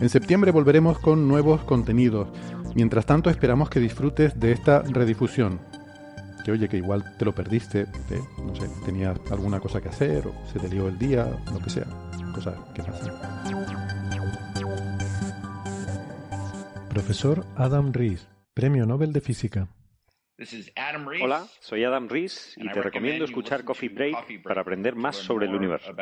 En septiembre volveremos con nuevos contenidos. Mientras tanto, esperamos que disfrutes de esta redifusión. Que oye, que igual te lo perdiste, eh, no sé, tenías alguna cosa que hacer, o se te lió el día, lo que sea. Cosas que pasan. Profesor Adam Rees, Premio Nobel de Física. Hola, soy Adam Rees y te recomiendo escuchar Coffee Break para aprender más sobre el universo.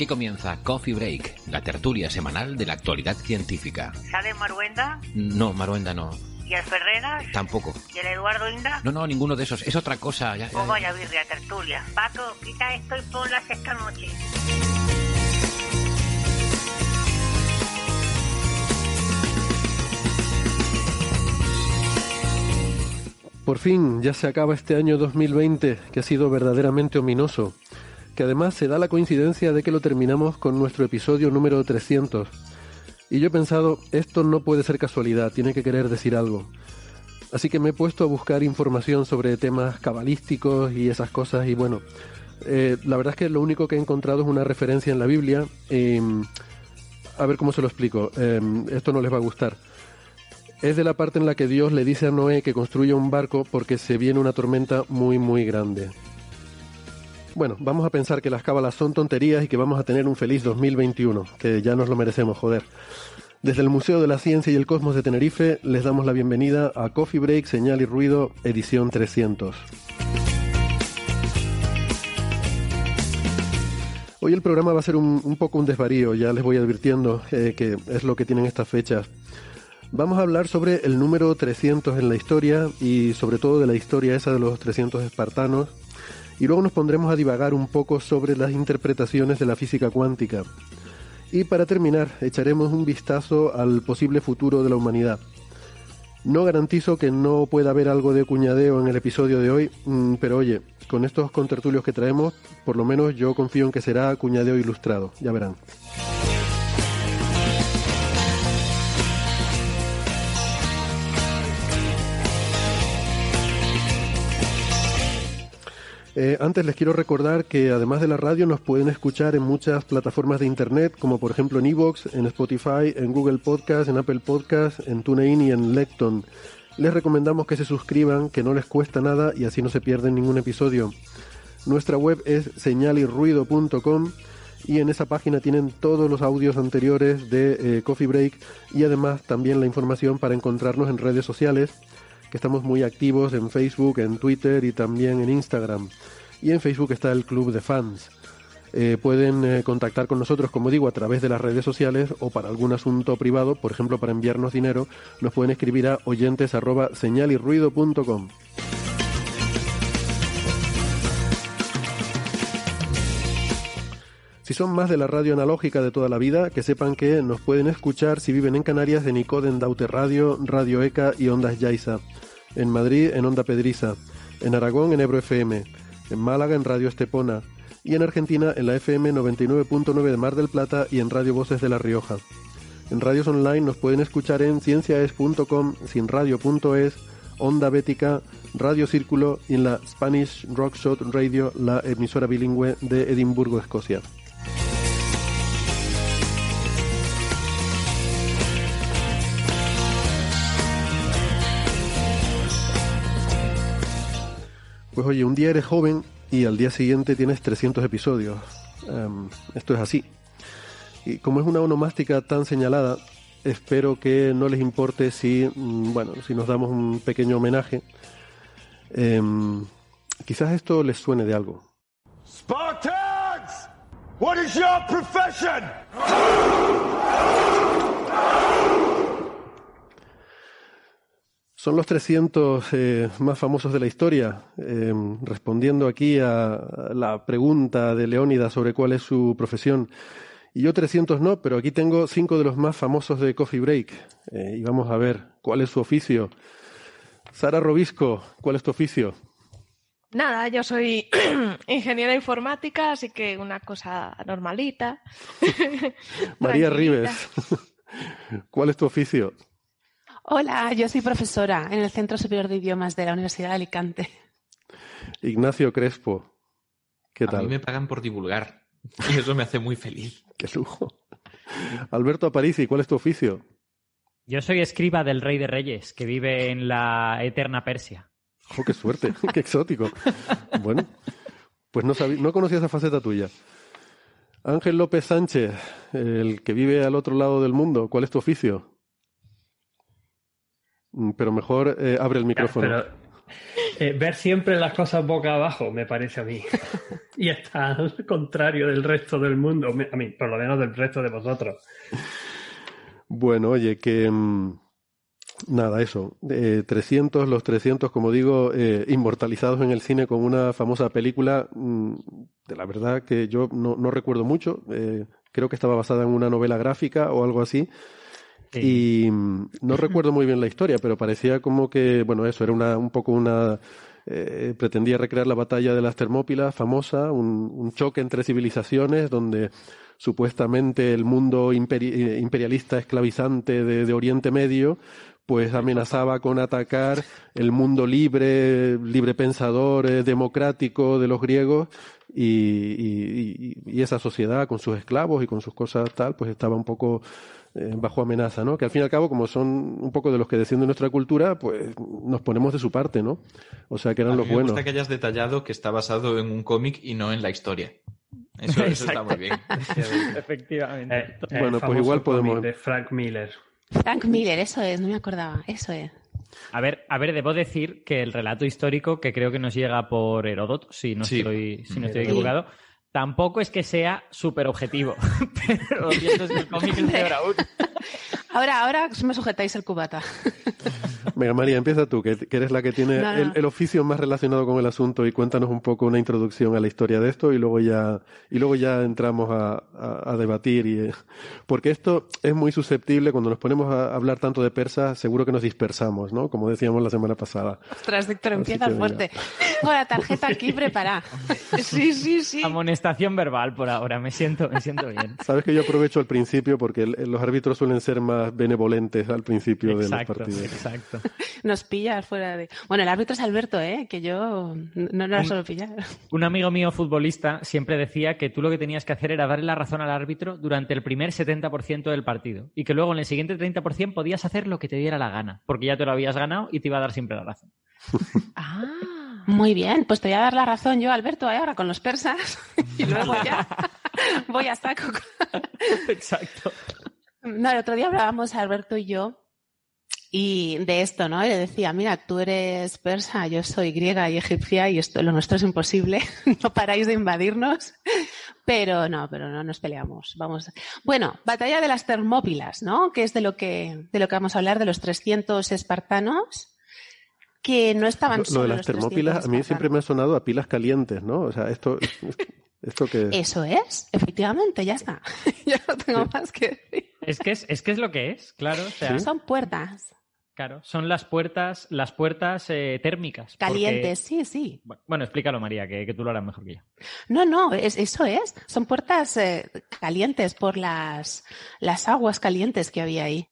Aquí comienza Coffee Break, la tertulia semanal de la actualidad científica. ¿Sale Maruenda? No, Maruenda no. ¿Y el Ferreras? Tampoco. ¿Y el Eduardo Inda? No, no, ninguno de esos. Es otra cosa. Ya, ya, Pues vaya birria, tertulia. Paco, quita esto y ponlas esta noche. Por fin, ya se acaba este año 2020, que ha sido verdaderamente ominoso, que además se da la coincidencia de que lo terminamos con nuestro episodio número 300. Y yo he pensado, esto no puede ser casualidad, tiene que querer decir algo. Así que me he puesto a buscar información sobre temas cabalísticos y esas cosas y bueno, eh, la verdad es que lo único que he encontrado es una referencia en la Biblia. y, a ver cómo se lo explico, eh, esto no les va a gustar es de la parte en la que Dios le dice a Noé que construya un barco porque se viene una tormenta muy muy grande. Bueno, vamos a pensar que las cábalas son tonterías y que vamos a tener un feliz 2021, que ya nos lo merecemos, joder. Desde el Museo de la Ciencia y el Cosmos de Tenerife les damos la bienvenida a Coffee Break, Señal y Ruido, edición 300. Hoy el programa va a ser un, poco un desvarío, ya les voy advirtiendo eh, que es lo que tienen estas fechas. Vamos a hablar sobre el número 300 en la historia y sobre todo de la historia esa de los 300 espartanos. Y luego nos pondremos a divagar un poco sobre las interpretaciones de la física cuántica. Y para terminar, echaremos un vistazo al posible futuro de la humanidad. No garantizo que no pueda haber algo de cuñadeo en el episodio de hoy, mm, pero oye, con estos contertulios que traemos, por lo menos yo confío en que será cuñadeo ilustrado, ya verán. Eh, antes les quiero recordar que además de la radio nos pueden escuchar en muchas plataformas de internet, como por ejemplo en Evox, en Spotify, en Google Podcast, en Apple Podcast, en TuneIn y en Lecton. Les recomendamos que se suscriban, que no les cuesta nada y así no se pierden ningún episodio. Nuestra web es señalirruido.com y en esa página tienen todos los audios anteriores de eh, Coffee Break y además también la información para encontrarnos en redes sociales que estamos muy activos en Facebook, en Twitter y también en Instagram. Y en Facebook está el Club de Fans. Eh, pueden eh, contactar con nosotros, como digo, a través de las redes sociales o para algún asunto privado, por ejemplo, para enviarnos dinero, nos pueden escribir a oyentes. Si son más de la radio analógica de toda la vida, que sepan que nos pueden escuchar si viven en Canarias en Icoden Daute Radio, Radio ECA y Ondas Yaiza. En Madrid en Onda Pedriza. En Aragón en Ebro FM. En Málaga en Radio Estepona. Y en Argentina en la FM 99.9 de Mar del Plata y en Radio Voces de La Rioja. En radios online nos pueden escuchar en cienciaes.com, sinradio.es, Onda Bética, Radio Círculo y en la Spanish Rockshot Radio, la emisora bilingüe de Edimburgo, Escocia. Pues oye, un día eres joven y al día siguiente tienes 300 episodios. Um, esto es así. Y como es una onomástica tan señalada, espero que no les importe si, bueno, si nos damos un pequeño homenaje. Um, Quizás esto les suene de algo. Spartans, what is your profession? Son los 300 eh, más famosos de la historia, eh, respondiendo aquí a la pregunta de Leónidas sobre cuál es su profesión. Y yo 300 no, pero aquí tengo cinco de los más famosos de Coffee Break. Eh, y vamos a ver cuál es su oficio. Sara Robisco, ¿cuál es tu oficio? Nada, yo soy ingeniera informática, así que una cosa normalita. María Rives, ¿cuál es tu oficio? Hola, yo soy profesora en el Centro Superior de Idiomas de la Universidad de Alicante. Ignacio Crespo, ¿qué tal? A mí me pagan por divulgar y eso me hace muy feliz. Qué lujo. Alberto Aparici, ¿cuál es tu oficio? Yo soy escriba del Rey de Reyes, que vive en la eterna Persia. ¡Oh, qué suerte! ¡Qué exótico! Bueno, pues no, no conocía esa faceta tuya. Ángel López Sánchez, el que vive al otro lado del mundo, ¿cuál es tu oficio? Mm, pero mejor eh, abre el micrófono. eh, ver siempre las cosas boca abajo, me parece a mí. y está al contrario del resto del mundo, a mí, por lo menos del resto de vosotros. Bueno, oye, que... Mm, nada, eso. Eh, 300, los 300, como digo, eh, inmortalizados en el cine con una famosa película, mm, de la verdad que yo no, no recuerdo mucho. Eh, creo que estaba basada en una novela gráfica o algo así. Y mm, no recuerdo muy bien la historia, pero parecía como que, bueno, eso era una, un poco una. Eh, pretendía recrear la batalla de las Termópilas, famosa, un, un choque entre civilizaciones donde supuestamente el mundo eh, imperialista esclavizante de, Oriente Medio pues amenazaba con atacar el mundo libre, libre pensador, eh, democrático de los griegos y, y, esa sociedad con sus esclavos y con sus cosas tal, pues estaba un poco eh, bajo amenaza, ¿no? Que al fin y al cabo, como son un poco de los que descienden nuestra cultura, pues nos ponemos de su parte, ¿no? O sea, que eran a los mí me buenos. gusta que hayas detallado que está basado en un cómic y no en la historia. Eso, eso está muy bien. Efectivamente. Eh, eh, bueno, pues igual podemos. De Frank Miller. Frank Miller, eso es, no me acordaba, eso es. A ver, a ver, debo decir que el relato histórico, que creo que nos llega por Heródoto, si no Sí. estoy, si no estoy equivocado, tampoco es que sea súper objetivo. Pero lo cierto es que el cómic es peor aún. Ahora, ahora me sujetáis el cubata. Venga, María, empieza tú, que, que eres la que tiene No, no. El, el oficio más relacionado con el asunto y cuéntanos un poco una introducción a la historia de esto y luego ya, y luego ya entramos a, a- a debatir. Y, eh, porque esto es muy susceptible, cuando nos ponemos a hablar tanto de persas, seguro que nos dispersamos, ¿no? Como decíamos la semana pasada. Ostras, Víctor, empieza fuerte. Tengo la tarjeta aquí preparada. Sí, sí, sí. Amonestación verbal por ahora, me siento, me siento bien. Sabes que yo aprovecho al principio porque los árbitros suelen ser más benevolentes al principio de los Exacto, partidos. exacto. Nos pillas fuera de. Bueno, el árbitro es Alberto, ¿eh? Que yo no Un- solo pillar. Un amigo mío futbolista siempre decía que tú lo que tenías que hacer era darle la razón al árbitro durante el primer 70% del partido y que luego en el siguiente 30% podías hacer lo que te diera la gana, porque ya te lo habías ganado y te iba a dar siempre la razón. Ah, muy bien. Pues te voy a dar la razón yo, Alberto, ¿eh? ahora con los persas. y luego ya voy a saco. Exacto. No, el otro día hablábamos Alberto y yo y de esto, ¿no? Y le decía, mira, tú eres persa, yo soy griega y egipcia y esto, lo nuestro es imposible, no paráis de invadirnos, pero no, pero no nos peleamos. Vamos. Bueno, batalla de las Termópilas, ¿no? Que es de lo que, de lo que vamos a hablar, de los 300 espartanos que no estaban Lo, lo de las los 300 termópilas a mí siempre me ha sonado a pilas calientes, ¿no? O sea, esto, esto que... Eso es, efectivamente, ya está. Yo no tengo más que decir. Es que es, es que es lo que es, claro. O sea, Son puertas claro, son las puertas, las puertas eh, térmicas. porque- calientes, sí, sí. Bueno, explícalo, María, que, que tú lo harás mejor que yo. No, no, es, eso es. Son puertas eh, calientes por las, las aguas calientes que había ahí.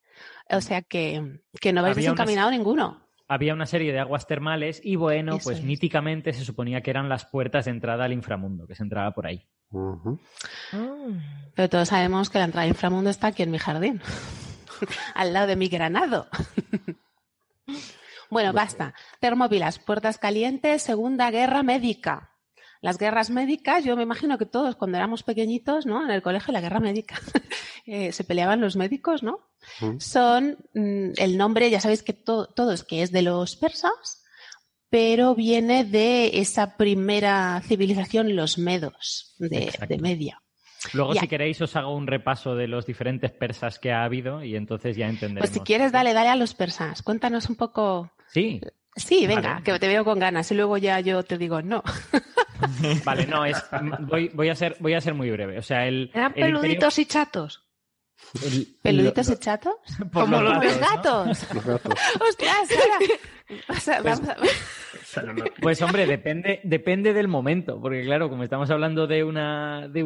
O sea que, que no unas- desencaminado ninguno. Había una serie de aguas termales y bueno, Eso pues es. míticamente se suponía que eran las puertas de entrada al inframundo, que se entraba por ahí. Ujú. Pero todos sabemos que la entrada al inframundo está aquí en mi jardín, al lado de mi granado. bueno, basta. Termópilas, puertas calientes, Segunda Guerra Médica. Las guerras médicas, yo me imagino que todos cuando éramos pequeñitos, ¿no? En el colegio, la guerra médica, eh, se peleaban los médicos, ¿no? Mm. Son mm, el nombre, ya sabéis que to- todos que es de los persas, pero viene de esa primera civilización, los medos de, de Media. Luego, si queréis, os hago un repaso de los diferentes persas que ha habido y entonces ya entenderemos. Pues si quieres, dale, dale a los persas. Cuéntanos un poco. Sí. Sí, venga, que te veo con ganas y luego ya yo te digo no. vale, no, es, voy, a ser, voy a ser muy breve. O sea, el, ¿Eran peluditos y chatos? ¿Peluditos y chatos? Como los, gatos. Los gatos. ¡Ostras, Pues hombre, depende, depende del momento, porque claro, como estamos hablando de una, de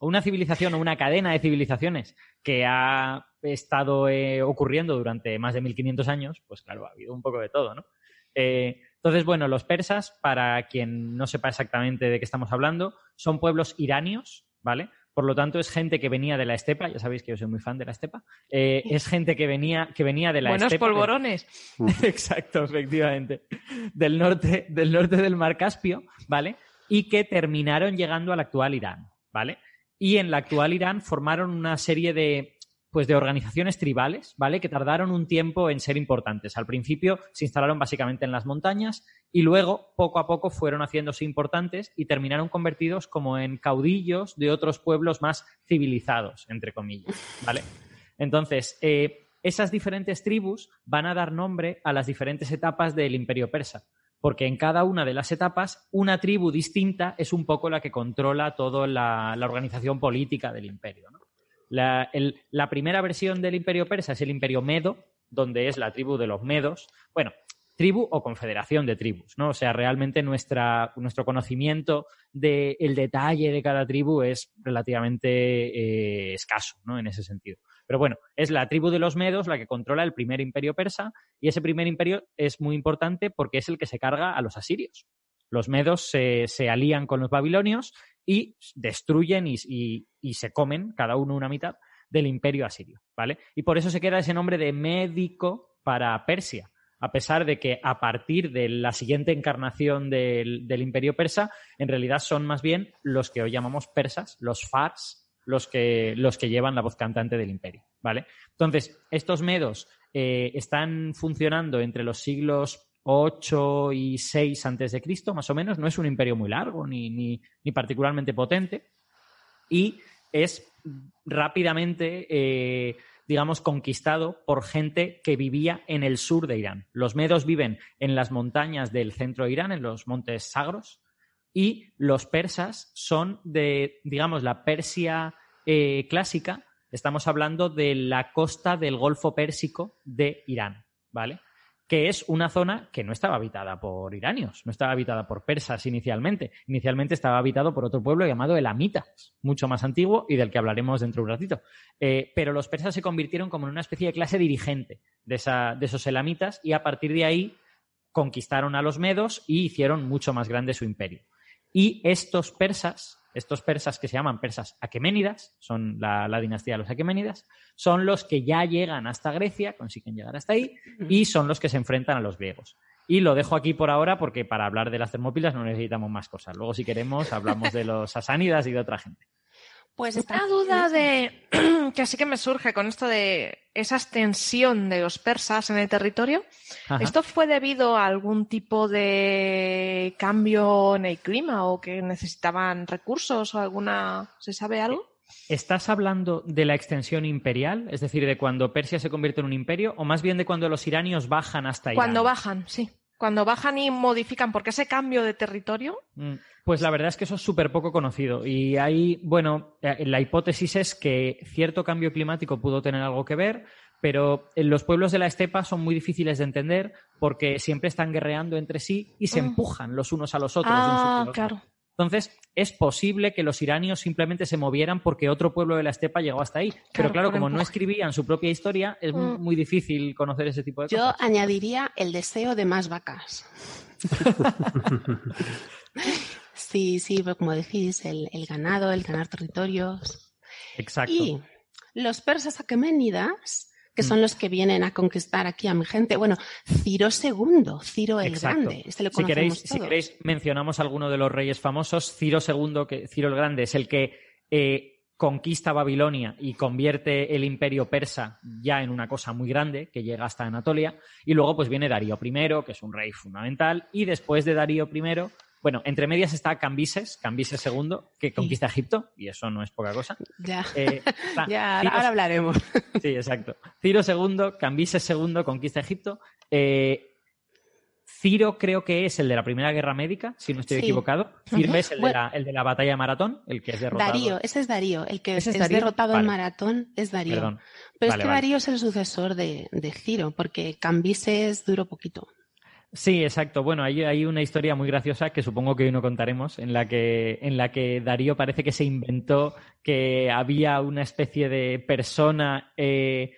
una civilización o una cadena de civilizaciones que ha estado eh, ocurriendo durante más de 1500 años, pues claro, ha habido un poco de todo, ¿no? Eh, entonces, bueno, los persas, para quien no sepa exactamente de qué estamos hablando, son pueblos iranios, ¿vale? Por lo tanto, es gente que venía de la estepa, ya sabéis que yo soy muy fan de la estepa, eh, es gente que venía, que venía de la Buenos estepa. polvorones. Exacto, efectivamente. Del norte, del norte del Mar Caspio, ¿vale? Y que terminaron llegando al actual Irán, ¿vale? Y en la actual Irán formaron una serie de, pues de organizaciones tribales, ¿vale? Que tardaron un tiempo en ser importantes. Al principio se instalaron básicamente en las montañas y luego, poco a poco, fueron haciéndose importantes y terminaron convertidos como en caudillos de otros pueblos más civilizados, entre comillas, ¿vale? Entonces, eh, esas diferentes tribus van a dar nombre a las diferentes etapas del imperio persa porque en cada una de las etapas una tribu distinta es un poco la que controla toda la, la organización política del imperio. ¿no? La, primera versión del imperio persa es el imperio medo, donde es la tribu de los medos. Bueno, tribu o confederación de tribus, ¿no? O sea, realmente nuestra, nuestro conocimiento del detalle de cada tribu es relativamente eh, escaso, ¿no? En ese sentido. Pero bueno, es la tribu de los medos la que controla el primer imperio persa y ese primer imperio es muy importante porque es el que se carga a los asirios. Los medos se, se alían con los babilonios y destruyen y, se comen cada uno una mitad del imperio asirio, ¿vale? Y por eso se queda ese nombre de médico para Persia, a pesar de que a partir de la siguiente encarnación del, imperio persa, en realidad son más bien los que hoy llamamos persas, los fars, los que, los que llevan la voz cantante del imperio, ¿vale? Entonces, estos medos eh, están funcionando entre los siglos 8 y 6 antes de Cristo, más o menos. No es un imperio muy largo ni, ni, particularmente potente. Y es rápidamente, eh, digamos, conquistado por gente que vivía en el sur de Irán. Los medos viven en las montañas del centro de Irán, en los montes sagros, y los persas son de, digamos, la Persia eh, clásica. Estamos hablando de la costa del Golfo Pérsico de Irán, ¿vale? Que es una zona que no estaba habitada por iranios, no estaba habitada por persas inicialmente. Inicialmente estaba habitado por otro pueblo llamado Elamitas, mucho más antiguo y del que hablaremos dentro de un ratito. Eh, pero los persas se convirtieron como en una especie de clase dirigente de, de esos elamitas y a partir de ahí conquistaron a los medos y hicieron mucho más grande su imperio. Y estos persas estos persas que se llaman persas aqueménidas, son la, dinastía de los aqueménidas, son los que ya llegan hasta Grecia, consiguen llegar hasta ahí, y son los que se enfrentan a los griegos. Y lo dejo aquí por ahora porque para hablar de las termópilas no necesitamos más cosas. Luego, si queremos, hablamos de los asánidas y de otra gente. Pues esta duda de que así que me surge con esto de esa extensión de los persas en el territorio. ¿Esto fue debido a algún tipo de cambio en el clima o que necesitaban recursos o alguna... ¿Se sabe algo? ¿Estás hablando de la extensión imperial? Es decir, de cuando Persia se convierte en un imperio o más bien de cuando los iranios bajan hasta Irán? Cuando bajan, sí. Cuando bajan y modifican, porque ese cambio de territorio mm. Pues la verdad es que eso es súper poco conocido. Y ahí, bueno, eh, la hipótesis es que cierto cambio climático pudo tener algo que ver, pero los pueblos de la estepa son muy difíciles de entender porque siempre están guerreando entre sí y se ah. empujan los unos a los otros. Ah, claro. Entonces, es posible que los iranios simplemente se movieran porque otro pueblo de la estepa llegó hasta ahí. Pero claro, como no escribían su propia historia, es mm. muy difícil conocer ese tipo de cosas. Yo añadiría el deseo de más vacas. Sí, sí, como decís, el, ganado, el ganar territorios. Exacto. Y los persas aqueménidas, que son mm. los que vienen a conquistar aquí a mi gente. Bueno, Ciro II, Ciro el Grande. Este lo si, queréis, si queréis, mencionamos alguno de los reyes famosos. Ciro II, que Ciro el Grande, es el que eh, conquista Babilonia y convierte el imperio persa ya en una cosa muy grande que llega hasta Anatolia. Y luego pues viene Darío I, que es un rey fundamental. Y después de Darío I, bueno, entre medias está Cambises, Cambises II, que conquista Egipto, y eso no es poca cosa. Ya, eh, ya ahora hablaremos. Sí, exacto. Ciro II, Cambises II, conquista Egipto. Eh, Ciro creo que es el de la Primera Guerra Médica, si no estoy equivocado. Ciro es el, de la, el, de la, batalla de Maratón, el que es derrotado. Darío, ese es Darío. El que es, derrotado en Maratón es Darío. Perdón. Pero es que Darío es el sucesor de, Ciro, porque Cambises duró poquito. Sí, exacto. Bueno, hay, hay, una historia muy graciosa que supongo que hoy no contaremos, en la que, en la que Darío parece que se inventó que había una especie de persona eh,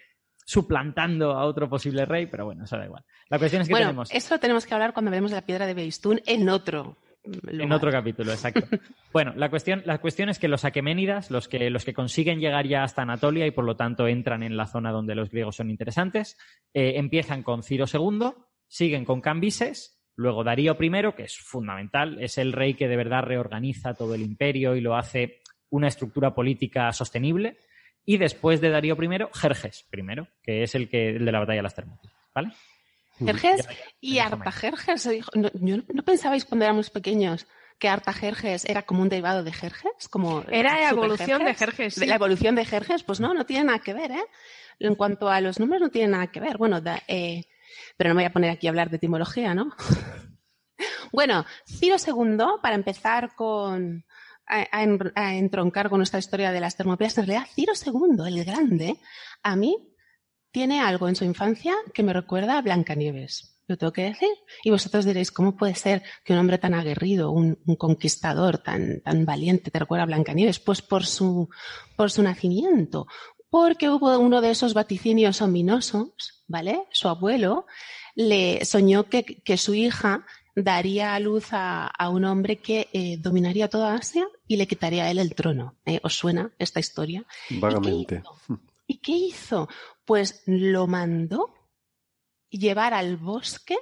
suplantando a otro posible rey, pero bueno, eso da igual. La cuestión es que bueno, tenemos. Eso tenemos que hablar cuando vemos la piedra de Beistún en otro. En otro capítulo, exacto. bueno, la cuestión, la cuestión es que los aqueménidas, los que, los que consiguen llegar ya hasta Anatolia y por lo tanto entran en la zona donde los griegos son interesantes, eh, empiezan con Ciro II, siguen con Cambises, luego Darío I, que es fundamental, es el rey que de verdad reorganiza todo el imperio y lo hace una estructura política sostenible. Y después de Darío I, Jerjes I, que es el, que, el de la batalla de las Termópilas. ¿Vale? Jerjes y Artajerjes. No, no, pensabais cuando éramos pequeños que Artajerjes era como un derivado de Jerjes? Como era la evolución de Jerjes. La evolución de Jerjes, pues no, no tiene nada que ver, ¿eh? En cuanto a los nombres, no tiene nada que ver. Bueno, eh, pero no voy a poner aquí a hablar de etimología, ¿no? bueno, Ciro II, para empezar con, a, entroncar con nuestra historia de las termopías, en realidad Ciro II, el grande, a mí tiene algo en su infancia que me recuerda a Blancanieves. Lo tengo que decir. Y vosotros diréis, ¿cómo puede ser que un hombre tan aguerrido, un, conquistador tan, tan valiente, te recuerda a Blancanieves? Pues por su, por su nacimiento. Porque hubo uno de esos vaticinios ominosos, ¿vale? Su abuelo le soñó que, que su hija daría a luz a, un hombre que eh, dominaría toda Asia y le quitaría a él el trono. ¿Eh? ¿Os suena esta historia? Vagamente. ¿Y qué, hizo? Pues lo mandó llevar al bosque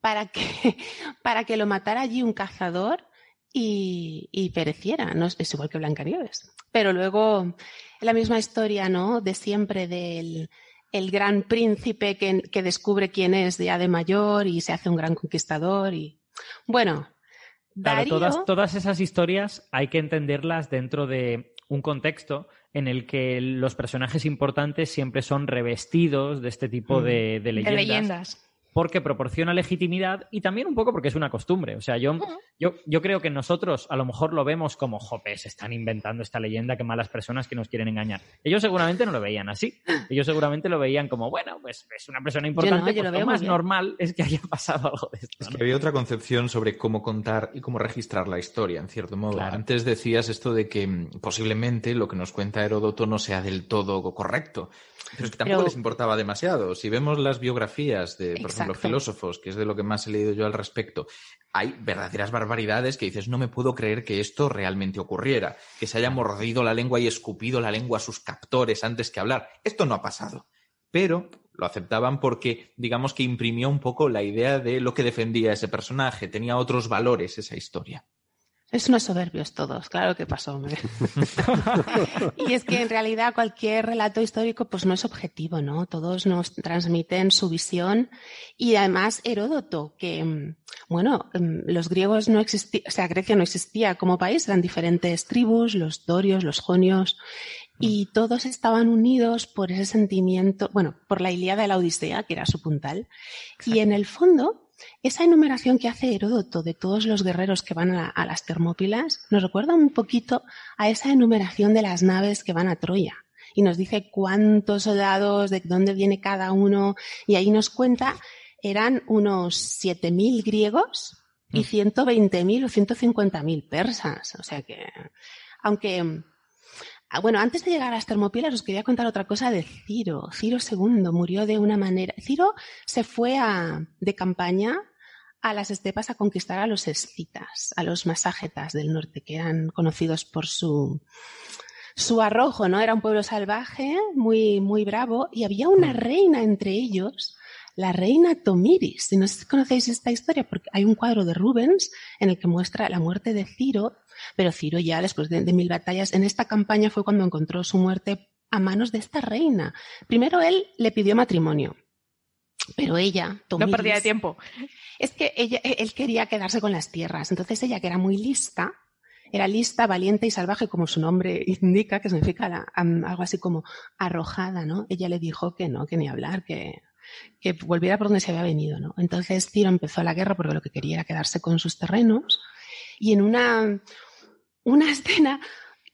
para que, para que lo matara allí un cazador y, pereciera. No, es igual que Blancanieves. Pero luego, la misma historia, ¿no? De siempre del el gran príncipe que, descubre quién es ya de mayor y se hace un gran conquistador. Y bueno, todas, todas esas historias hay que entenderlas dentro de un contexto en el que los personajes importantes siempre son revestidos de este tipo de, De leyendas porque proporciona legitimidad y también un poco porque es una costumbre. O sea, yo, yo, yo creo que nosotros a lo mejor lo vemos como, jope, se están inventando esta leyenda, que malas personas que nos quieren engañar. Ellos seguramente no lo veían así. Ellos seguramente lo veían como, bueno, pues es una persona importante, yo pues lo, más normal es que haya pasado algo de esto. Es que había otra concepción sobre cómo contar y cómo registrar la historia, en cierto modo. Antes decías esto de que mm, posiblemente lo que nos cuenta Heródoto no sea del todo correcto. Pero es que tampoco les importaba demasiado. Si vemos las biografías de, por ejemplo, filósofos, que es de lo que más he leído yo al respecto, hay verdaderas barbaridades que dices, no me puedo creer que esto realmente ocurriera, que se haya mordido la lengua y escupido la lengua a sus captores antes que hablar. Esto no ha pasado. Pero lo aceptaban porque, digamos que imprimió un poco la idea de lo que defendía ese personaje, tenía otros valores esa historia. Es unos soberbios todos, claro que pasó, hombre. y es que en realidad cualquier relato histórico pues no es objetivo, ¿no? Todos nos transmiten su visión y además Heródoto, que, mm, bueno, mm, los griegos no existían, o sea, Grecia no existía como país, eran diferentes tribus, los dorios, los jonios, y todos estaban unidos por ese sentimiento, bueno, por la Ilíada de la Odisea, que era su puntal. Y en el fondo, esa enumeración que hace Heródoto de todos los guerreros que van a, las Termópilas nos recuerda un poquito a esa enumeración de las naves que van a Troya y nos dice cuántos soldados, de dónde viene cada uno, y ahí nos cuenta, eran unos 7.000 griegos y 120.000 mm. o 150.000 persas. O sea que, aunque bueno, antes de llegar a las Termópilas os quería contar otra cosa de Ciro. Ciro II murió de una manera. Ciro se fue a, de campaña a las estepas a conquistar a los escitas, a los maságetas del norte, que eran conocidos por su, su arrojo, ¿no? Era un pueblo salvaje, muy, muy bravo, y había una reina entre ellos, la reina Tomiris. Si no conocéis esta historia, porque hay un cuadro de Rubens en el que muestra la muerte de Ciro, pero Ciro ya después de, mil batallas, en esta campaña fue cuando encontró su muerte a manos de esta reina. Primero él le pidió matrimonio, pero ella, Tomiris, no perdía de tiempo. Es que ella, él quería quedarse con las tierras. Entonces ella, que era muy lista, era lista, valiente y salvaje, como su nombre indica, que significa algo así como arrojada, ¿no? Ella le dijo que no, que ni hablar, que que volviera por donde se había venido, ¿no? Entonces Ciro empezó la guerra porque lo que quería era quedarse con sus terrenos y en una, una escena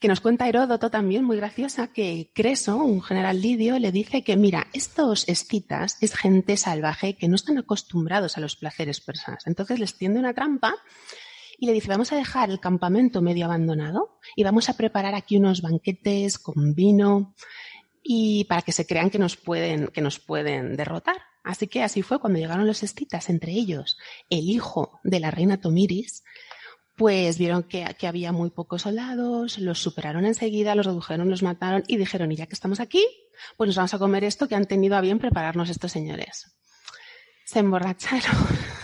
que nos cuenta Heródoto también, muy graciosa, que Creso, un general lidio, le dice que, mira, estos escitas es gente salvaje que no están acostumbrados a los placeres persas. Entonces les tiende una trampa y le dice, vamos a dejar el campamento medio abandonado y vamos a preparar aquí unos banquetes con vino y para que se crean que nos pueden, que nos pueden derrotar. Así que así fue cuando llegaron los escitas, entre ellos el hijo de la reina Tomiris, pues vieron que, que, había muy pocos soldados, los superaron enseguida, los redujeron, los mataron y dijeron, y ya que estamos aquí, pues nos vamos a comer esto que han tenido a bien prepararnos estos señores se emborracharon.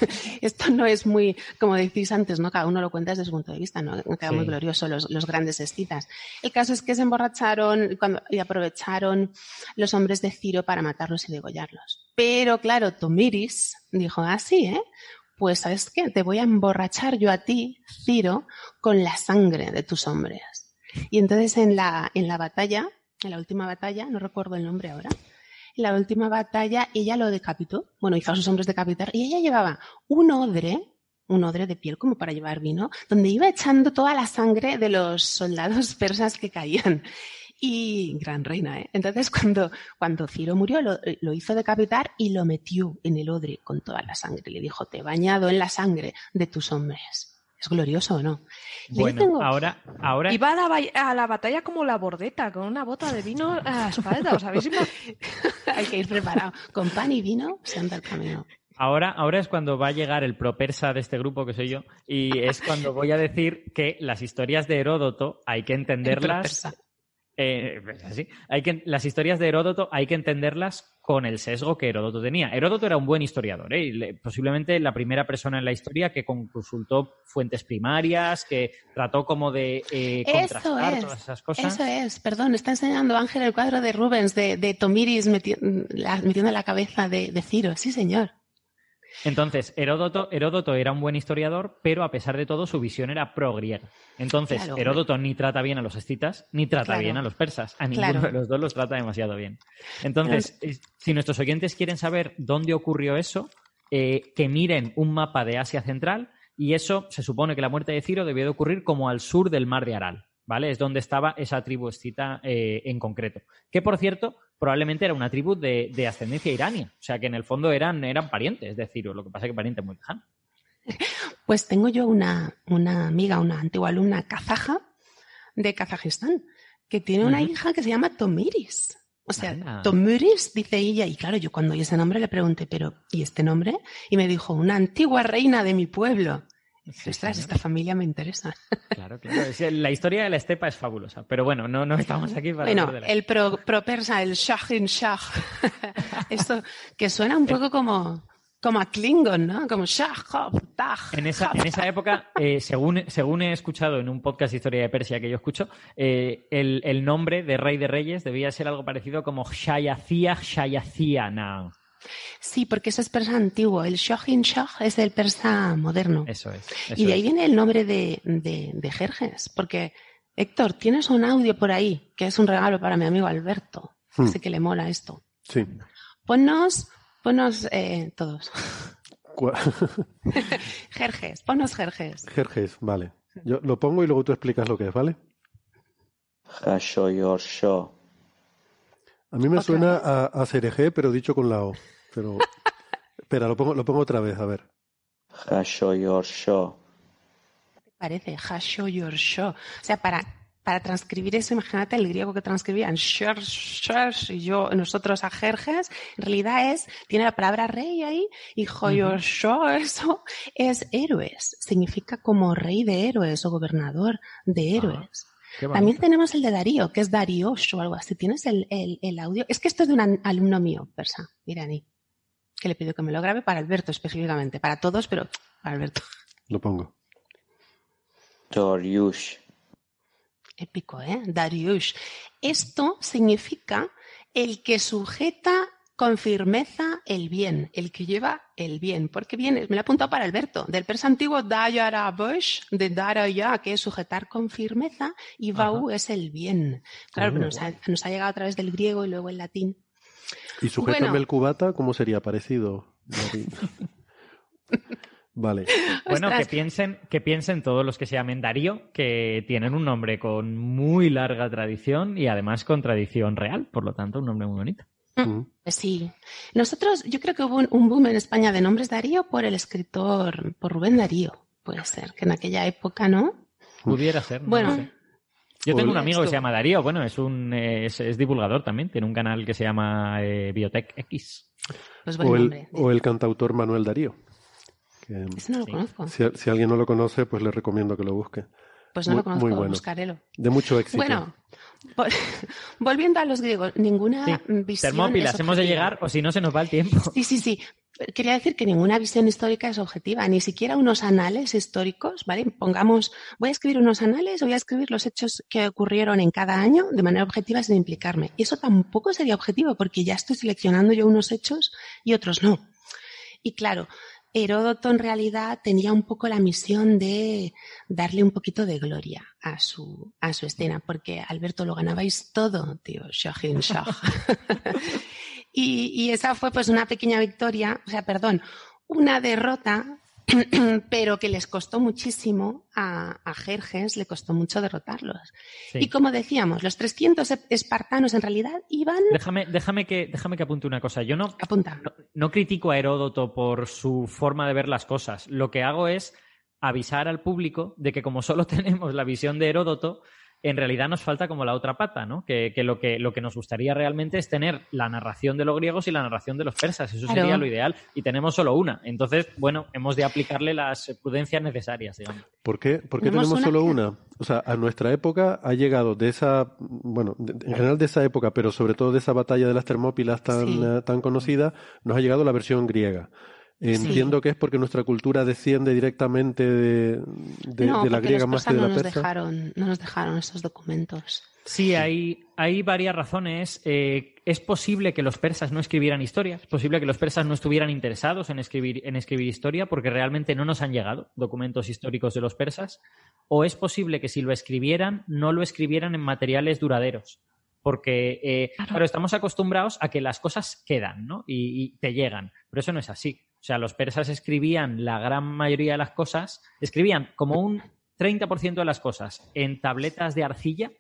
Esto no es muy, como decís antes, ¿no? Cada uno lo cuenta desde su punto de vista, ¿no? Queda muy glorioso los, grandes escitas. El caso es que se emborracharon y aprovecharon los hombres de Ciro para matarlos y degollarlos. Pero claro, Tomiris dijo así, ¿eh? Pues, ¿sabes qué? Te voy a emborrachar yo a ti, Ciro, con la sangre de tus hombres. Y entonces en la, en la batalla, en la última batalla, no recuerdo el nombre ahora, la última batalla ella lo decapitó, bueno, hizo a sus hombres decapitar, y ella llevaba un odre, un odre de piel como para llevar vino, donde iba echando toda la sangre de los soldados persas que caían. Y gran reina, ¿eh? Entonces cuando, cuando Ciro murió lo, lo, hizo decapitar y lo metió en el odre con toda la sangre. Le dijo, te he bañado en la sangre de tus hombres. ¿Es glorioso o no? bueno, ahora, ahora... Iba a la, a la, batalla como la bordeta, con una bota de vino a la espalda, ¿os habéis Hay que ir preparado. Con pan y vino se anda el camino. Ahora, ahora es cuando va a llegar el propersa de este grupo, que soy yo, y es cuando voy a decir que las historias de Heródoto hay que entenderlas eh, pues hay que, las historias de Heródoto hay que entenderlas con el sesgo que Heródoto tenía. Heródoto era un buen historiador, ¿eh? posiblemente la primera persona en la historia que consultó fuentes primarias, que trató como de eh, contrastar todas esas cosas. Eso es, perdón, está enseñando Ángel el cuadro de Rubens de, Tomiris metiendo la cabeza de, de Ciro. Sí, señor. Entonces, Heródoto, Heródoto era un buen historiador, pero a pesar de todo su visión era pro-griega. Entonces, Heródoto ni trata bien a los escitas, ni trata bien a los persas. A ninguno de los dos los trata demasiado bien. Entonces, si nuestros oyentes quieren saber dónde ocurrió eso, eh, que miren un mapa de Asia Central y eso se supone que la muerte de Ciro debió de ocurrir como al sur del mar de Aral. ¿Vale? Es donde estaba esa tribu escita eh, en concreto. Que, por cierto, probablemente era una tribu de, ascendencia irania. O sea que en el fondo eran, eran parientes de Ciro, lo que pasa es que parientes muy lejano. Pues tengo yo una, una, amiga, una antigua alumna kazaja de Kazajistán, que tiene una hija que se llama Tomiris. O sea, Tomiris, dice ella, y claro, yo cuando oí ese nombre le pregunté, pero ¿y este nombre? Y me dijo, una antigua reina de mi pueblo. Ostras, esta familia me interesa. Claro, claro. La historia de la estepa es fabulosa. Pero bueno, no, no estamos aquí para. Bueno, el pro, persa, el Shah in Shah. Esto que suena un poco como, como a Klingon, ¿no? Como Shah, Taj. En esa, en esa época, eh, según, según he escuchado en un podcast de historia de Persia que yo escucho, eh, el, el, nombre de Rey de Reyes debía ser algo parecido como Shayacía Shayacía Sí, porque eso es persa antiguo. El Shohin Shoh es el persa moderno. Eso es. y de ahí viene el nombre de, de, Jerjes. Porque, Héctor, tienes un audio por ahí que es un regalo para mi amigo Alberto. Hmm. Sé que le mola esto. Sí. Ponnos, ponnos eh, todos. Jerjes, ponnos Jerjes. Jerjes, vale. Yo lo pongo y luego tú explicas lo que es, ¿vale? A mí me suena a, a cereje, pero dicho con la O. Pero, espera, lo pongo, lo pongo otra vez, a ver. Hasho your show. ¿Qué te parece? Hasho your show. O sea, para, para transcribir eso, imagínate el griego que transcribían y yo, nosotros a Jerjes, en realidad es, tiene la palabra rey ahí, y your show, eso es héroes. Significa como rey de héroes o gobernador de héroes. También tenemos el de Darío, que es Darío o algo así. ¿Tienes el, el, audio? Es que esto es de un alumno mío, persa, iraní. que le pido que me lo grabe para Alberto específicamente, para todos, pero para Alberto. Lo pongo. Dariush. Épico, ¿eh? Dariush. Esto significa el que sujeta con firmeza el bien, el que lleva el bien, porque viene, me lo he apuntado para Alberto, del persa antiguo Dayarabush, de Daraya, que es sujetar con firmeza, y Bau es el bien. Claro, Oh. nos, ha, nos ha llegado a través del griego y luego el latín. ¿Y sujétame Bueno. el cubata cómo sería parecido? Vale. Bueno, que piensen, que piensen todos los que se llamen Darío, que tienen un nombre con muy larga tradición y además con tradición real, por lo tanto, un nombre muy bonito. Pues sí. Nosotros, yo creo que hubo un, un boom en España de nombres Darío por el escritor, por Rubén Darío. Puede ser, que en aquella época, ¿no? Pudiera ser. no Bueno. sé. Yo tengo un amigo que se llama Darío, bueno, es un es, es divulgador también, tiene un canal que se llama eh, Biotech X. Pues buen O el, nombre. o el cantautor Manuel Darío. que, Ese no lo conozco. si, si alguien no lo conoce, pues le recomiendo que lo busque. Pues no Muy- lo conozco, muy bueno. buscarelo. De mucho éxito. Bueno, vol- volviendo a los griegos, ninguna Sí. visión. Termópilas, hemos de llegar o si no se nos va el tiempo. Sí, sí, sí. Quería decir que ninguna visión histórica es objetiva, ni siquiera unos anales históricos, ¿vale? Pongamos, voy a escribir unos anales, voy a escribir los hechos que ocurrieron en cada año de manera objetiva sin implicarme. Y eso tampoco sería objetivo, porque ya estoy seleccionando yo unos hechos y otros no. Y claro, Heródoto en realidad tenía un poco la misión de darle un poquito de gloria a su, a su escena, porque Alberto lo ganabais todo, tío, Shahin Shah. y, y esa fue pues una pequeña victoria, o sea, perdón, una derrota, pero que les costó muchísimo a, a Jerjes, le costó mucho derrotarlos. Sí. Y como decíamos, los 300 espartanos en realidad iban... Déjame, déjame, que, déjame que apunte una cosa. Yo no, Apunta. no, no critico a Heródoto por su forma de ver las cosas. Lo que hago es avisar al público de que como solo tenemos la visión de Heródoto, en realidad nos falta como la otra pata, ¿no? Que, que lo que lo que nos gustaría realmente es tener la narración de los griegos y la narración de los persas. Eso Claro. sería lo ideal. Y tenemos solo una. Entonces, bueno, hemos de aplicarle las prudencias necesarias, digamos. ¿Por qué, por qué Tenemos tenemos una solo una? O sea, a nuestra época ha llegado de esa, bueno, de- en general de esa época, pero sobre todo de esa batalla de las Termópilas tan, Sí. eh, tan conocida, nos ha llegado la versión griega. Sí. Entiendo que es porque nuestra cultura desciende directamente de, de- no, de la griega los más que de no la nos persa. dejaron, no nos dejaron esos documentos. Sí, hay, hay varias razones. Eh, es posible que los persas no escribieran historia, es posible que los persas no estuvieran interesados en escribir, en escribir historia porque realmente no nos han llegado documentos históricos de los persas, o es posible que si lo escribieran, no lo escribieran en materiales duraderos. Porque, eh, claro. estamos acostumbrados a que las cosas quedan, ¿no? Y, y te llegan. Pero eso no es así. O sea, los persas escribían la gran mayoría de las cosas, escribían como un 30% de las cosas en tabletas de arcilla,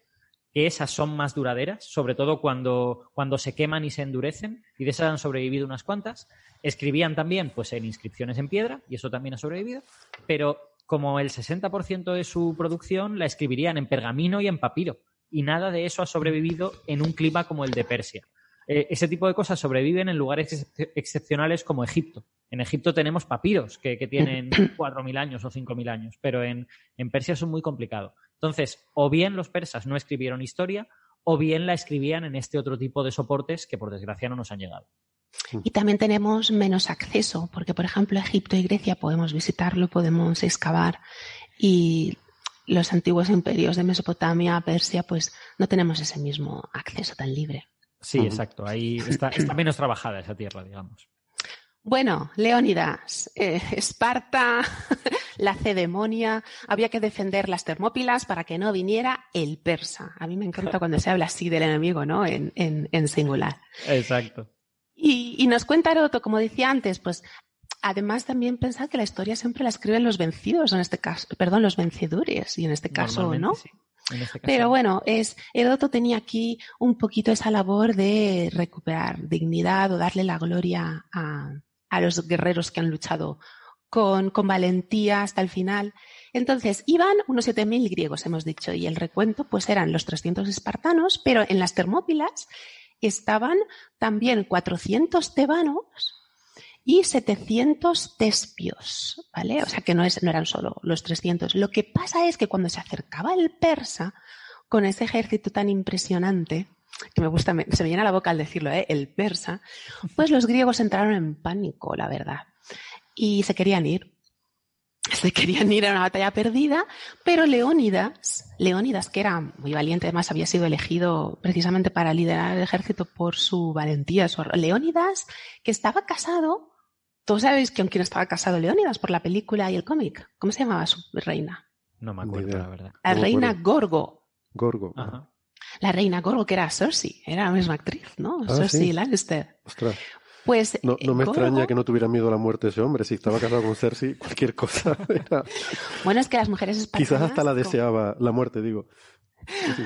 que esas son más duraderas, sobre todo cuando, cuando se queman y se endurecen, y de esas han sobrevivido unas cuantas. Escribían también pues, en inscripciones en piedra, y eso también ha sobrevivido, pero como el 60% de su producción la escribirían en pergamino y en papiro, y nada de eso ha sobrevivido en un clima como el de Persia. Eh, ese tipo de cosas sobreviven en lugares ex excepcionales como Egipto. En Egipto tenemos papiros que, que tienen 4.000 años o 5.000 años, pero en, en Persia es muy complicado. Entonces, o bien los persas no escribieron historia, o bien la escribían en este otro tipo de soportes que por desgracia no nos han llegado. Y también tenemos menos acceso, porque por ejemplo Egipto y Grecia podemos visitarlo, podemos excavar y los antiguos imperios de Mesopotamia, Persia, pues no tenemos ese mismo acceso tan libre. Sí, uh -huh. exacto. Ahí está, está, menos trabajada esa tierra, digamos. Bueno, Leónidas, eh, Esparta, la cedemonia, había que defender las Termópilas para que no viniera el persa. A mí me encanta cuando se habla así del enemigo, ¿no? En, en, en singular. Exacto. Y, y, nos cuenta Heroto, como decía antes, pues además también pensar que la historia siempre la escriben los vencidos, en este caso, perdón, los vencedores, y en este caso, ¿no? Sí. Este. Pero bueno, es, Heródoto tenía aquí un poquito esa labor de recuperar dignidad o darle la gloria a, a los guerreros que han luchado con, con, valentía hasta el final. Entonces, iban unos 7.000 griegos, hemos dicho, y el recuento pues eran los 300 espartanos, pero en las Termópilas estaban también 400 tebanos y 700 tespios, ¿vale? O sea que no, es, no eran solo los 300. Lo que pasa es que cuando se acercaba el persa, con ese ejército tan impresionante, que me gusta, se me llena la boca al decirlo, ¿eh? el persa, pues los griegos entraron en pánico, la verdad, y se querían ir. Se querían ir a una batalla perdida, pero Leónidas, Leónidas, que era muy valiente, además había sido elegido precisamente para liderar el ejército por su valentía. Leónidas, que estaba casado, todos sabéis con quién estaba casado Leónidas por la película y el cómic. ¿Cómo se llamaba su reina? No me acuerdo, la verdad. La reina Gorgo. Gorgo. La reina Gorgo, que era Cersei, era la misma actriz, ¿no? Ah, Cersei sí. Lannister. Ostras. Pues No, no me Gorgo- extraña que no tuviera miedo a la muerte ese hombre. Si estaba casado con Cersei, cualquier cosa era... Bueno, es que las mujeres espartanas... Quizás hasta la como- deseaba, la muerte, digo.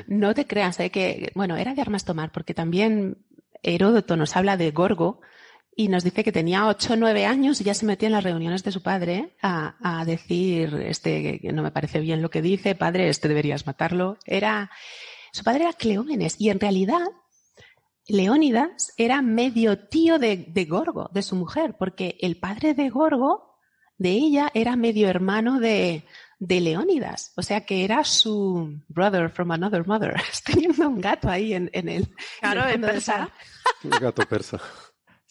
No te creas, ¿eh? que, bueno, era de armas tomar, porque también Heródoto nos habla de Gorgo y nos dice que tenía 8 o 9 años y ya se metía en las reuniones de su padre a, a decir, este, que no me parece bien lo que dice, padre, este deberías matarlo. Era, su padre era Cleómenes y en realidad Leónidas era medio tío de, de Gorgo, de su mujer, porque el padre de Gorgo, de ella, era medio hermano de, de Leónidas. O sea que era su brother from another mother. Estoy viendo un gato ahí en, en el, Claro, en el persa. Un gato persa.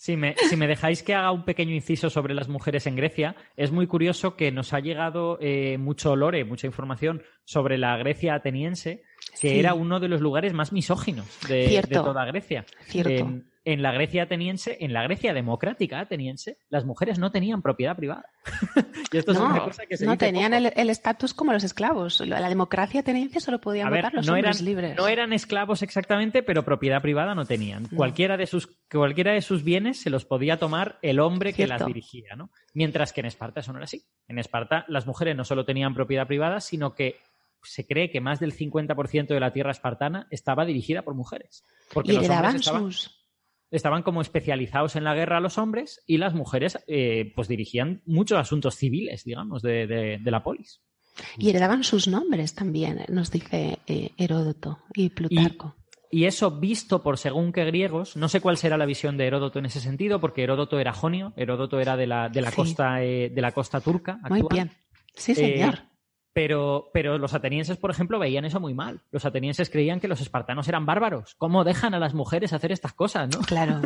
Si me, si me dejáis que haga un pequeño inciso sobre las mujeres en Grecia, es muy curioso que nos ha llegado eh, mucho lore, mucha información sobre la Grecia ateniense, que Sí. era uno de los lugares más misóginos de, toda Grecia. Cierto. En la Grecia ateniense, en la Grecia democrática ateniense, las mujeres no tenían propiedad privada. y esto es No, una cosa que se no dice tenían poco. el estatus como los esclavos. La democracia ateniense solo podían ver, votar los no hombres eran, libres. no eran esclavos exactamente, pero propiedad privada no tenían. No. Cualquiera, de sus, cualquiera de sus bienes se los podía tomar el hombre que las dirigía, ¿no? Mientras que en Esparta eso no era así. En Esparta las mujeres no solo tenían propiedad privada, sino que se cree que más del 50% de la tierra espartana estaba dirigida por mujeres. Porque y heredaban sus... estaban como especializados en la guerra los hombres y las mujeres eh, pues dirigían muchos asuntos civiles, digamos, de, de- de la polis. Y heredaban sus nombres también, nos dice eh, Heródoto y Plutarco. Y eso visto por según qué griegos, no sé cuál será la visión de Heródoto en ese sentido, porque Heródoto era jonio, Heródoto era de la, de la Sí. costa eh, de la costa turca. Muy actual. bien. Sí, Eh, señor. Pero, pero los atenienses, por ejemplo, veían eso muy mal. Los atenienses creían que los espartanos eran bárbaros. ¿Cómo dejan a las mujeres hacer estas cosas, no? Claro,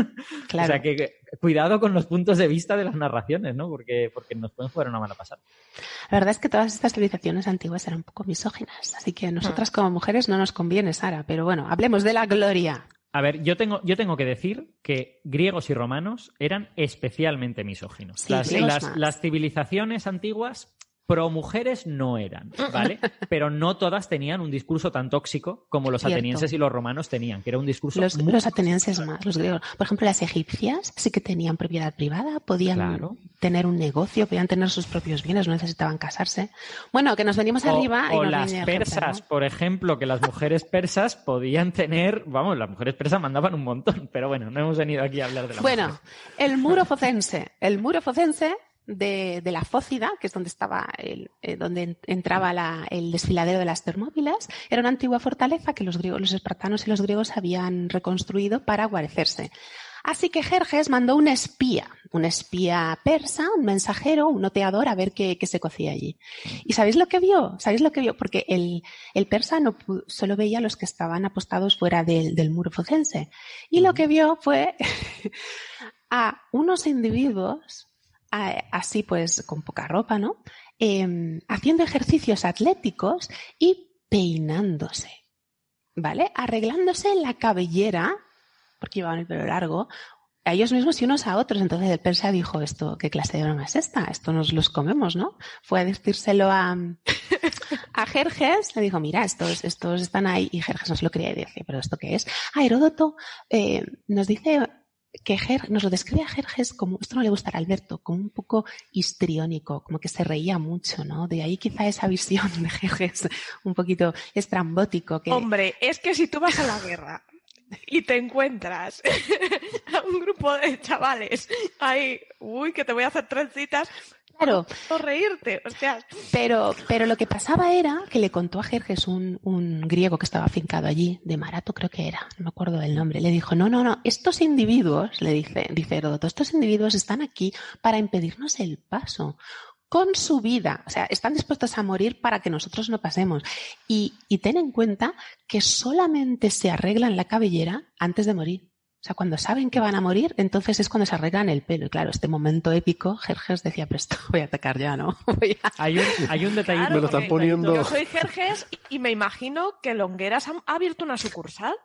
claro. O sea que que cuidado con los puntos de vista de las narraciones, ¿no? Porque, porque nos pueden jugar una mala pasada. La verdad es que todas estas civilizaciones antiguas eran un poco misóginas, así que a nosotras como mujeres no nos conviene, Sara. Pero bueno, hablemos de la gloria. A ver, yo tengo, yo tengo que decir que griegos y romanos eran especialmente misóginos. Sí, las, las- las civilizaciones antiguas pro mujeres no eran, ¿vale? Pero no todas tenían un discurso tan tóxico como los Cierto. atenienses y los romanos tenían, que era un discurso Los, muy- los atenienses más, los griegos. Por ejemplo, las egipcias sí que tenían propiedad privada, podían Claro. tener un negocio, podían tener sus propios bienes, no necesitaban casarse. Bueno, que nos venimos o, arriba y o las persas, ¿no? por ejemplo, que las mujeres persas podían tener, vamos, las mujeres persas mandaban un montón, pero bueno, no hemos venido aquí a hablar de la Bueno, mujer. el muro focense. El muro focense de, de la Fócida, que es donde estaba el, eh, donde en- entraba la- el desfiladero de las Termópilas, era una antigua fortaleza que los griegos, los espartanos y los griegos habían reconstruido para guarecerse. Así que Jerjes mandó un espía, un espía persa, un mensajero, un noteador, a ver qué, qué se cocía allí. ¿Y sabéis lo que vio? ¿Sabéis lo que vio? Porque el, el persa no solo veía a los que estaban apostados fuera del, del muro focense. Y lo que vio fue a unos individuos, así pues con poca ropa, ¿no? Em, haciendo ejercicios atléticos y peinándose, ¿vale? Arreglándose la cabellera, porque llevaban el pelo largo, a ellos mismos y unos a otros. Entonces el persa dijo, esto, ¿qué clase de broma es esta? Esto nos los comemos, ¿no? Fue a decírselo a, a Jerjes, le dijo, mira, estos, estos están ahí, y Jerjes no se lo quería decir, pero ¿esto qué es? Ah, Heródoto eh, nos dice que Ger- nos lo describe a Jerjes como, esto no le gustará a Alberto, como un poco histriónico, como que se reía mucho, ¿no? De ahí quizá esa visión de Jerjes un poquito estrambótico. Que... Hombre, es que si tú vas a la guerra y te encuentras a un grupo de chavales ahí, uy, que te voy a hacer trencitas, Claro. o reírte, o sea, Pero, pero lo que pasaba era que le contó a Jerjes un, un griego que estaba afincado allí, de Marato creo que era, no me acuerdo del nombre, le dijo, no, no, no, estos individuos, le dice, dice Heródoto, estos individuos están aquí para impedirnos el paso. con su vida. O sea, están dispuestos a morir para que nosotros no pasemos. Y, y ten en cuenta que solamente se arreglan la cabellera antes de morir. O sea, cuando saben que van a morir, entonces es cuando se arreglan el pelo. Y claro, este momento épico, Jerjes decía, pero esto voy a atacar ya, ¿no? Hay, un, hay un detallito. me lo están poniendo. Yo soy Jerjes y me imagino que Longueras ha abierto una sucursal.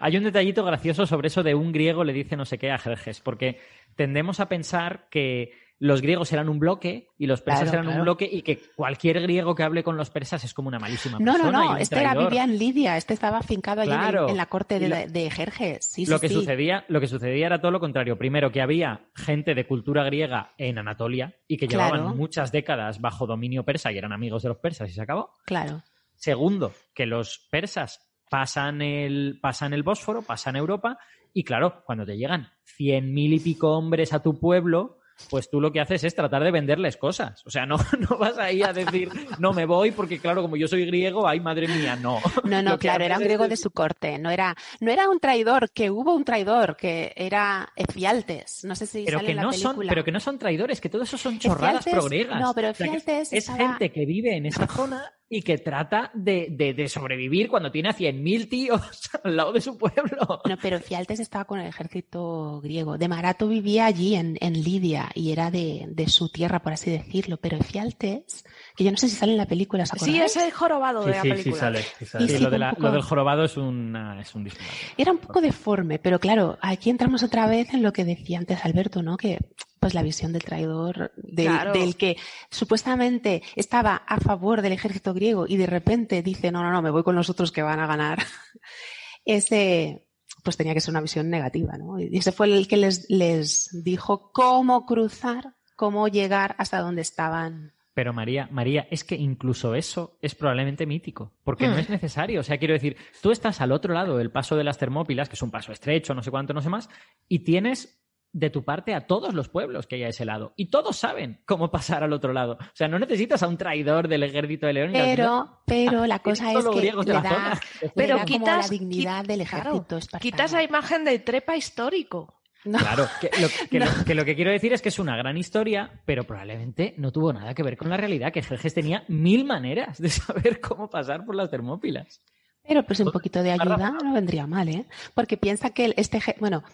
Hay un detallito gracioso sobre eso de un griego le dice no sé qué a Jerjes, porque tendemos a pensar que los griegos eran un bloque y los persas Claro, eran claro. un bloque y que cualquier griego que hable con los persas es como una malísima No, persona. no, no, un este era, vivía en Lidia, este estaba afincado allí en el- Claro. en, la corte de, Y lo- de Jerjes. Sí, lo sí, que sí. sucedía lo que sucedía era todo lo contrario primero que había gente de cultura griega en Anatolia y que llevaban muchas décadas bajo dominio persa y eran amigos de los persas y se acabó Claro. segundo que los persas pasan el pasan el Bósforo pasan Europa y claro cuando te llegan cien mil y pico hombres a tu pueblo pues tú lo que haces es tratar de venderles cosas. O sea, no, no vas ahí a decir, no me voy porque, claro, como yo soy griego, ay, madre mía, no. No, no, claro, era un griego es- de su corte, no era, no era un traidor, que hubo un traidor, que era Efialtes, no sé si pero sale que en la no película. son pero que no son traidores que todo eso son chorradas Efialtes- progregas no, pero O sea, Efialtes es estaba- gente que vive en esa zona y que trata de, de- de sobrevivir cuando tiene a 100.000 tíos al lado de su pueblo No, pero Fialtes estaba con el ejército griego. De Marato vivía allí en, en Lidia y era de, de su tierra, por así decirlo. Pero Fialtes, que yo no sé si sale en la película, ¿os Sí, es el jorobado Sí, de la sí, sí película. sale. sí sale. Sí, sí, lo, de un la- poco- lo del jorobado es, una, es un disparate Era un poco deforme, pero claro, aquí entramos otra vez en lo que decía antes Alberto, ¿no? Que pues la visión del traidor, del, Claro. del que supuestamente estaba a favor del ejército griego y de repente dice, no, no, no, me voy con los otros que van a ganar. Ese, pues tenía que ser una visión negativa, ¿no? Y ese fue el que les, les dijo cómo cruzar, cómo llegar hasta donde estaban. Pero María, María, es que incluso eso es probablemente mítico, porque no Hmm. es necesario. O sea, quiero decir, tú estás al otro lado del paso de las Termópilas, que es un paso estrecho, no sé cuánto, no sé más, y tienes de tu parte a todos los pueblos que hay a ese lado. Y todos saben cómo pasar al otro lado. O sea, no necesitas a un traidor del ejército de León. Pero, pero la cosa todos es los que griegos de le la da, zona. le Pero como quitas- la dignidad del Claro, ejército espartano. Quitas la imagen de trepa histórico. No. Claro, que lo que, lo, que lo que quiero decir es que es una gran historia, pero probablemente no tuvo nada que ver con la realidad, que Jerjes tenía mil maneras de saber cómo pasar por las Termópilas. Pero pues un poquito de ayuda no vendría mal, ¿eh? Porque piensa que el- este, bueno,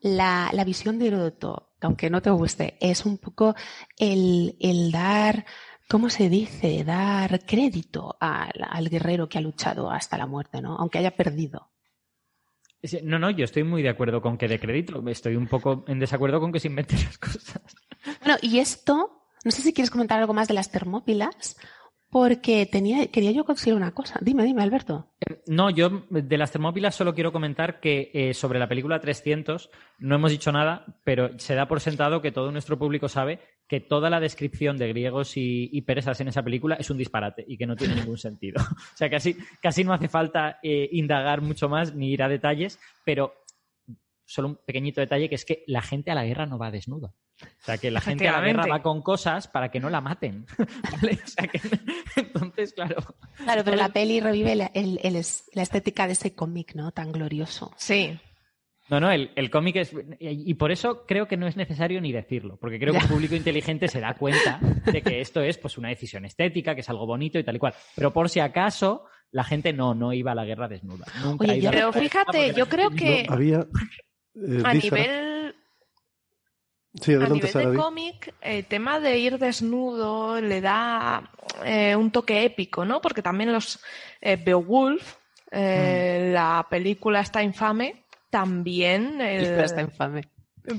la, la visión de Heródoto, aunque no te guste, es un poco el, el dar, ¿cómo se dice? Dar crédito al, al guerrero que ha luchado hasta la muerte, ¿no? Aunque haya perdido. No, no, yo estoy muy de acuerdo con que de crédito. Estoy un poco en desacuerdo con que se inventen las cosas. Bueno, y esto, no sé si quieres comentar algo más de las termópilas, porque tenía, quería yo conseguir una cosa. Dime, dime, Alberto. No, yo de las Termópilas solo quiero comentar que eh, sobre la película 300 no hemos dicho nada, pero se da por sentado que todo nuestro público sabe que toda la descripción de griegos y, y persas en esa película es un disparate y que no tiene ningún sentido. O sea, casi, casi no hace falta eh, indagar mucho más ni ir a detalles, pero solo un pequeñito detalle que es que la gente a la guerra no va desnuda. O sea, que la gente a la guerra va con cosas para que no la maten. ¿Vale? O sea, que entonces, claro. Claro, pero la peli revive la, el- el es- la estética de ese cómic, ¿no? Tan glorioso. Sí. No, no, el, el cómic es. Y por eso creo que no es necesario ni decirlo, porque creo que el público inteligente se da cuenta de que esto es pues una decisión estética, que es algo bonito y tal y cual. Pero por si acaso, la gente no, no iba a la guerra desnuda. Nunca Oye, ha ido yo- a la Pero guerra fíjate, yo creo que No, había. eh, a Sara. nivel Sí, A nivel Sara. de cómic, el tema de ir desnudo le da eh, un toque épico, ¿no? Porque también los eh, Beowulf, eh, la película está infame, también el, Está infame.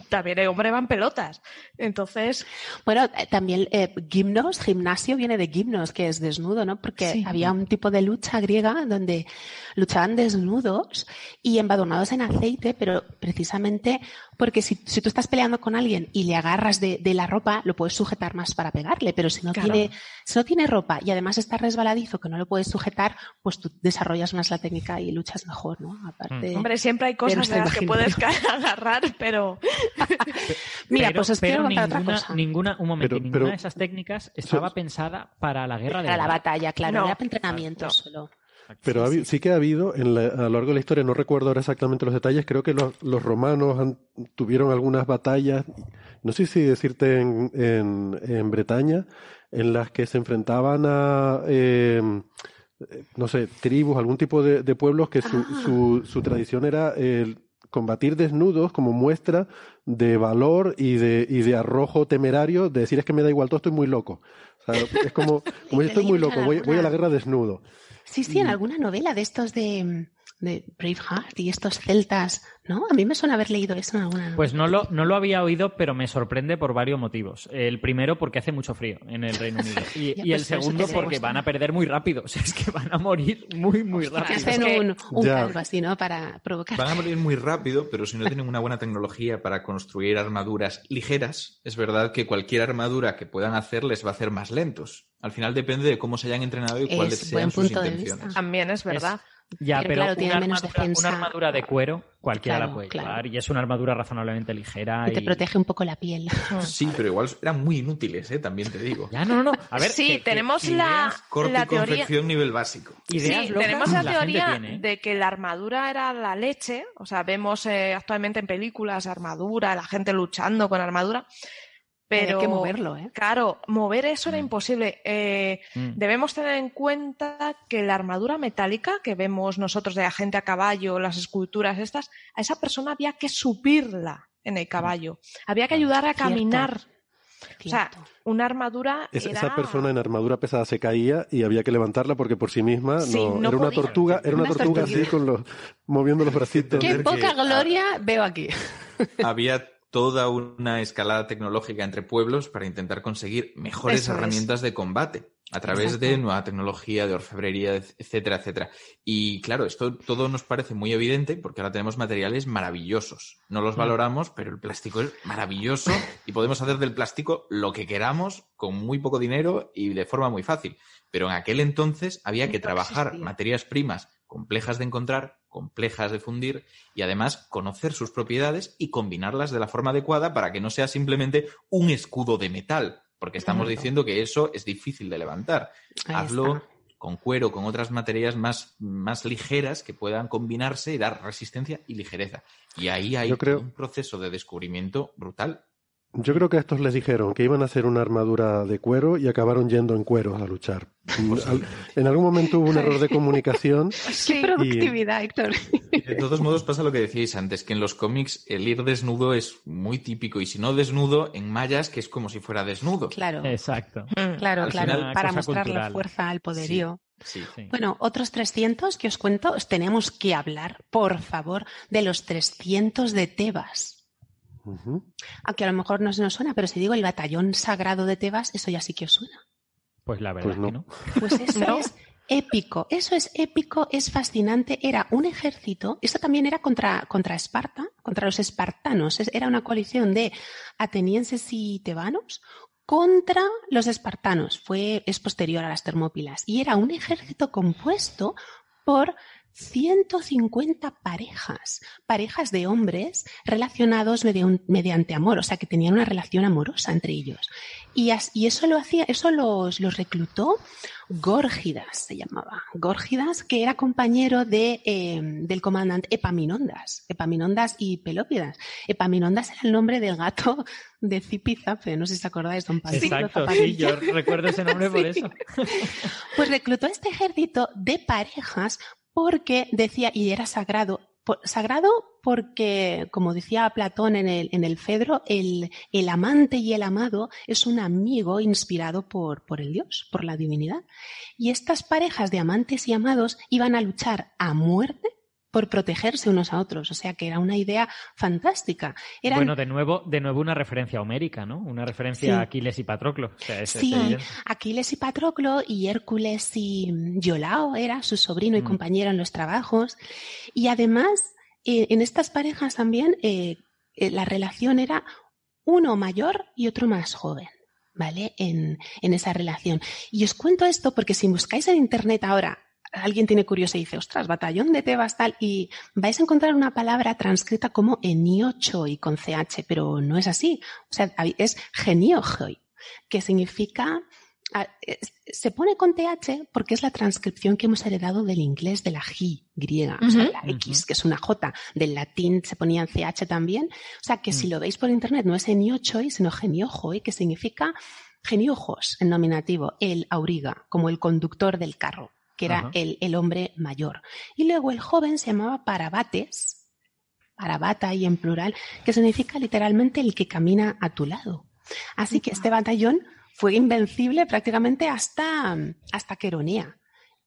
también el hombre va en pelotas. Entonces, Bueno, también eh, gimnos, gimnasio viene de gimnos, que es desnudo, ¿no? Porque Sí. había un tipo de lucha griega donde luchaban desnudos y embadurnados en aceite, pero precisamente porque si, si tú estás peleando con alguien y le agarras de, de la ropa, lo puedes sujetar más para pegarle, pero si no, Claro. tiene, si no tiene ropa y además está resbaladizo que no lo puedes sujetar, pues tú desarrollas más la técnica y luchas mejor, ¿no? Aparte, hombre, siempre hay cosas de las que puedes agarrar, pero Mira, pero, pues os pero quiero contar otra ninguna, cosa. ninguna, un momento, Pero- ninguna pero- de esas técnicas estaba pensada para la guerra de para la batalla, claro, No. era para entrenamiento No. solo. Pero ha sí que ha habido, en la- a lo largo de la historia, no recuerdo ahora exactamente los detalles, creo que los, los romanos han- tuvieron algunas batallas, no sé si decirte en, en, Bretaña, en las que se enfrentaban a, eh, no sé, tribus, algún tipo de, pueblos que su, ah. su, su, tradición era el combatir desnudos como muestra de valor y de, y de arrojo temerario, de decir es que me da igual, todo estoy muy loco. es como, como yo estoy muy loco, voy, voy a la guerra desnudo. Sí, sí, en alguna novela de estos de de Braveheart y estos celtas, ¿no? A mí me suena haber leído eso en alguna. Pues no lo, no lo había oído, pero me sorprende por varios motivos. El primero, porque hace mucho frío en el Reino Unido. Y, el pues segundo, porque van a perder muy rápido. O sea, es que van a morir muy, muy rápido. Hacen un, un calvo así, ¿no? Para provocar. Van a morir muy rápido, pero si no tienen una buena tecnología para construir armaduras ligeras, es verdad que cualquier armadura que puedan hacer les va a hacer más lentos. Al final depende de cómo se hayan entrenado y cuáles sean sus intenciones. También es verdad. Ya, pero, una, armadura, de cuero cualquiera la puede llevar y es una armadura razonablemente ligera. Y te protege un poco la piel. Sí, pero igual eran muy inútiles, ¿eh? también te digo. Ya, no, no, no. A ver, sí, tenemos la, la teoría. nivel básico. sí, tenemos la, teoría de que la armadura era la leche. O sea, vemos eh, actualmente en películas armadura, la gente luchando con armadura. Pero hay que moverlo, ¿eh? Claro, mover eso era mm. imposible. Eh, mm. Debemos tener en cuenta que la armadura metálica que vemos nosotros de la gente a caballo, las esculturas estas, a esa persona había que subirla en el caballo. Había que ayudar a caminar. O sea, una armadura. Esa persona en armadura pesada se caía y había que levantarla porque por sí misma no, era una tortuga, era una, tortuga, así con los moviendo los bracitos. Qué poca gloria veo aquí. Había toda una escalada tecnológica entre pueblos para intentar conseguir mejores herramientas de combate a través de nueva tecnología, de orfebrería, etcétera, etcétera. Y claro, esto todo nos parece muy evidente porque ahora tenemos materiales maravillosos. No los mm. valoramos, pero el plástico es maravilloso y podemos hacer del plástico lo que queramos con muy poco dinero y de forma muy fácil. Pero en aquel entonces había que trabajar materias primas complejas de encontrar, complejas de fundir y además conocer sus propiedades y combinarlas de la forma adecuada para que no sea simplemente un escudo de metal, porque estamos diciendo que eso es difícil de levantar. Hazlo con cuero, con otras materias más, más ligeras que puedan combinarse y dar resistencia y ligereza. Y ahí hay un proceso de descubrimiento brutal. Yo creo que a estos les dijeron que iban a hacer una armadura de cuero y acabaron yendo en cuero a luchar. en algún momento hubo un error de comunicación. Qué productividad, Héctor. De todos modos pasa lo que decíais antes, que en los cómics el ir desnudo es muy típico y si no desnudo, en mallas que es como si fuera desnudo. Claro. Exacto. Mm, claro, claro, para mostrar la fuerza, el poderío. Sí, sí. Bueno, otros 300 que os cuento, os tenemos que hablar, por favor, de los 300 de Tebas. Aunque a lo mejor no se nos suena, pero si digo el batallón sagrado de Tebas, eso ya sí que os suena. Pues la verdad pues no. Pues eso es épico, eso es épico, es fascinante. Era un ejército, esto también era contra, contra Esparta, contra los espartanos. Era una coalición de atenienses y tebanos contra los espartanos. Fue, es posterior a las Termópilas. Y era un ejército compuesto por 150 parejas, parejas de hombres relacionados mediante amor, o sea, que tenían una relación amorosa entre ellos. Y, eso lo hacía, eso los, reclutó Górgidas, se llamaba. Górgidas, que era compañero de, eh, del comandante Epaminondas, Epaminondas y Pelópidas. Epaminondas era el nombre del gato de Zipizape, no sé si os acordáis, don Exacto, sí, yo recuerdo ese nombre por eso. Pues reclutó este ejército de parejas porque decía, y era sagrado, sagrado porque, como decía Platón en el, en el Fedro, el, el, amante y el amado es un amigo inspirado por, por el Dios, por la divinidad. Y estas parejas de amantes y amados iban a luchar a muerte por protegerse unos a otros. O sea que era una idea fantástica. Bueno, de nuevo, de nuevo una referencia homérica, ¿no? Una referencia a Aquiles y Patroclo. sí, Aquiles y Patroclo y Hércules y Yolao era su sobrino y mm. compañero en los trabajos. Y además, eh, en estas parejas también eh, eh, la relación era uno mayor y otro más joven. ¿Vale? En, en esa relación. Y os cuento esto porque si buscáis en Internet ahora alguien tiene curiosidad y dice, ostras, batallón de Tebas tal, y vais a encontrar una palabra transcrita como y con CH, pero no es así. O sea, es geniojoi, que significa Ah, se pone con TH porque es la transcripción que hemos heredado del inglés de la G griega, o sea, la X, que es una J. Del latín se ponía en CH también. O sea, que si mm. lo veis por internet no es eniochoi, sino geniojoi, que significa geniojos en nominativo, el auriga, como el conductor del carro, que era el, el, hombre mayor. Y luego el joven se llamaba Parabates, Parabata y en plural, que significa literalmente el que camina a tu lado. Así que este batallón fue invencible prácticamente hasta, hasta Queronea.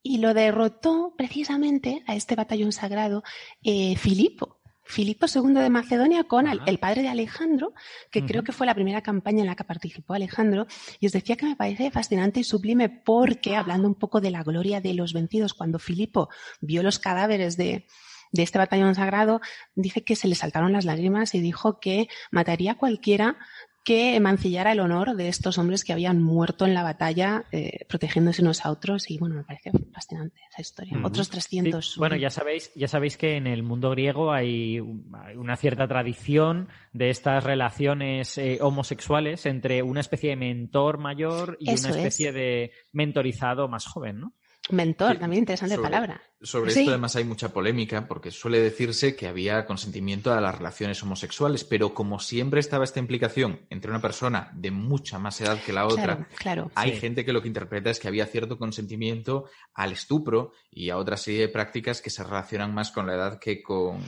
Y lo derrotó precisamente a este batallón sagrado eh, Filipo. Filipo II de Macedonia con el, padre de Alejandro, que creo que fue la primera campaña en la que participó Alejandro, y os decía que me parece fascinante y sublime porque, hablando un poco de la gloria de los vencidos, cuando Filipo vio los cadáveres de, de este batallón sagrado, dice que se le saltaron las lágrimas y dijo que mataría a cualquiera que mancillara el honor de estos hombres que habían muerto en la batalla eh, protegiéndose unos a otros y bueno, me parece fascinante esa historia. Otros 300. Bueno, ya sabéis, ya sabéis que en el mundo griego hay una cierta tradición de estas relaciones eh, homosexuales entre una especie de mentor mayor y una especie de mentorizado más joven, ¿no? Mentor, también interesante palabra. Sobre esto además hay mucha polémica porque suele decirse que había consentimiento a las relaciones homosexuales, pero como siempre estaba esta implicación entre una persona de mucha más edad que la otra, claro, hay gente que lo que interpreta es que había cierto consentimiento al estupro y a otra serie de prácticas que se relacionan más con la edad que con,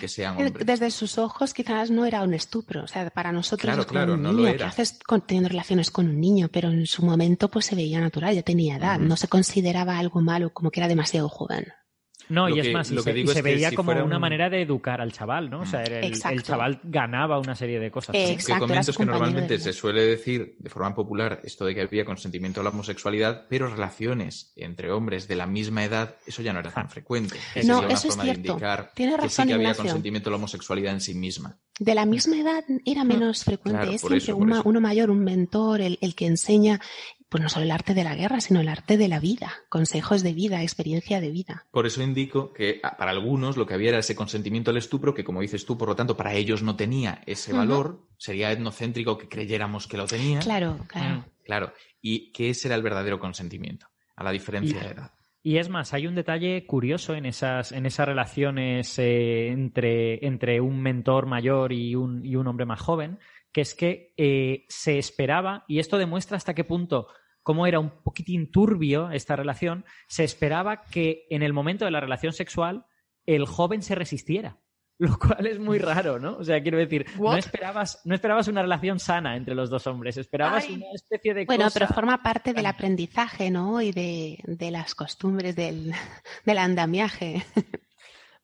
que sean hombres. Desde sus ojos quizás no era un estupro, o sea, para nosotros claro, es claro, un no niño, lo era. haces teniendo relaciones con un niño, pero en su momento pues se veía natural, ya tenía edad, no se consideraba algo malo como que era demasiado joven. No, y es más, y se, veía como una manera de educar al chaval, ¿no? O sea, el, chaval ganaba una serie de cosas. Exacto, que comento es que normalmente se suele decir de forma popular esto de que había consentimiento a la homosexualidad, pero relaciones entre hombres de la misma edad, eso ya no era tan frecuente. No, una eso forma es cierto. de indicar Tiene que razón, sí que había Ignacio. consentimiento a la homosexualidad en sí misma. De la misma edad era menos frecuente. Claro, es siempre eso, una- uno mayor, un mentor, el, el que enseña, pues no solo el arte de la guerra, sino el arte de la vida, consejos de vida, experiencia de vida. Por eso indico que ah, para algunos lo que había era ese consentimiento al estupro, que como dices tú, por lo tanto, para ellos no tenía ese valor, sería etnocéntrico que creyéramos que lo tenía. Claro, claro. Claro. Y que ese era el verdadero consentimiento, a la diferencia Y- de edad. Y es más, hay un detalle curioso en esas, en esas relaciones eh, entre, entre un mentor mayor y un, y un hombre más joven, que es que eh, se esperaba, y esto demuestra hasta qué punto, cómo era un poquitín turbio esta relación, se esperaba que en el momento de la relación sexual el joven se resistiera. Lo cual es muy raro, ¿no? O sea, quiero decir, no esperabas, no esperabas una relación sana entre los dos hombres, esperabas Ay. una especie de Bueno, cosa- pero forma parte del aprendizaje, ¿no? Y de, de las costumbres del, del andamiaje.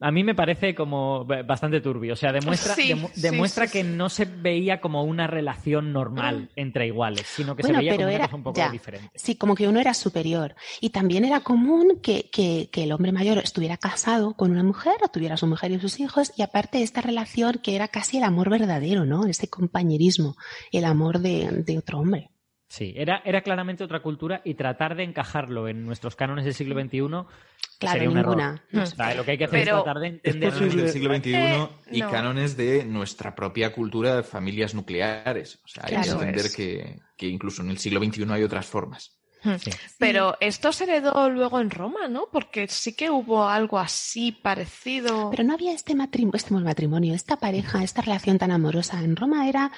A mí me parece como bastante turbio. O sea, demuestra, Sí, demu- sí, demuestra sí, que no se veía como una relación normal entre iguales, sino que Bueno, se veía pero como una era- cosa un poco ya. diferente. Sí, como que uno era superior. Y también era común que, que- que el hombre mayor estuviera casado con una mujer o tuviera su mujer y sus hijos. Y aparte esta relación que era casi el amor verdadero, ¿no? Ese compañerismo, el amor de, de otro hombre. Sí, era, era claramente otra cultura y tratar de encajarlo en nuestros cánones del siglo XXI Claro, sería un ninguna. error. O sea, lo que hay que hacer Pero- es tratar de Es entender. cánones del siglo XXI Eh, y no. cánones de nuestra propia cultura de familias nucleares. O sea, hay que entender que, que incluso en el siglo XXI hay otras formas. Sí. Pero esto se heredó luego en Roma, ¿no? Porque sí que hubo algo así parecido. Pero no había este matrimonio, este matrimonio, esta pareja, esta relación tan amorosa. En Roma era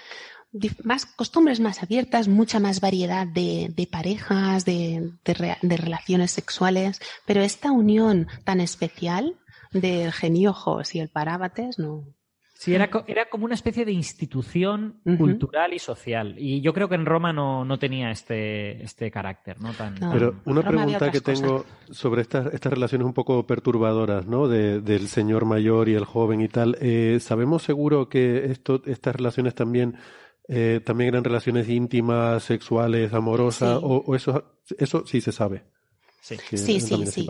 más costumbres más abiertas, mucha más variedad de, de parejas, de, de relaciones sexuales, pero esta unión tan especial del geniojos y el parábates no. Sí, era, era como una especie de institución cultural y social. Y yo creo que en Roma no, no tenía este, este carácter, ¿no? Tan, No. Pero una pregunta que tengo sobre estas, estas relaciones un poco perturbadoras, ¿no? De- del señor mayor y el joven y tal. Eh, ¿Sabemos seguro que esto, estas relaciones también, eh, también eran relaciones íntimas, sexuales, amorosas? Sí. O, o eso, eso sí se sabe? Sí, Sí, sí, sí.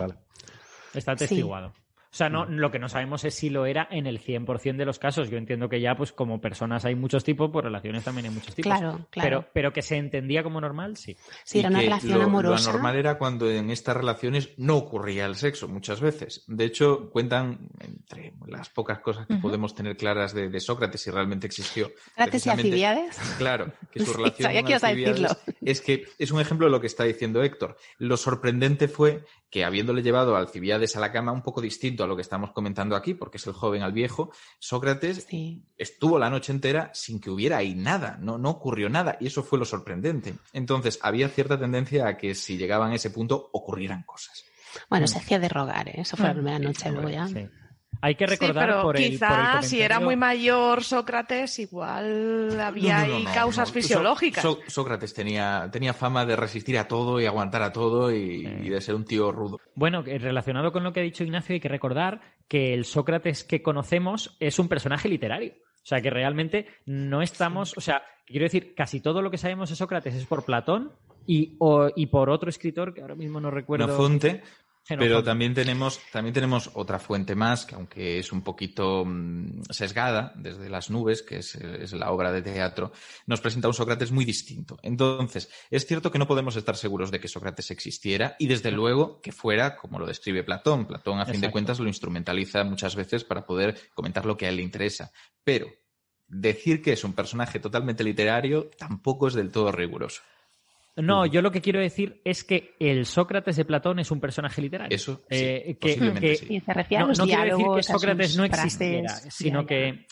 está atestiguado. Sea, no, lo que no sabemos es si lo era en el 100% de los casos. Yo entiendo que ya, pues como personas hay muchos tipos, pues relaciones también hay muchos tipos. Claro, claro. Pero, pero que se entendía como normal, sí. Sí, era una relación lo, amorosa. Lo normal era cuando en estas relaciones no ocurría el sexo, muchas veces. De hecho, cuentan, entre las pocas cosas que podemos tener claras de, de Sócrates, si realmente existió. Sócrates y Alcibiades. Claro, que su Sí, relación sabía con que ibas a Alcibiades decirlo. es que es un ejemplo de lo que está diciendo Héctor. Lo sorprendente fue que habiéndole llevado a Alcibiades a la cama un poco distinto a lo que estamos comentando aquí, porque es el joven al viejo, Sócrates estuvo la noche entera sin que hubiera ahí nada, no, no ocurrió nada, y eso fue lo sorprendente. Entonces, había cierta tendencia a que si llegaban a ese punto ocurrieran cosas. Bueno, se hacía de rogar, ¿eh? eso fue la Mm. primera noche, luego ya. Hay que Sí, recordar pero por el, quizá por el si era muy mayor Sócrates, igual había No, no, no, ahí no, causas no. fisiológicas. So- Sócrates tenía, tenía fama de resistir a todo y aguantar a todo y, y de ser un tío rudo. Bueno, que relacionado con lo que ha dicho Ignacio, hay que recordar que el Sócrates que conocemos es un personaje literario. O sea, que realmente no estamos. O sea, quiero decir, casi todo lo que sabemos de Sócrates es por Platón y, o- y por otro escritor que ahora mismo no recuerdo. Xenofonte, pero también tenemos, también tenemos otra fuente más, que aunque es un poquito mm, sesgada, desde las nubes, que es, es la obra de teatro, nos presenta un Sócrates muy distinto. Entonces, es cierto que no podemos estar seguros de que Sócrates existiera y desde luego que fuera como lo describe Platón. Platón, a fin de cuentas, lo instrumentaliza muchas veces para poder comentar lo que a él le interesa. Pero decir que es un personaje totalmente literario tampoco es del todo riguroso. No, yo lo que quiero decir es que el Sócrates de Platón es un personaje literario. Eso, sí, Eh, que, posiblemente que- sí. Y se refiere a no, los no quiero decir que a Sócrates no existiera, frases, sino ya, que,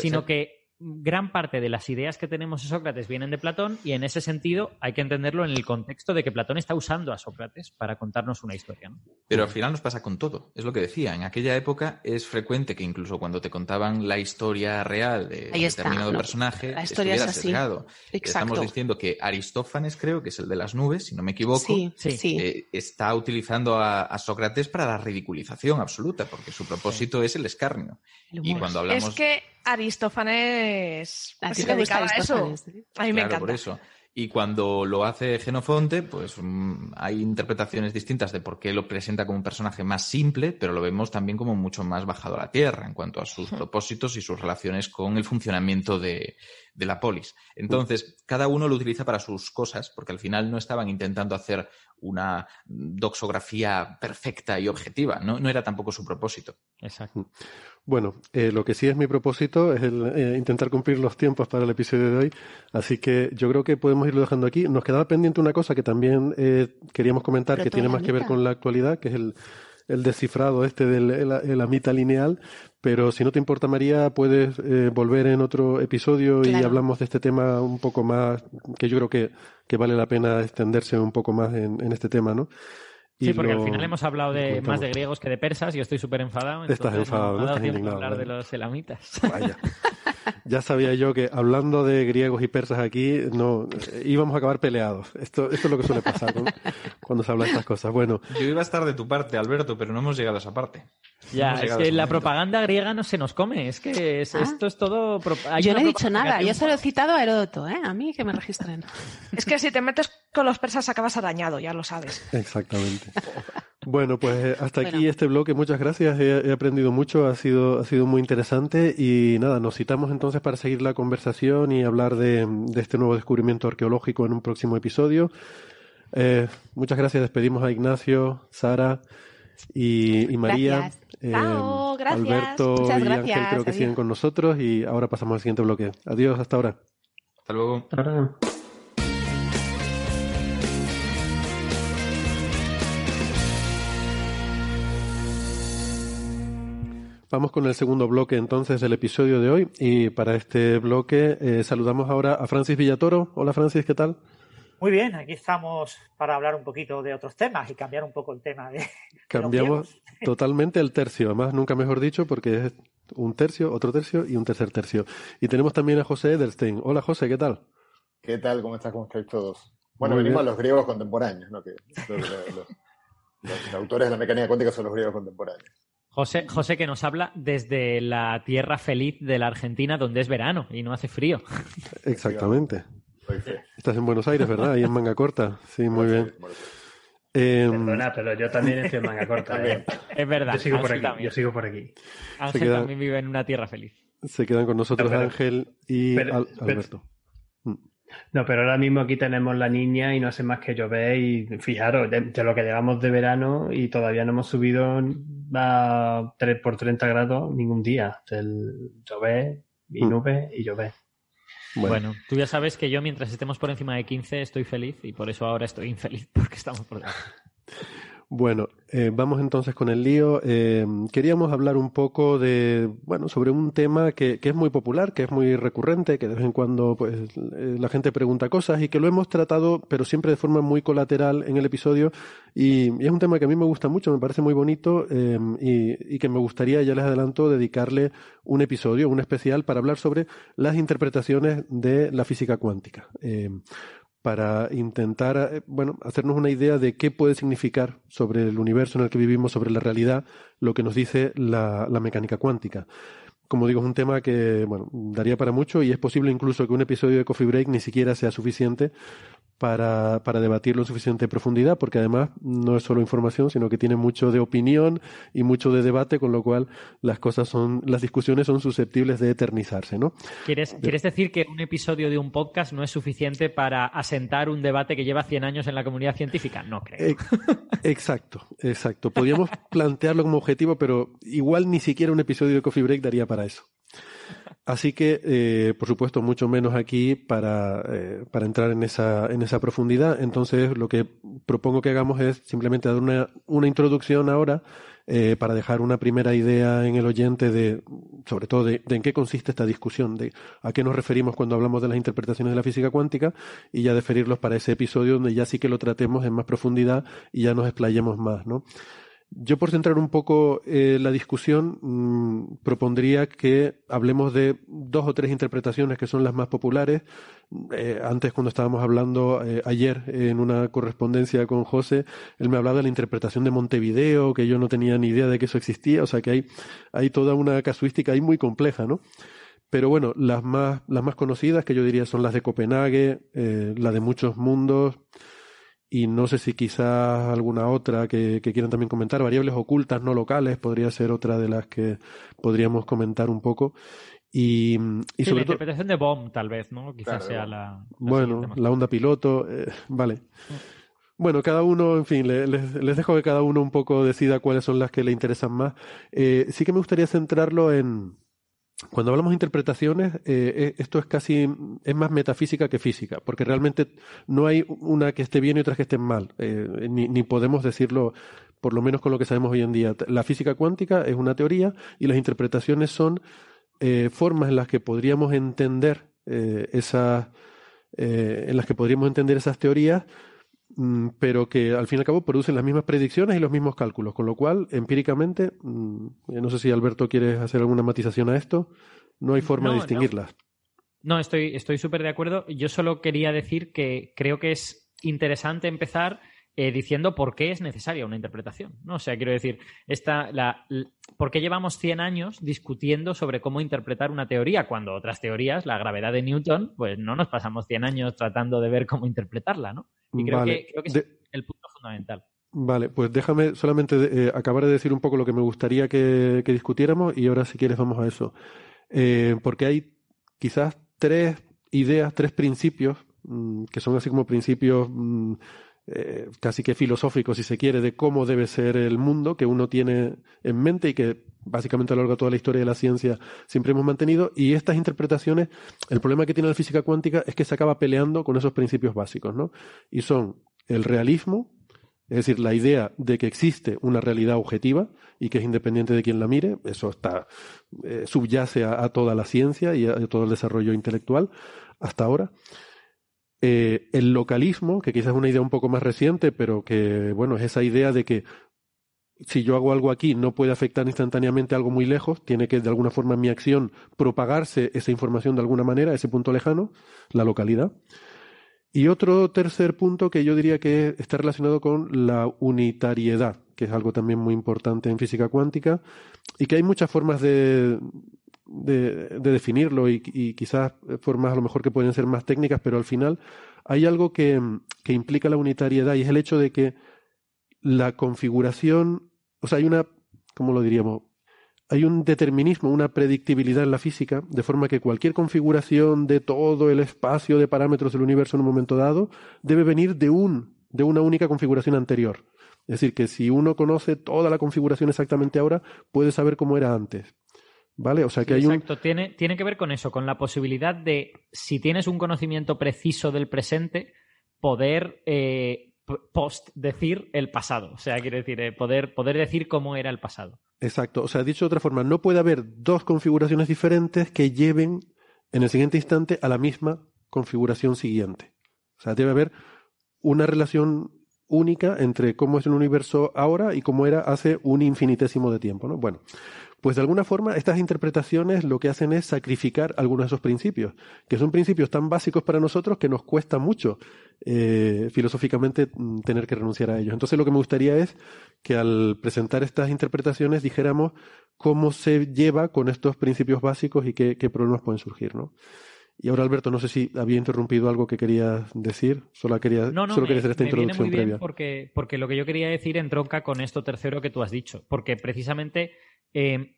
sino ser. que gran parte de las ideas que tenemos de Sócrates vienen de Platón y en ese sentido hay que entenderlo en el contexto de que Platón está usando a Sócrates para contarnos una historia. ¿no? Pero al final nos pasa con todo. Es lo que decía. En aquella época es frecuente que incluso cuando te contaban la historia real de Ahí está, determinado ¿no? personaje, La historia es así. Exacto. Estamos diciendo que Aristófanes, creo que es el de las nubes, si no me equivoco, Sí, Sí. sí. eh, está utilizando a, a Sócrates para la ridiculización absoluta, porque su propósito es el escarnio. Y cuando hablamos Es que Aristófanes A ti se te gusta dedicaba a eso. ¿eh? A mí me Claro, encanta. por eso. Y cuando lo hace Genofonte, pues mm, hay interpretaciones distintas de por qué lo presenta como un personaje más simple, pero lo vemos también como mucho más bajado a la tierra en cuanto a sus propósitos y sus relaciones con el funcionamiento de, de la polis. Entonces, cada uno lo utiliza para sus cosas, porque al final no estaban intentando hacer una doxografía perfecta y objetiva, no, no era tampoco su propósito. Exacto. Bueno, eh, lo que sí es mi propósito es el, eh, intentar cumplir los tiempos para el episodio de hoy, así que yo creo que podemos irlo dejando aquí. Nos quedaba pendiente una cosa que también eh, queríamos comentar que tiene más que ver con la actualidad, que es el, el descifrado este del el, el amita lineal, pero si no te importa María, puedes eh, volver en otro episodio y hablamos de este tema un poco más, que yo creo que, que vale la pena extenderse un poco más en, en este tema, ¿no? Y Sí, porque lo- al final hemos hablado de más de griegos que de persas y yo estoy súper enfadado. Estás entonces enfadado, no ¿no? me ha dado Estás indignado, hablar de los elamitas. Vaya. Ya sabía yo que hablando de griegos y persas aquí, no eh, íbamos a acabar peleados. Esto, esto es lo que suele pasar ¿no? cuando se habla de estas cosas. Bueno, Yo iba a estar de tu parte, Alberto, pero no hemos llegado a esa parte. Ya, es que la momento. propaganda griega no se nos come. Es que es- Ah. esto es todo. hay Yo no he dicho nada, yo solo he citado a Heródoto, ¿eh? A mí que me registren. Es que si te metes con los persas acabas arañado, ya lo sabes. exactamente. Bueno, pues eh, hasta aquí Bueno. este bloque. Muchas gracias. He, he aprendido mucho. Ha sido, ha sido muy interesante. Y nada, nos citamos entonces para seguir la conversación y hablar de, de este nuevo descubrimiento arqueológico en un próximo episodio. Eh, muchas gracias. Despedimos a Ignacio, Sara y, y María. Gracias. Eh, Chao, gracias. Alberto Muchas y gracias, Ángel creo que adiós. siguen con nosotros y ahora pasamos al siguiente bloque. Adiós, hasta ahora. Hasta luego. Vamos con el segundo bloque entonces del episodio de hoy y para este bloque eh, saludamos ahora a Francis Villatoro. Hola Francis, ¿qué tal? Muy bien, aquí estamos para hablar un poquito de otros temas y cambiar un poco el tema de, Cambiamos totalmente el tercio, además nunca mejor dicho porque es un tercio, otro tercio y un tercer tercio. Y tenemos también a José Edelstein. Hola José, ¿qué tal? ¿Qué tal? ¿Cómo estás? ¿Cómo estáis todos? Bueno, Muy venimos bien. a los griegos contemporáneos, ¿no? Que los autores de la mecánica cuántica son los griegos contemporáneos. José, José que nos habla desde la tierra feliz de la Argentina, donde es verano y no hace frío. Exactamente. Estás en Buenos Aires, ¿verdad? Ahí en manga corta. Sí, muy bien. Eh, Perdona, pero yo también estoy en manga corta. ¿eh? Es verdad. Yo sigo por aquí. también. Yo sigo por aquí. Ángel queda- también vive en una tierra feliz. Se quedan con nosotros Pero- Ángel y pero- Al- pero- Alberto. No, pero ahora mismo aquí tenemos la niña y no hace más que llover y fijaros, de, de lo que llevamos de verano y todavía no hemos subido a 3 por 30 grados ningún día. Del llover y Mm. nube y llover. Bueno. tú ya sabes que yo mientras estemos por encima de 15 estoy feliz y por eso ahora estoy infeliz porque estamos por debajo. Bueno, eh, vamos entonces con el lío. Eh, queríamos hablar un poco de, bueno, sobre un tema que, es muy popular, que es muy recurrente, que de vez en cuando pues eh, la gente pregunta cosas y que lo hemos tratado, pero siempre de forma muy colateral en el episodio. Y, es un tema que a mí me gusta mucho, me parece muy bonito y, y que me gustaría, ya les adelanto, dedicarle un episodio, un especial para hablar sobre las interpretaciones de la física cuántica. Para intentar, eh, bueno, hacernos una idea de qué puede significar sobre el universo en el que vivimos, sobre la realidad, lo que nos dice la, la mecánica cuántica. Como digo, es un tema que, bueno, daría para mucho y es posible incluso que un episodio de Coffee Break ni siquiera sea suficiente para, para debatirlo en suficiente profundidad, porque además no es solo información, sino que tiene mucho de opinión y mucho de debate, con lo cual las cosas son, las discusiones son susceptibles de eternizarse, ¿no? ¿Quieres, ¿Quieres decir que un episodio de un podcast no es suficiente para asentar un debate que lleva 100 años en la comunidad científica? No creo. Exacto, exacto. Podríamos plantearlo como objetivo, pero igual ni siquiera un episodio de Coffee Break daría para eso. Así que, eh, por supuesto, mucho menos aquí para, eh, para entrar en esa, en esa profundidad. Entonces, lo que propongo que hagamos es simplemente dar una, una introducción ahora eh, para dejar una primera idea en el oyente de, sobre todo, de, de en qué consiste esta discusión, de a qué nos referimos cuando hablamos de las interpretaciones de la física cuántica y ya deferirlos para ese episodio donde ya sí que lo tratemos en más profundidad y ya nos explayemos más, ¿no? Yo, por centrar un poco eh, la discusión, mmm, propondría que hablemos de dos o tres interpretaciones que son las más populares. Eh, antes, cuando estábamos hablando eh, ayer en una correspondencia con José, él me hablaba de la interpretación de Montevideo, que yo no tenía ni idea de que eso existía. O sea que hay, hay toda una casuística ahí muy compleja, ¿no? Pero bueno, las más, las más conocidas, que yo diría son las de Copenhague, la de muchos mundos, y no sé si quizás alguna otra que, que, quieran también comentar. Variables ocultas no locales podría ser otra de las que podríamos comentar un poco. Y, y sí, sobre la todo. interpretación de Bohm, tal vez, ¿no? Quizás claro, sea la. la bueno, la onda piloto, eh, vale. Bueno, cada uno, en fin, les, les, dejo que cada uno un poco decida cuáles son las que le interesan más. Eh, sí que me gustaría centrarlo en, cuando hablamos de interpretaciones, eh, esto es casi, es más metafísica que física, porque realmente no hay una que esté bien y otra que esté mal, eh, ni, ni, podemos decirlo, por lo menos con lo que sabemos hoy en día. La física cuántica es una teoría y las interpretaciones son eh, formas en las que podríamos entender eh, esas, eh, en las que podríamos entender esas teorías pero que al fin y al cabo producen las mismas predicciones y los mismos cálculos, con lo cual, empíricamente, mm, no sé si Alberto quieres hacer alguna matización a esto, no hay forma no, de distinguirlas. No, no estoy estoy súper de acuerdo. Yo solo quería decir que creo que es interesante empezar eh, diciendo por qué es necesaria una interpretación. ¿no? O sea, quiero decir, esta, la, la, ¿por qué llevamos 100 años discutiendo sobre cómo interpretar una teoría cuando otras teorías, la gravedad de Newton, pues no nos pasamos 100 años tratando de ver cómo interpretarla, ¿no? Y creo, vale. que, creo que es el punto fundamental. Vale, pues déjame solamente eh, acabar de decir un poco lo que me gustaría que, que discutiéramos y ahora si quieres vamos a eso. Eh, porque hay quizás tres ideas, tres principios mmm, que son así como principios mmm, eh, casi que filosóficos, si se quiere, de cómo debe ser el mundo que uno tiene en mente y que básicamente a lo largo de toda la historia de la ciencia siempre hemos mantenido. Y estas interpretaciones, el problema que tiene la física cuántica es que se acaba peleando con esos principios básicos, ¿no? Y son el realismo, es decir, la idea de que existe una realidad objetiva y que es independiente de quien la mire, eso está, eh, subyace a, toda la ciencia y a todo el desarrollo intelectual hasta ahora. Eh, el localismo, que quizás es una idea un poco más reciente, pero que, bueno, es esa idea de que si yo hago algo aquí no puede afectar instantáneamente algo muy lejos, tiene que de alguna forma en mi acción propagarse esa información de alguna manera ese punto lejano, la localidad. Y otro tercer punto que yo diría que está relacionado con la unitariedad, que es algo también muy importante en física cuántica y que hay muchas formas de, de, de definirlo y, y, quizás formas a lo mejor que pueden ser más técnicas, pero al final hay algo que, que implica la unitariedad y es el hecho de que la configuración, o sea, hay una ¿cómo lo diríamos? Hay un determinismo, una predictibilidad en la física, de forma que cualquier configuración de todo el espacio de parámetros del universo en un momento dado debe venir de un, de una única configuración anterior. Es decir, que si uno conoce toda la configuración exactamente ahora, puede saber cómo era antes. ¿Vale? O sea que hay exacto. Tiene, tiene que ver con eso, con la posibilidad de, si tienes un conocimiento preciso del presente, poder eh, post decir el pasado. O sea, quiere decir, eh, poder, poder decir cómo era el pasado. Exacto. O sea, dicho de otra forma, no puede haber dos configuraciones diferentes que lleven en el siguiente instante a la misma configuración siguiente. O sea, debe haber una relación única entre cómo es el universo ahora y cómo era hace un infinitésimo de tiempo, ¿no? Bueno, pues de alguna forma estas interpretaciones lo que hacen es sacrificar algunos de esos principios, que son principios tan básicos para nosotros que nos cuesta mucho eh, filosóficamente mm, tener que renunciar a ellos. Entonces lo que me gustaría es que al presentar estas interpretaciones dijéramos cómo se lleva con estos principios básicos y qué, qué problemas pueden surgir, ¿no? Y ahora, Alberto, no sé si había interrumpido algo que querías decir. Solo quería, solo quería hacer esta introducción previa. Porque, porque lo que yo quería decir entronca con esto tercero que tú has dicho. Porque precisamente, eh,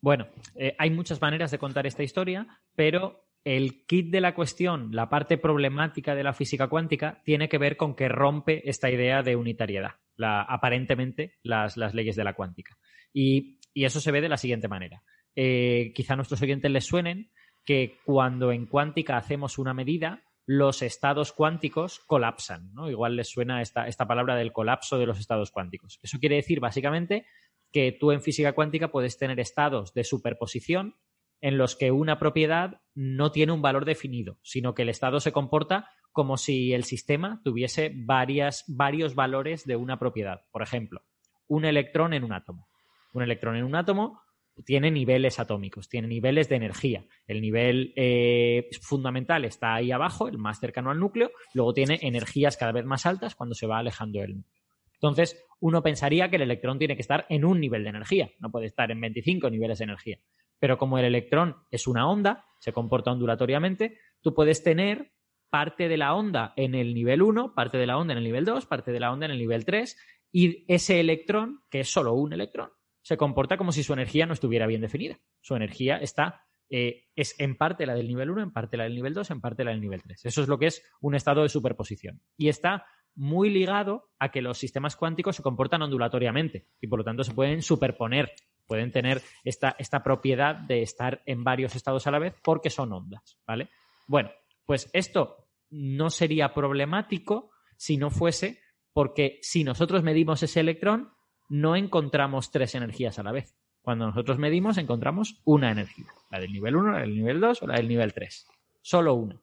bueno, eh, hay muchas maneras de contar esta historia, pero el kit de la cuestión, la parte problemática de la física cuántica, tiene que ver con que rompe esta idea de unitariedad, la, aparentemente las, leyes de la cuántica. Y, eso se ve de la siguiente manera. Eh, quizá a nuestros oyentes les suenen que cuando en cuántica hacemos una medida, los estados cuánticos colapsan. ¿no? Igual les suena esta palabra del colapso de los estados cuánticos. Eso quiere decir básicamente que tú en física cuántica puedes tener estados de superposición en los que una propiedad no tiene un valor definido, sino que el estado se comporta como si el sistema tuviese varias, varios valores de una propiedad. Por ejemplo, un electrón en un átomo. Un electrón en un átomo tiene niveles atómicos, tiene niveles de energía. El nivel eh, fundamental está ahí abajo, el más cercano al núcleo, luego tiene energías cada vez más altas cuando se va alejando del núcleo. Entonces, uno pensaría que el electrón tiene que estar en un nivel de energía, no puede estar en 25 niveles de energía. Pero como el electrón es una onda, se comporta ondulatoriamente, tú puedes tener parte de la onda en el nivel 1, parte de la onda en el nivel 2, parte de la onda en el nivel 3, y ese electrón, que es solo un electrón, se comporta como si su energía no estuviera bien definida. Su energía está, eh, es en parte la del nivel 1, en parte la del nivel 2, en parte la del nivel 3. Eso es lo que es un estado de superposición. Y está muy ligado a que los sistemas cuánticos se comportan ondulatoriamente y por lo tanto se pueden superponer, pueden tener esta, esta propiedad de estar en varios estados a la vez porque son ondas, ¿vale? Bueno, pues esto no sería problemático si no fuese porque si nosotros medimos ese electrón, no encontramos tres energías a la vez. Cuando nosotros medimos, encontramos una energía, la del nivel 1, la del nivel 2 o la del nivel 3. Solo una.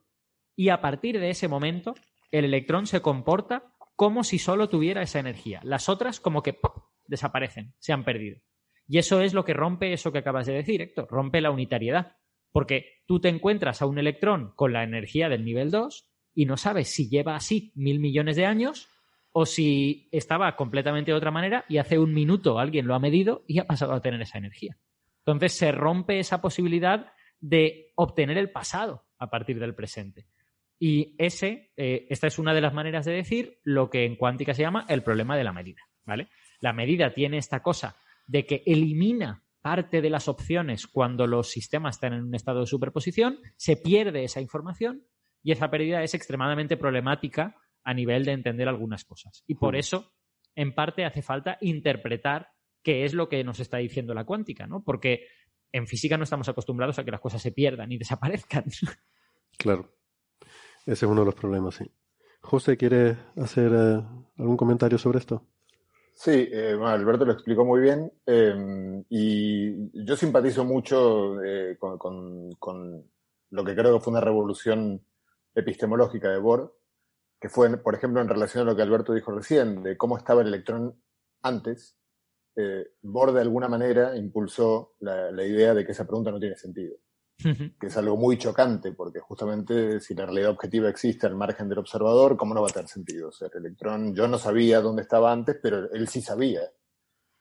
Y a partir de ese momento, el electrón se comporta como si solo tuviera esa energía. Las otras como que desaparecen, se han perdido. Y eso es lo que rompe eso que acabas de decir, Héctor, rompe la unitariedad. Porque tú te encuentras a un electrón con la energía del nivel 2 y no sabes si lleva así mil millones de años o si estaba completamente de otra manera y hace un minuto alguien lo ha medido y ha pasado a tener esa energía. Entonces se rompe esa posibilidad de obtener el pasado a partir del presente. Y ese, eh, esta es una de las maneras de decir lo que en cuántica se llama el problema de la medida. ¿vale? La medida tiene esta cosa de que elimina parte de las opciones cuando los sistemas están en un estado de superposición, se pierde esa información y esa pérdida es extremadamente problemática a nivel de entender algunas cosas. Y por eso, en parte, hace falta interpretar qué es lo que nos está diciendo la cuántica, ¿no? Porque en física no estamos acostumbrados a que las cosas se pierdan y desaparezcan. Claro. Ese es uno de los problemas, sí. José, ¿quiere hacer eh, algún comentario sobre esto? Sí, eh, Alberto lo explicó muy bien eh, y yo simpatizo mucho con, con, lo que creo que fue una revolución epistemológica de Bohr, que fue, por ejemplo, en relación a lo que Alberto dijo recién, de cómo estaba el electrón antes, Bohr de alguna manera impulsó la, idea de que esa pregunta no tiene sentido. Que es algo muy chocante, porque justamente si la realidad objetiva existe al margen del observador, ¿cómo no va a tener sentido? O sea, el electrón, yo no sabía dónde estaba antes, pero él sí sabía.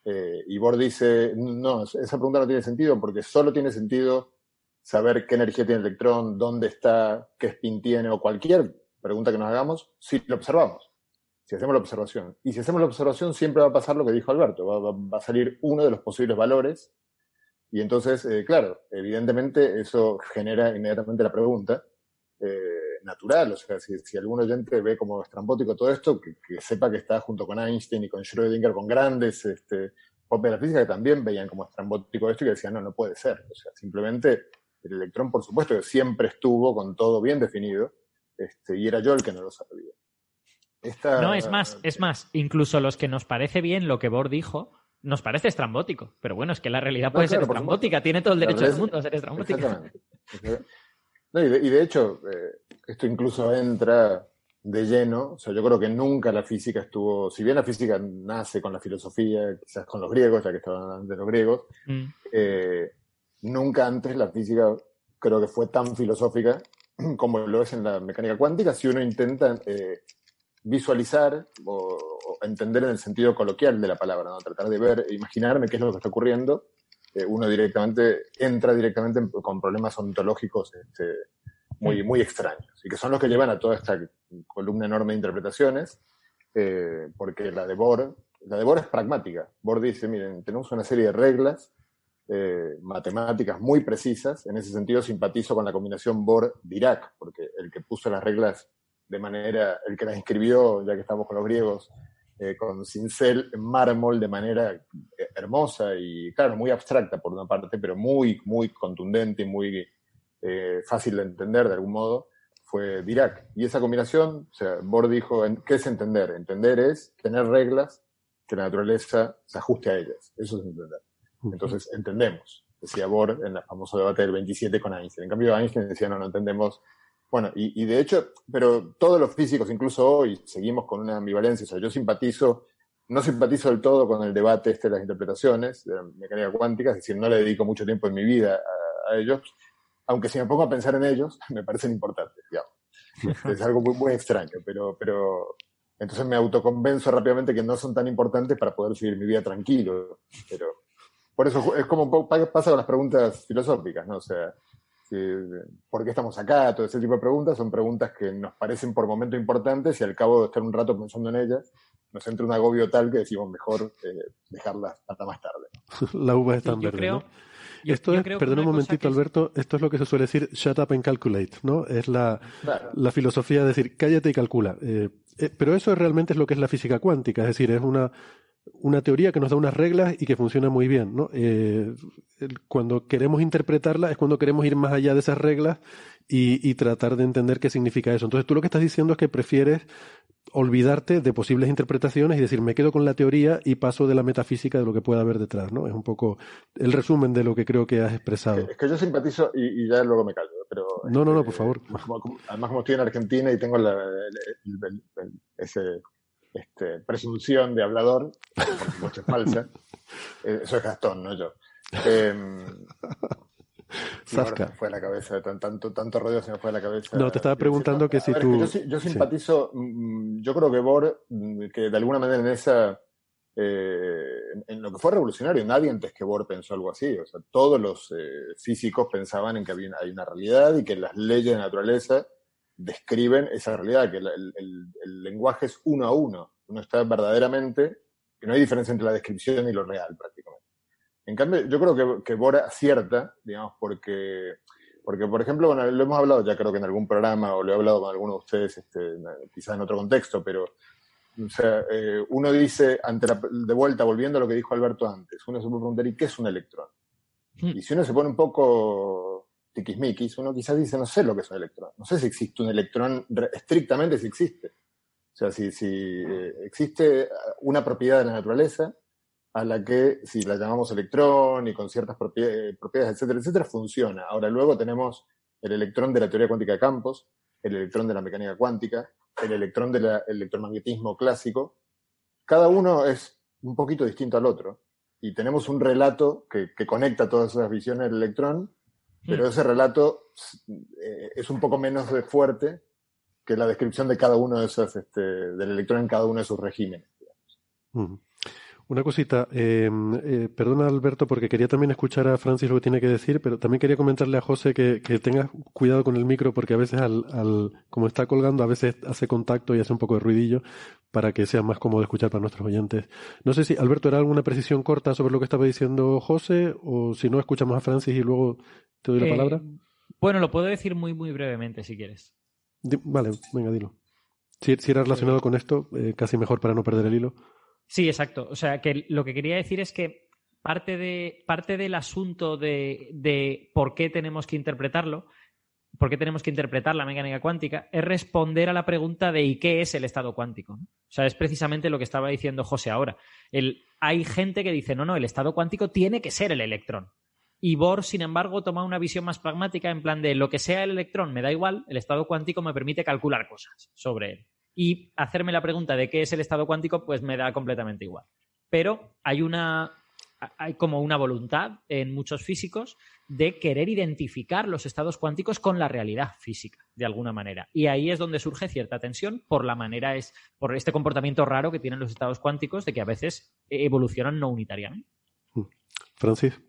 Eh, y Bohr dice, no, esa pregunta no tiene sentido porque solo tiene sentido saber qué energía tiene el electrón, dónde está, qué spin tiene o cualquier pregunta que nos hagamos si lo observamos. si hacemos la observación. Y si hacemos la observación, siempre va a pasar lo que dijo Alberto, va, a salir uno de los posibles valores. Y entonces, eh, claro, evidentemente eso genera inmediatamente la pregunta eh, natural. O sea, si, si, algún oyente ve como estrambótico todo esto, que, sepa que está junto con Einstein y con Schrödinger, con grandes este, de la física que también veían como estrambótico esto y que decían, no, no puede ser. O sea, simplemente el electrón, por supuesto, que siempre estuvo con todo bien definido, este, y era yo el que no lo sabía. No, es más, es más, incluso los que nos parece bien lo que Bohr dijo, nos parece estrambótico. Pero bueno, es que la realidad puede ser estrambótica, tiene todo el derecho del mundo a ser estrambótica. y, de, hecho, eh, esto incluso entra de lleno, o sea, yo creo que nunca la física estuvo, si bien la física nace con la filosofía, quizás con los griegos, ya que estaban de los griegos, mm. eh, nunca antes la física creo que fue tan filosófica como lo es en la mecánica cuántica, si uno intenta eh, visualizar o, entender en el sentido coloquial de la palabra, ¿no? tratar de ver, imaginarme qué es lo que está ocurriendo, eh, uno directamente entra directamente con problemas ontológicos este, muy, muy extraños y que son los que llevan a toda esta columna enorme de interpretaciones, eh, porque la de Bohr, la de Bohr es pragmática. Bohr dice, miren, tenemos una serie de reglas eh, matemáticas muy precisas, en ese sentido simpatizo con la combinación Bohr-Dirac, porque el que puso las reglas de manera, el que la escribió, ya que estamos con los griegos, eh, con cincel en mármol de manera eh, hermosa y, claro, muy abstracta por una parte, pero muy, muy contundente y muy eh, fácil de entender de algún modo, fue Dirac. Y esa combinación, o sea, Bohr dijo, ¿qué es entender? Entender es tener reglas que la naturaleza se ajuste a ellas. Eso es entender. Entonces, entendemos, decía Bohr en el famoso debate del 27 con Einstein. En cambio, Einstein decía, no, no entendemos bueno, y, de hecho, pero todos los físicos, incluso hoy, seguimos con una ambivalencia. O sea, yo simpatizo, no simpatizo del todo con el debate este de las interpretaciones de la mecánica cuántica, es decir, no le dedico mucho tiempo en mi vida a, ellos, aunque si me pongo a pensar en ellos, me parecen importantes, digamos. Es algo muy, muy extraño, pero, pero entonces me autoconvenzo rápidamente que no son tan importantes para poder seguir mi vida tranquilo. Pero por eso es como pasa con las preguntas filosóficas, ¿no? O sea, por qué estamos acá, todo ese tipo de preguntas, son preguntas que nos parecen por momento importantes y al cabo de estar un rato pensando en ellas, nos entra un agobio tal que decimos mejor eh, dejarlas hasta más tarde. La uva es tan verde, esto es, perdón un momentito, Alberto, esto es lo que se suele decir shut up and calculate, ¿no? Es la, la filosofía de decir cállate y calcula. Eh, eh, pero eso realmente es lo que es la física cuántica, es decir, es una una teoría que nos da unas reglas y que funciona muy bien. ¿no? Eh, cuando queremos interpretarla es cuando queremos ir más allá de esas reglas y, tratar de entender qué significa eso. Entonces tú lo que estás diciendo es que prefieres olvidarte de posibles interpretaciones y decir me quedo con la teoría y paso de la metafísica de lo que pueda haber detrás. ¿no? Es un poco el resumen de lo que creo que has expresado. Es que yo simpatizo y, ya luego me callo. Pero, no, no, no, por favor. además, como estoy en Argentina y tengo la, ese este, presunción de hablador, por supuesto es falsa. Eh, eso es Gastón, no yo. Eh, fue la cabeza, tanto, tanto rollo se me fue a la cabeza. No, te estaba preguntando que si tú... yo, simpatizo, mm, yo creo que Bohr, mm, que de alguna manera en esa... Eh, en, lo que fue revolucionario, nadie antes que Bohr pensó algo así. O sea, todos los eh, físicos pensaban en que había, hay una realidad y que las leyes de naturaleza describen esa realidad, que el, lenguaje es uno a uno. Uno está verdaderamente, que no hay diferencia entre la descripción y lo real prácticamente. En cambio, yo creo que, que Bora acierta, digamos, porque, porque por ejemplo, lo hemos hablado ya creo que en algún programa, o lo he hablado con alguno de ustedes, este, quizás en otro contexto, pero o sea, eh, uno dice, ante de vuelta, volviendo a lo que dijo Alberto antes, uno se puede preguntar, ¿y qué es un electrón? Hmm. Y si uno se pone un poco tiquismiquis, uno quizás dice, no sé lo que es un electrón, no sé si existe un electrón, estrictamente si existe. O sea, si, si eh, existe una propiedad de la naturaleza a la que, si la llamamos electrón y con ciertas propiedades, etcétera, etcétera, funciona. Ahora luego tenemos el electrón de la teoría cuántica de campos, el electrón de la mecánica cuántica, el electrón del electromagnetismo clásico. Cada uno es un poquito distinto al otro y tenemos un relato que, que conecta todas esas visiones del electrón pero mm. ese relato eh, es un poco menos fuerte que la descripción de cada uno de esos, este, del electrón en cada uno de sus regímenes. Una cosita, em, eh, perdona Alberto porque quería también escuchar a Francis lo que tiene que decir, pero también quería comentarle a José que, que tenga cuidado con el micro porque a veces al, al, como está colgando, a veces hace contacto y hace un poco de ruidillo para que sea más cómodo escuchar para nuestros oyentes. No sé si, Alberto, ¿era alguna precisión corta sobre lo que estaba diciendo José? O si no, escuchamos a Francis y luego te doy la Eh, palabra. Bueno, lo puedo decir muy, muy brevemente si quieres. Di- vale, venga, dilo. Si, si era relacionado con esto, eh, casi mejor para no perder el hilo. Sí, exacto. O sea, que lo que quería decir es que parte, de, parte del asunto de, de por qué tenemos que interpretarlo, por qué tenemos que interpretar la mecánica cuántica, es responder a la pregunta de ¿y qué es el estado cuántico? O sea, es precisamente lo que estaba diciendo José ahora. El, hay gente que dice, no, no, el estado cuántico tiene que ser el electrón. Y Bohr, sin embargo, toma una visión más pragmática en plan de lo que sea el electrón me da igual, el estado cuántico me permite calcular cosas sobre él. Y hacerme la pregunta de qué es el estado cuántico, pues me da completamente igual. Pero hay una hay como una voluntad en muchos físicos de querer identificar los estados cuánticos con la realidad física, de alguna manera. Y ahí es donde surge cierta tensión por la manera es, por este comportamiento raro que tienen los estados cuánticos de que a veces evolucionan no unitariamente. Francis.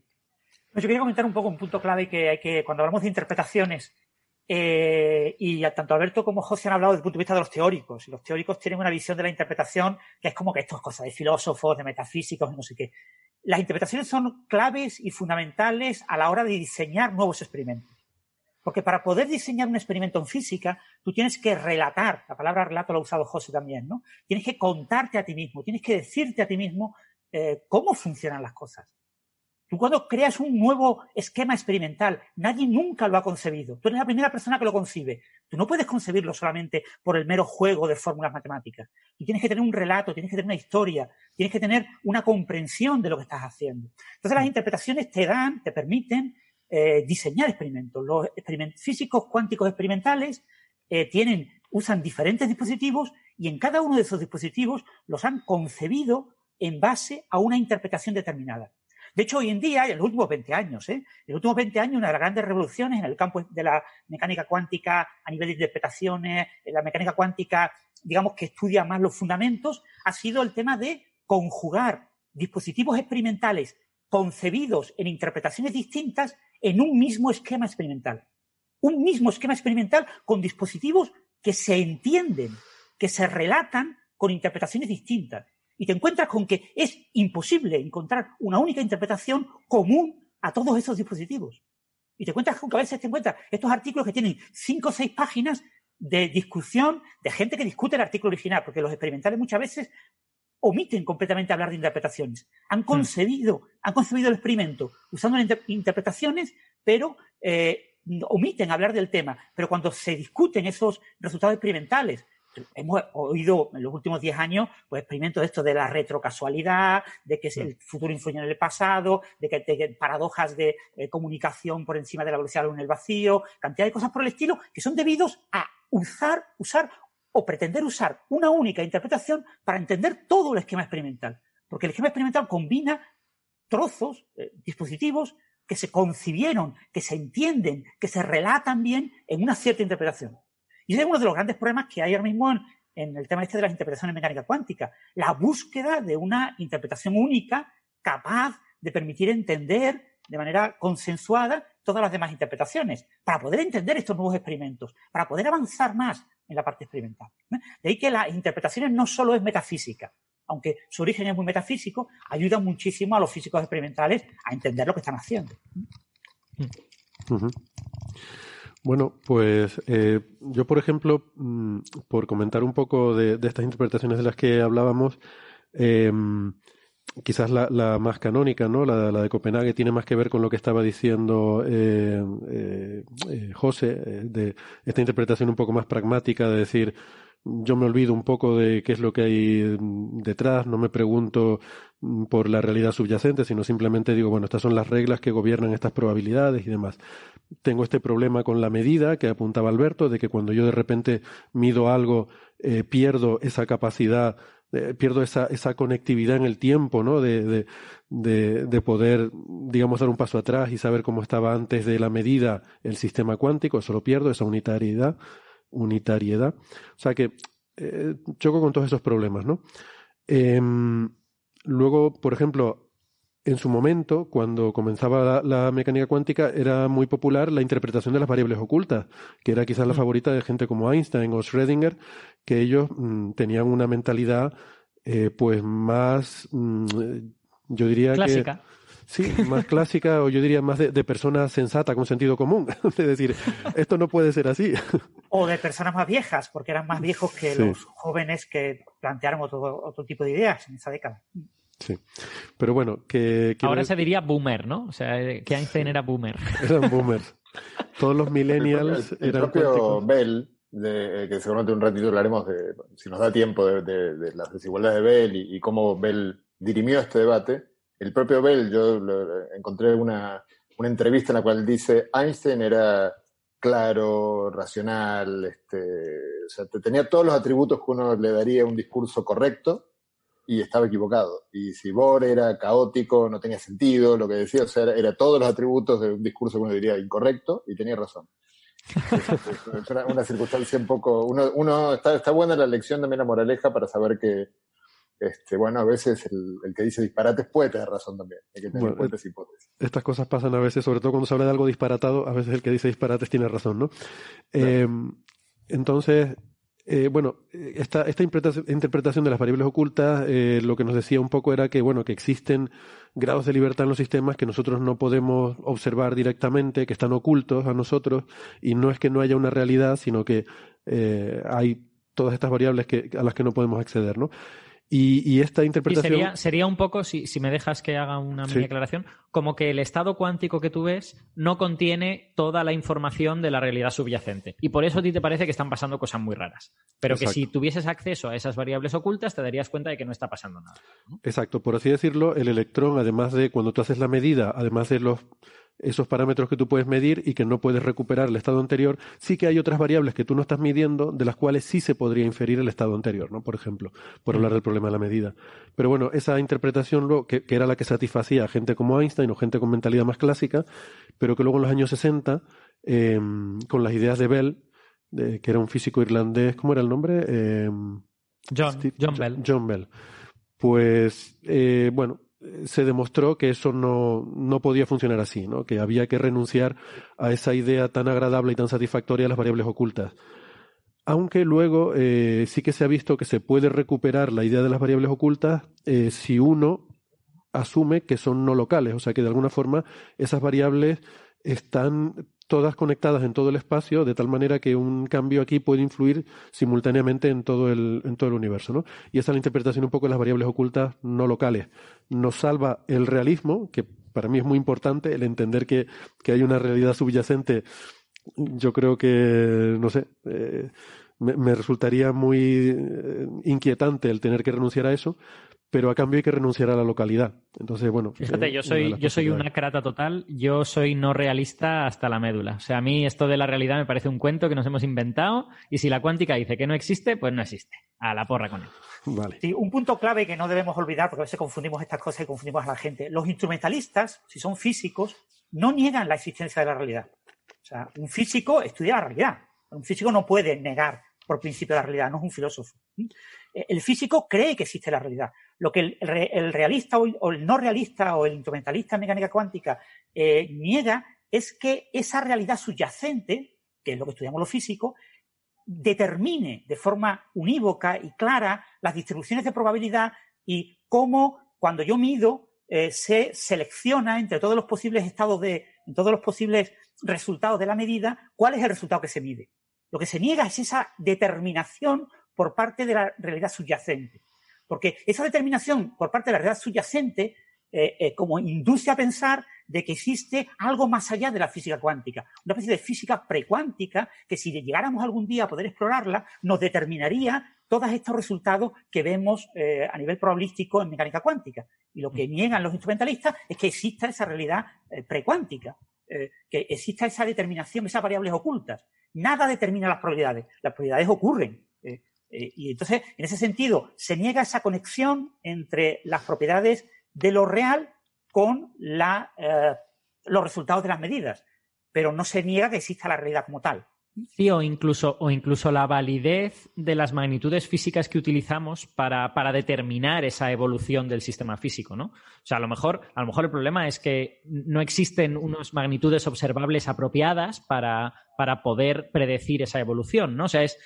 No, Yo quería comentar un poco un punto clave que hay que, cuando hablamos de interpretaciones, eh, y tanto Alberto como José han hablado desde el punto de vista de los teóricos. Los teóricos tienen una visión de la interpretación que es como que esto es cosa de filósofos, de metafísicos no sé qué. Las interpretaciones son claves y fundamentales a la hora de diseñar nuevos experimentos. Porque para poder diseñar un experimento en física, tú tienes que relatar, la palabra relato la ha usado José también, ¿no? Tienes que contarte a ti mismo, tienes que decirte a ti mismo eh, cómo funcionan las cosas. Tú cuando creas un nuevo esquema experimental, nadie nunca lo ha concebido. Tú eres la primera persona que lo concibe. Tú no puedes concebirlo solamente por el mero juego de fórmulas matemáticas. Tú tienes que tener un relato, tienes que tener una historia, tienes que tener una comprensión de lo que estás haciendo. Entonces las interpretaciones te dan, te permiten eh, diseñar experimentos. Los físicos cuánticos experimentales eh, tienen, usan diferentes dispositivos y en cada uno de esos dispositivos los han concebido en base a una interpretación determinada. De hecho, hoy en día, en los últimos 20 años, ¿eh? en los últimos 20 años, una de las grandes revoluciones en el campo de la mecánica cuántica a nivel de interpretaciones, en la mecánica cuántica, digamos, que estudia más los fundamentos, ha sido el tema de conjugar dispositivos experimentales concebidos en interpretaciones distintas en un mismo esquema experimental. Un mismo esquema experimental con dispositivos que se entienden, que se relatan con interpretaciones distintas. Y te encuentras con que es imposible encontrar una única interpretación común a todos esos dispositivos. Y te encuentras con que a veces te encuentras estos artículos que tienen cinco o seis páginas de discusión de gente que discute el artículo original, porque los experimentales muchas veces omiten completamente hablar de interpretaciones. Han concebido, han concebido el experimento usando inter- interpretaciones, pero eh, omiten hablar del tema. Pero cuando se discuten esos resultados experimentales, hemos oído en los últimos 10 años pues, experimentos de esto de la retrocasualidad, de que el futuro influye en el pasado, de que, de que paradojas de eh, comunicación por encima de la velocidad de la luz en el vacío, cantidad de cosas por el estilo que son debidos a usar, usar o pretender usar una única interpretación para entender todo el esquema experimental. Porque el esquema experimental combina trozos, eh, dispositivos que se concibieron, que se entienden, que se relatan bien en una cierta interpretación. Y ese es uno de los grandes problemas que hay ahora mismo en, el tema este de las interpretaciones mecánica cuántica. La búsqueda de una interpretación única capaz de permitir entender de manera consensuada todas las demás interpretaciones, para poder entender estos nuevos experimentos, para poder avanzar más en la parte experimental. ¿eh? De ahí que las interpretaciones no solo es metafísica, aunque su origen es muy metafísico, ayuda muchísimo a los físicos experimentales a entender lo que están haciendo. Ujú. Bueno, pues eh, yo, por ejemplo, mm, por comentar un poco de, estas interpretaciones de las que hablábamos, eh, quizás la, más canónica, ¿no? La, la de Copenhague tiene más que ver con lo que estaba diciendo eh, eh, eh, José, eh, de esta interpretación un poco más pragmática de decir, yo me olvido un poco de qué es lo que hay detrás, no me pregunto mm, por la realidad subyacente, sino simplemente digo, bueno, estas son las reglas que gobiernan estas probabilidades y demás. Tengo este problema con la medida que apuntaba Alberto, de que cuando yo de repente mido algo, eh, pierdo esa capacidad, eh, pierdo esa, esa conectividad en el tiempo, ¿no? De, de, de, de poder, digamos, dar un paso atrás y saber cómo estaba antes de la medida el sistema cuántico, eso lo pierdo, esa unitariedad unitariedad. O sea que eh, choco con todos esos problemas, ¿no? Eh, luego, por ejemplo, en su momento, cuando comenzaba la, mecánica cuántica, era muy popular la interpretación de las variables ocultas, que era quizás la favorita de gente como Einstein o Schrödinger, que ellos mm, tenían una mentalidad eh, pues más, mm, yo diría Clásica. Sí, más clásica o yo diría más de, persona sensata con sentido común. es decir, esto no puede ser así. o de personas más viejas, porque eran más viejos que los jóvenes que plantearon otro, otro tipo de ideas en esa década. Sí. Pero bueno, que. Ahora se diría boomer, ¿no? O sea, que Einstein era boomer. Eran boomers. Todos los millennials el, eran. propio Bell, de, que seguramente un ratito hablaremos de, si nos da tiempo, de, las desigualdades de Bell y, cómo Bell dirimió este debate. El propio Bell, yo encontré una, una entrevista en la cual dice Einstein era claro, racional, este, o sea, tenía todos los atributos que uno le daría a un discurso correcto y estaba equivocado. Y si Bohr era caótico, no tenía sentido, lo que decía, o sea, era, todos los atributos de un discurso que uno diría incorrecto y tenía razón. es una, una, circunstancia un poco. Uno, uno está, está, buena la lección también la moraleja para saber que, este, bueno, a veces el, que dice disparates puede tener razón también. Hay que tener hipótesis. Estas cosas pasan a veces, sobre todo cuando se habla de algo disparatado, a veces el que dice disparates tiene razón, ¿no? Eh, entonces, eh, bueno, esta, esta interpretación de las variables ocultas eh, lo que nos decía un poco era que, bueno, que existen grados de libertad en los sistemas que nosotros no podemos observar directamente, que están ocultos a nosotros, y no es que no haya una realidad, sino que eh, hay todas estas variables a las que no podemos acceder, ¿no? Y, esta interpretación. sería, un poco, si, me dejas que haga una mini aclaración, como que el estado cuántico que tú ves no contiene toda la información de la realidad subyacente. Y por eso a ti te parece que están pasando cosas muy raras. Pero que si tuvieses acceso a esas variables ocultas, te darías cuenta de que no está pasando nada. Exacto. Por así decirlo, el electrón, además de cuando tú haces la medida, además de los esos parámetros que tú puedes medir y que no puedes recuperar el estado anterior, sí que hay otras variables que tú no estás midiendo de las cuales sí se podría inferir el estado anterior, ¿no? Por ejemplo, por hablar del problema de la medida. Pero bueno, esa interpretación luego, que, era la que satisfacía a gente como Einstein o gente con mentalidad más clásica, pero que luego en los años 60, em, con las ideas de Bell, que era un físico irlandés, ¿cómo era el nombre? Em, John, John Bell. John Bell. Pues, eh, bueno, se demostró que eso no, no podía funcionar así, ¿no? que había que renunciar a esa idea tan agradable y tan satisfactoria de las variables ocultas. Aunque luego eh, sí que se ha visto que se puede recuperar la idea de las variables ocultas eh, si uno asume que son no locales, o sea que de alguna forma esas variables están todas conectadas en todo el espacio, de tal manera que un cambio aquí puede influir simultáneamente en todo el, en todo el universo. ¿no? Y esa es la interpretación un poco de las variables ocultas no locales. Nos salva el realismo, que para mí es muy importante, el entender que, que hay una realidad subyacente. Yo creo que, no sé, eh, me, resultaría muy eh, inquietante el tener que renunciar a eso, pero a cambio hay que renunciar a la localidad. Entonces, bueno. Fíjate, yo soy, yo soy una crata total, yo soy no realista hasta la médula. O sea, a mí esto de la realidad me parece un cuento que nos hemos inventado y si la cuántica dice que no existe, pues no existe. A la porra con él. Vale. Sí, un punto clave que no debemos olvidar, porque a veces confundimos estas cosas y confundimos a la gente. Los instrumentalistas, si son físicos, no niegan la existencia de la realidad. O sea, un físico estudia la realidad. Un físico no puede negar por principio de la realidad, no es un filósofo. El físico cree que existe la realidad. Lo que el, realista o el no realista o el instrumentalista en mecánica cuántica eh, niega es que esa realidad subyacente, que es lo que estudiamos los físicos, determine de forma unívoca y clara las distribuciones de probabilidad y cómo cuando yo mido eh, se selecciona entre todos los posibles estados de, todos los posibles resultados de la medida, cuál es el resultado que se mide. Lo que se niega es esa determinación por parte de la realidad subyacente. Porque esa determinación por parte de la realidad subyacente eh, eh, como induce a pensar de que existe algo más allá de la física cuántica, una especie de física precuántica que si llegáramos algún día a poder explorarla, nos determinaría todos estos resultados que vemos eh, a nivel probabilístico en mecánica cuántica. Y lo que niegan los instrumentalistas es que exista esa realidad precuántica, que exista esa determinación, esas variables ocultas. Nada determina las probabilidades, las probabilidades ocurren. Eh, y entonces, en ese sentido, se niega esa conexión entre las propiedades de lo real con la, eh, los resultados de las medidas, pero no se niega que exista la realidad como tal. Sí, o incluso, o incluso la validez de las magnitudes físicas que utilizamos para, para, determinar esa evolución del sistema físico, ¿no? O sea, a lo mejor, a lo mejor el problema es que no existen unas magnitudes observables apropiadas para, para poder predecir esa evolución, ¿no? O sea, es,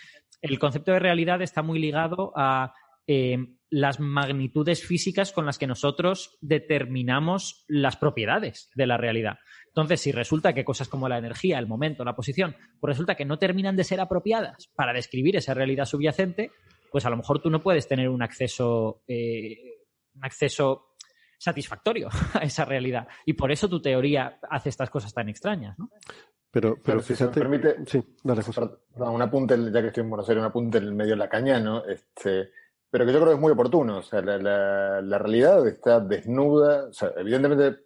el concepto de realidad está muy ligado a eh, las magnitudes físicas con las que nosotros determinamos las propiedades de la realidad. Entonces, si resulta que cosas como la energía, el momento, la posición, pues resulta que no terminan de ser apropiadas para describir esa realidad subyacente, pues a lo mejor tú no puedes tener un acceso, eh, un acceso satisfactorio a esa realidad. Y por eso tu teoría hace estas cosas tan extrañas. Pero, pero si se me permite, sí, dale, José. Perdón, un apunte, ya que estoy en Buenos Aires, un apunte en el medio de la caña, ¿no? Este, pero que yo creo que es muy oportuno. O sea, la, la, la realidad está desnuda. O sea, evidentemente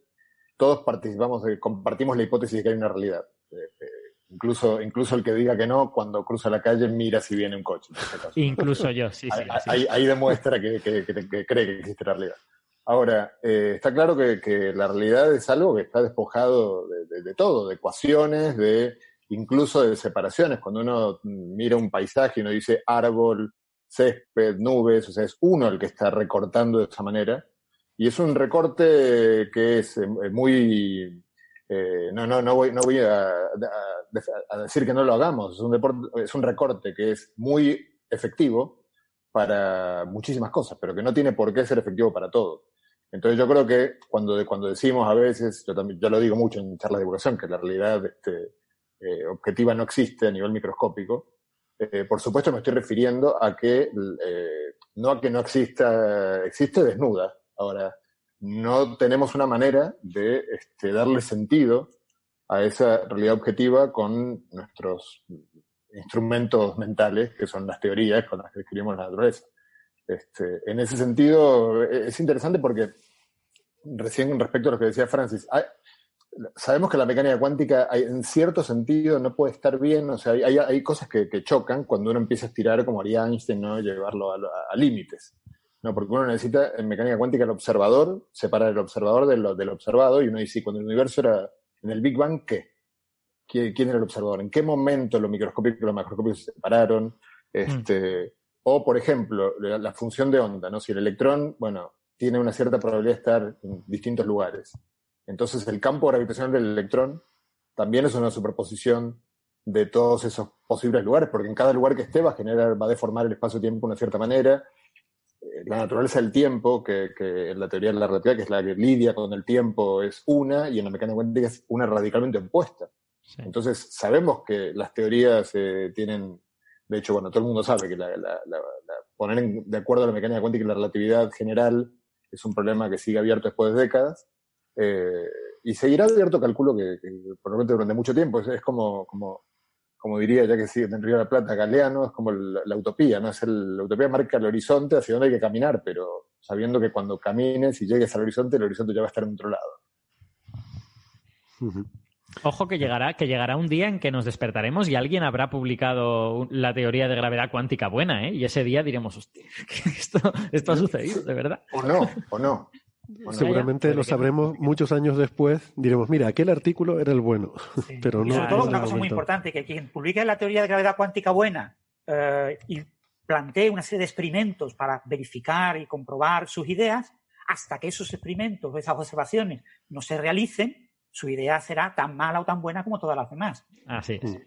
todos participamos, de, compartimos la hipótesis de que hay una realidad. Eh, incluso, incluso el que diga que no, cuando cruza la calle mira si viene un coche. Incluso yo, sí, sí. Ahí, ahí demuestra que, que, que, cree que existe la realidad. Ahora, eh, está claro que, la realidad es algo que está despojado de, todo, de ecuaciones, de incluso de separaciones. Cuando uno mira un paisaje y uno dice árbol, césped, nubes, o sea, es uno el que está recortando de esa manera. Y es un recorte que es eh, muy... Eh, no, no, no voy, no voy a, a, decir que no lo hagamos, es un, deporte, es un recorte que es muy efectivo para muchísimas cosas, pero que no tiene por qué ser efectivo para todo. Entonces yo creo que cuando, cuando decimos a veces, yo también, yo lo digo mucho en charlas de divulgación, que la realidad este, eh, objetiva no existe a nivel microscópico, eh, por supuesto me estoy refiriendo a que eh, no a que no exista, existe desnuda, Ahora, no tenemos una manera de este, darle sentido a esa realidad objetiva con nuestros instrumentos mentales, que son las teorías con las que describimos la naturaleza. Este, en ese sentido, es interesante porque recién respecto a lo que decía Francis, sabemos que la mecánica cuántica en cierto sentido no puede estar bien, o sea, hay, hay cosas que, que, chocan cuando uno empieza a estirar como haría Einstein, ¿no? llevarlo a, a límites. No, porque uno necesita en mecánica cuántica el observador, separar el observador del, del observado, y uno dice, cuando el universo era en el Big Bang, ¿qué? ¿Quién era el observador? ¿En qué momento lo microscópico y lo macroscópico se separaron? Este, mm. O, por ejemplo, la, la, función de onda, ¿no? Si el electrón, bueno, tiene una cierta probabilidad de estar en distintos lugares. Entonces, el campo gravitacional del electrón también es una superposición de todos esos posibles lugares, porque en cada lugar que esté va a generar, va a deformar el espacio-tiempo de una cierta manera, la naturaleza del tiempo, que, que, en la teoría de la relatividad, que es la que lidia con el tiempo, es una, y en la mecánica cuántica es una radicalmente opuesta. Entonces, sabemos que las teorías eh, tienen, de hecho, bueno, todo el mundo sabe que la, la, la, poner de acuerdo a la mecánica cuántica y la relatividad general es un problema que sigue abierto después de décadas. Eh, y seguirá abierto, calculo que, que probablemente durante mucho tiempo. Es, es como, como como diría, ya que sí, en Río de la Plata, Galeano, es como la, utopía, ¿no? Es el, la utopía marca el horizonte hacia donde hay que caminar, pero sabiendo que cuando camines y llegues al horizonte, el horizonte ya va a estar en otro lado. Ojo que llegará, que llegará un día en que nos despertaremos y alguien habrá publicado la teoría de gravedad cuántica buena, ¿eh? Y ese día diremos, hostia, esto, esto ha sucedido, de verdad. O no, o no. Seguramente lo sabremos muchos años después. Diremos, mira, aquel artículo era el bueno. Pero no, sobre todo, una cosa muy importante, que quien publique la teoría de gravedad cuántica buena eh, y plantee una serie de experimentos para verificar y comprobar sus ideas, hasta que esos experimentos, esas observaciones no se realicen, su idea será tan mala o tan buena como todas las demás. Así es.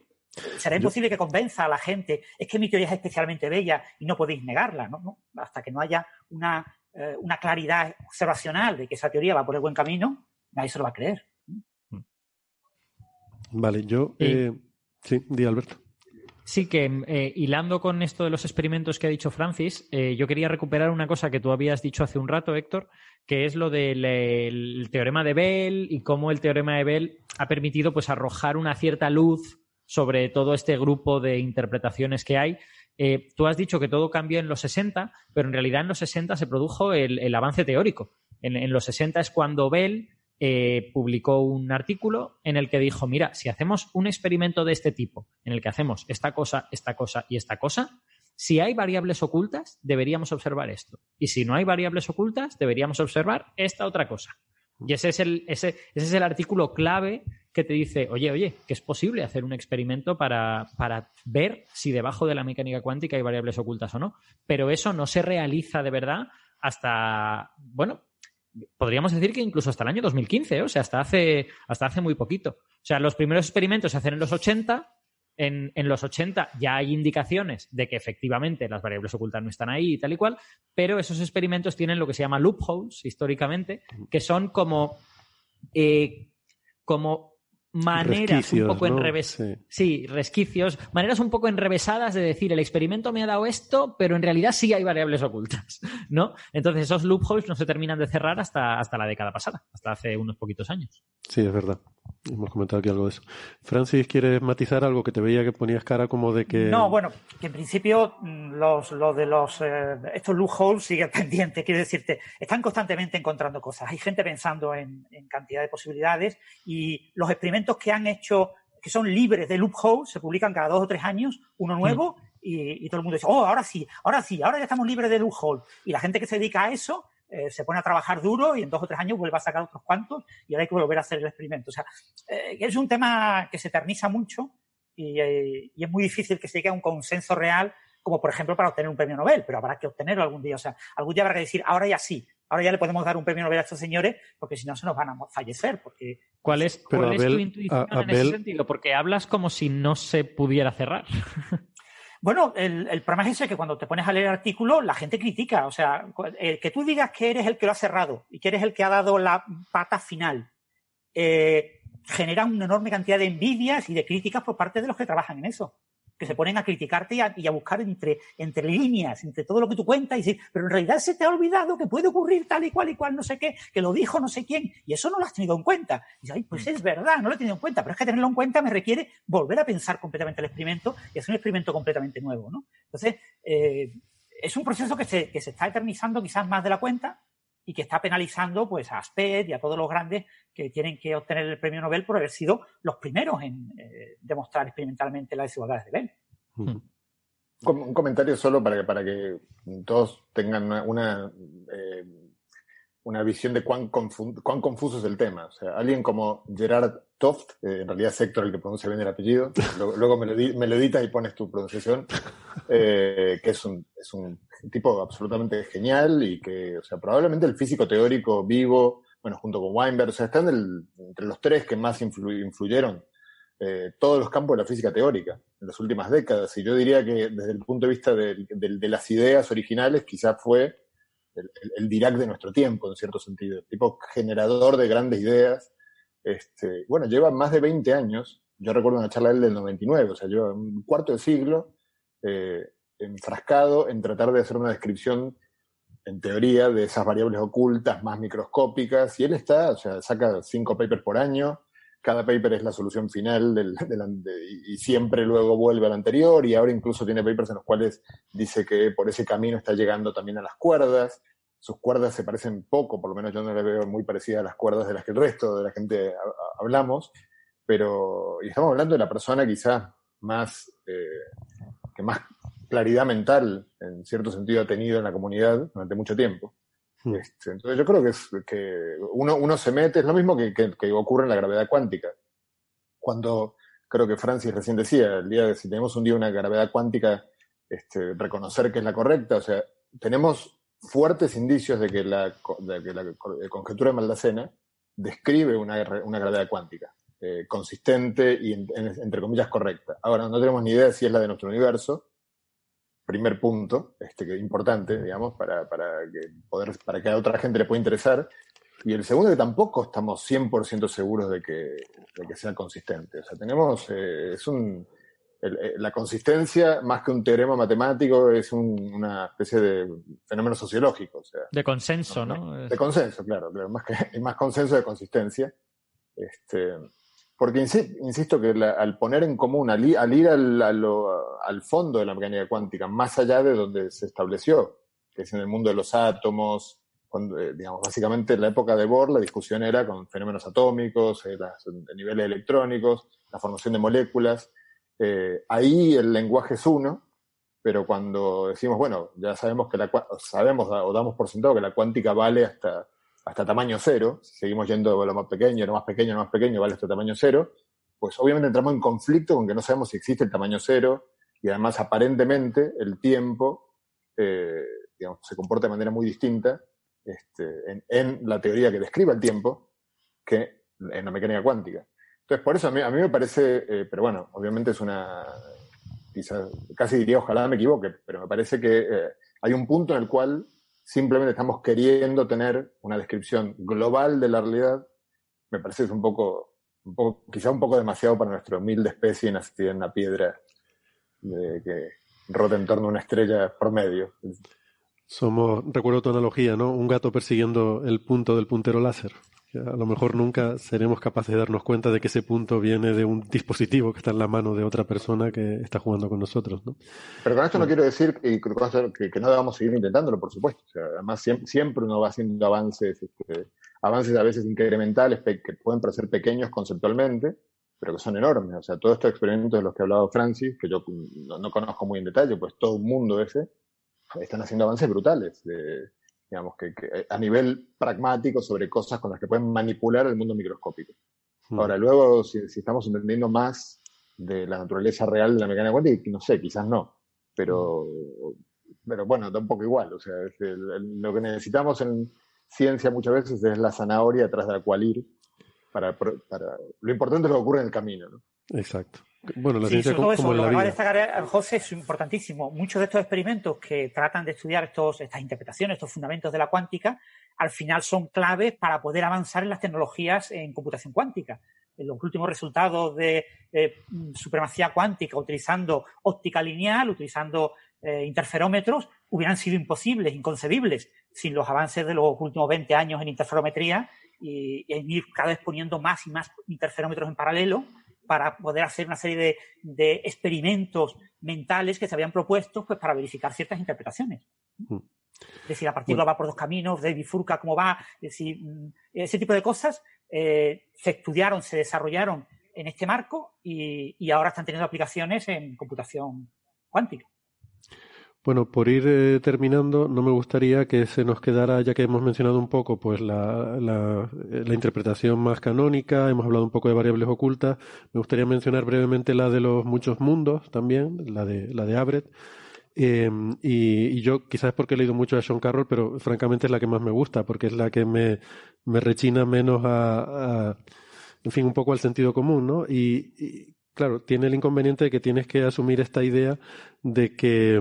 Será imposible que convenza a la gente, es que mi teoría es especialmente bella y no podéis negarla, ¿no? ¿No? Hasta que no haya una eh, una claridad observacional de que esa teoría va por el buen camino, nadie se lo va a creer. Vale, yo. Eh, sí, di Alberto. Sí, que eh, hilando con esto de los experimentos que ha dicho Francis, eh, yo quería recuperar una cosa que tú habías dicho hace un rato, Héctor, que es lo del el teorema de Bell y cómo el teorema de Bell ha permitido pues arrojar una cierta luz sobre todo este grupo de interpretaciones que hay eh, tú has dicho que todo cambió en los 60, pero en realidad en los 60 se produjo el, avance teórico. En, los 60 es cuando Bell eh, publicó un artículo en el que dijo, mira, si hacemos un experimento de este tipo, en el que hacemos esta cosa, esta cosa y esta cosa, si hay variables ocultas, deberíamos observar esto. Y si no hay variables ocultas, deberíamos observar esta otra cosa. Y ese es el, ese, ese es el artículo clave que te dice, oye, oye, que es posible hacer un experimento para, para ver si debajo de la mecánica cuántica hay variables ocultas o no. Pero eso no se realiza de verdad hasta, bueno, podríamos decir que incluso hasta el año 2015, ¿eh? o sea, hasta hace, hasta hace muy poquito. O sea, los primeros experimentos se hacen en los 80, en, en, los 80 ya hay indicaciones de que efectivamente las variables ocultas no están ahí y tal y cual, pero esos experimentos tienen lo que se llama loopholes históricamente, que son como, eh, como maneras un poco enrevesadas. Sí. resquicios. Maneras un poco enrevesadas de decir, el experimento me ha dado esto, pero en realidad sí hay variables ocultas, ¿no? Entonces esos loopholes no se terminan de cerrar hasta, hasta la década pasada, hasta hace unos poquitos años. Sí, es verdad. Hemos comentado aquí algo de eso. Francis, ¿quieres matizar algo que te veía que ponías cara como de que... No, bueno, que en principio mm, los, los de los eh, estos loopholes siguen pendientes. Quiero decirte, están constantemente encontrando cosas. Hay gente pensando en, en cantidad de posibilidades y los experimentos que han hecho que son libres de loopholes se publican cada dos o tres años, uno nuevo, y, y, todo el mundo dice, oh, ahora sí, ahora sí, ahora ya estamos libres de loophole. Y la gente que se dedica a eso eh, se pone a trabajar duro y en dos o tres años vuelve a sacar otros cuantos y ahora hay que volver a hacer el experimento. O sea, eh, es un tema que se eterniza mucho y, eh, y, es muy difícil que se llegue a un consenso real, como por ejemplo para obtener un premio Nobel, pero habrá que obtenerlo algún día. O sea, algún día habrá que decir, ahora ya sí, ahora ya le podemos dar un premio Nobel a estos señores, porque si no se nos van a fallecer. Porque... ¿Cuál es, cuál es tu intuición a, en ese sentido? Porque hablas como si no se pudiera cerrar. Bueno, el, el, problema es ese, que cuando te pones a leer artículos, la gente critica. O sea, el que tú digas que eres el que lo ha cerrado y que eres el que ha dado la pata final, eh, genera una enorme cantidad de envidias y de críticas por parte de los que trabajan en eso que se ponen a criticarte y a, y a, buscar entre, entre líneas, entre todo lo que tú cuentas y decir, pero en realidad se te ha olvidado que puede ocurrir tal y cual y cual, no sé qué, que lo dijo no sé quién, y eso no lo has tenido en cuenta. Y dices, ay, pues es verdad, no lo he tenido en cuenta, pero es que tenerlo en cuenta me requiere volver a pensar completamente el experimento y hacer un experimento completamente nuevo, ¿no? Entonces, eh, es un proceso que se, que se está eternizando quizás más de la cuenta, y que está penalizando pues a Asped y a todos los grandes que tienen que obtener el premio Nobel por haber sido los primeros en eh, demostrar experimentalmente las desigualdades de Bell. Hmm. Un comentario solo para que, para que todos tengan una, una, eh, una visión de cuán, cuán, confuso es el tema. O sea, alguien como Gerard Toft, en realidad es Héctor el que pronuncia bien el apellido, luego, me, lo, me, editas y pones tu pronunciación, eh, que es un, es un tipo absolutamente genial y que, o sea, probablemente el físico teórico vivo, bueno, junto con Weinberg, o sea, están entre los tres que más influ, influyeron eh, todos los campos de la física teórica en las últimas décadas. Y yo diría que desde el punto de vista de, de, de las ideas originales, quizás fue el, el, Dirac de nuestro tiempo, en cierto sentido, tipo generador de grandes ideas. Este, bueno, lleva más de 20 años, yo recuerdo una charla de él del 99, o sea, lleva un cuarto de siglo eh, enfrascado en tratar de hacer una descripción, en teoría, de esas variables ocultas más microscópicas, y él está, o sea, saca cinco papers por año, cada paper es la solución final del, del, de, y siempre luego vuelve al anterior, y ahora incluso tiene papers en los cuales dice que por ese camino está llegando también a las cuerdas. Sus cuerdas se parecen poco, por lo menos yo no las veo muy parecidas a las cuerdas de las que el resto de la gente hablamos, pero y estamos hablando de la persona quizás más, eh, que más claridad mental, en cierto sentido, ha tenido en la comunidad durante mucho tiempo. Este, entonces yo creo que, es, que uno, uno se mete, es lo mismo que, que, que, ocurre en la gravedad cuántica. Cuando creo que Francis recién decía, el día de si tenemos un día una gravedad cuántica, este, reconocer que es la correcta, o sea, tenemos fuertes indicios de que la, de que la conjetura de Maldacena describe una, una gravedad cuántica. Eh, consistente y, en, entre comillas, correcta. Ahora, no tenemos ni idea si es la de nuestro universo, primer punto, este, que importante, digamos, para, para, que poder, para que a otra gente le pueda interesar. Y el segundo, que tampoco estamos 100% seguros de que, de que sea consistente. O sea, tenemos, eh, es un, el, eh, la consistencia, más que un teorema matemático, es un, una especie de fenómeno sociológico. O sea, de consenso, ¿no? De consenso, claro, claro más, que, más consenso de consistencia. Este, porque insisto que al poner en común, al, ir al, fondo de la mecánica cuántica, más allá de donde se estableció, que es en el mundo de los átomos, eh, digamos, básicamente en la época de Bohr la discusión era con fenómenos atómicos, eh, las, niveles electrónicos, la formación de moléculas. Eh, ahí el lenguaje es uno, pero cuando decimos, bueno, ya sabemos que la sabemos o damos por sentado que la cuántica vale hasta hasta tamaño cero, si seguimos yendo a lo más pequeño, lo más pequeño, lo más pequeño, vale hasta tamaño cero, pues obviamente entramos en conflicto con que no sabemos si existe el tamaño cero y además aparentemente el tiempo eh, se comporta de manera muy distinta este, en, la teoría que describe el tiempo que en la mecánica cuántica. Entonces, por eso a mí, a mí me parece, eh, pero bueno, obviamente es una, quizás, casi diría ojalá me equivoque, pero me parece que eh, hay un punto en el cual simplemente estamos queriendo tener una descripción global de la realidad, me parece que es un poco, un poco quizá un poco demasiado para nuestra humilde especie nacida en la piedra de, que rota en torno a una estrella promedio. Somos, recuerdo tu analogía, ¿no? Un gato persiguiendo el punto del puntero láser. A lo mejor nunca seremos capaces de darnos cuenta de que ese punto viene de un dispositivo que está en la mano de otra persona que está jugando con nosotros, ¿no? Pero con esto no quiero decir que, que, no debamos seguir intentándolo, por supuesto. además, siempre, uno va haciendo avances, este, avances a veces incrementales que pueden parecer pequeños conceptualmente, pero que son enormes. O sea, todos estos experimentos de los que ha hablado Francis, que yo no, conozco muy en detalle, pues todo un mundo ese, están haciendo avances brutales. De, digamos, que, eh, a nivel pragmático sobre cosas con las que pueden manipular el mundo microscópico. Hmm. Ahora, luego, si, estamos entendiendo más de la naturaleza real de la mecánica cuántica, no sé, quizás no, pero, pero bueno, da un poco igual. O sea, lo que necesitamos en ciencia muchas veces es la zanahoria atrás de la cual ir. Para, para, lo importante es lo que ocurre en el camino. ¿no? Exacto. Bueno, la sí, ciencia como, todo lo que va a destacar eh, José es importantísimo. Muchos de estos experimentos que tratan de estudiar estos, estas interpretaciones, estos fundamentos de la cuántica, al final son claves para poder avanzar en las tecnologías en computación cuántica. En los últimos resultados de eh, supremacía cuántica utilizando óptica lineal, utilizando eh, interferómetros, hubieran sido imposibles, inconcebibles, sin los avances de los últimos 20 años en interferometría y, y en ir cada vez poniendo más y más interferómetros en paralelo para poder hacer una serie de, experimentos mentales que se habían propuesto pues, para verificar ciertas interpretaciones. Mm. Es decir, la partícula va por dos caminos, de bifurca cómo va, es decir, mm, ese tipo de cosas eh, se estudiaron, se desarrollaron en este marco y, y ahora están teniendo aplicaciones en computación cuántica. Bueno, por ir eh, terminando, no me gustaría que se nos quedara, ya que hemos mencionado un poco, pues la, la, interpretación más canónica, hemos hablado un poco de variables ocultas, me gustaría mencionar brevemente la de los muchos mundos también, la de, la de Abret. Eh, y, yo, quizás porque he leído mucho a Sean Carroll, pero francamente es la que más me gusta, porque es la que me, me rechina menos a, a, en fin, un poco al sentido común, ¿no? Y, y claro, tiene el inconveniente de que tienes que asumir esta idea de que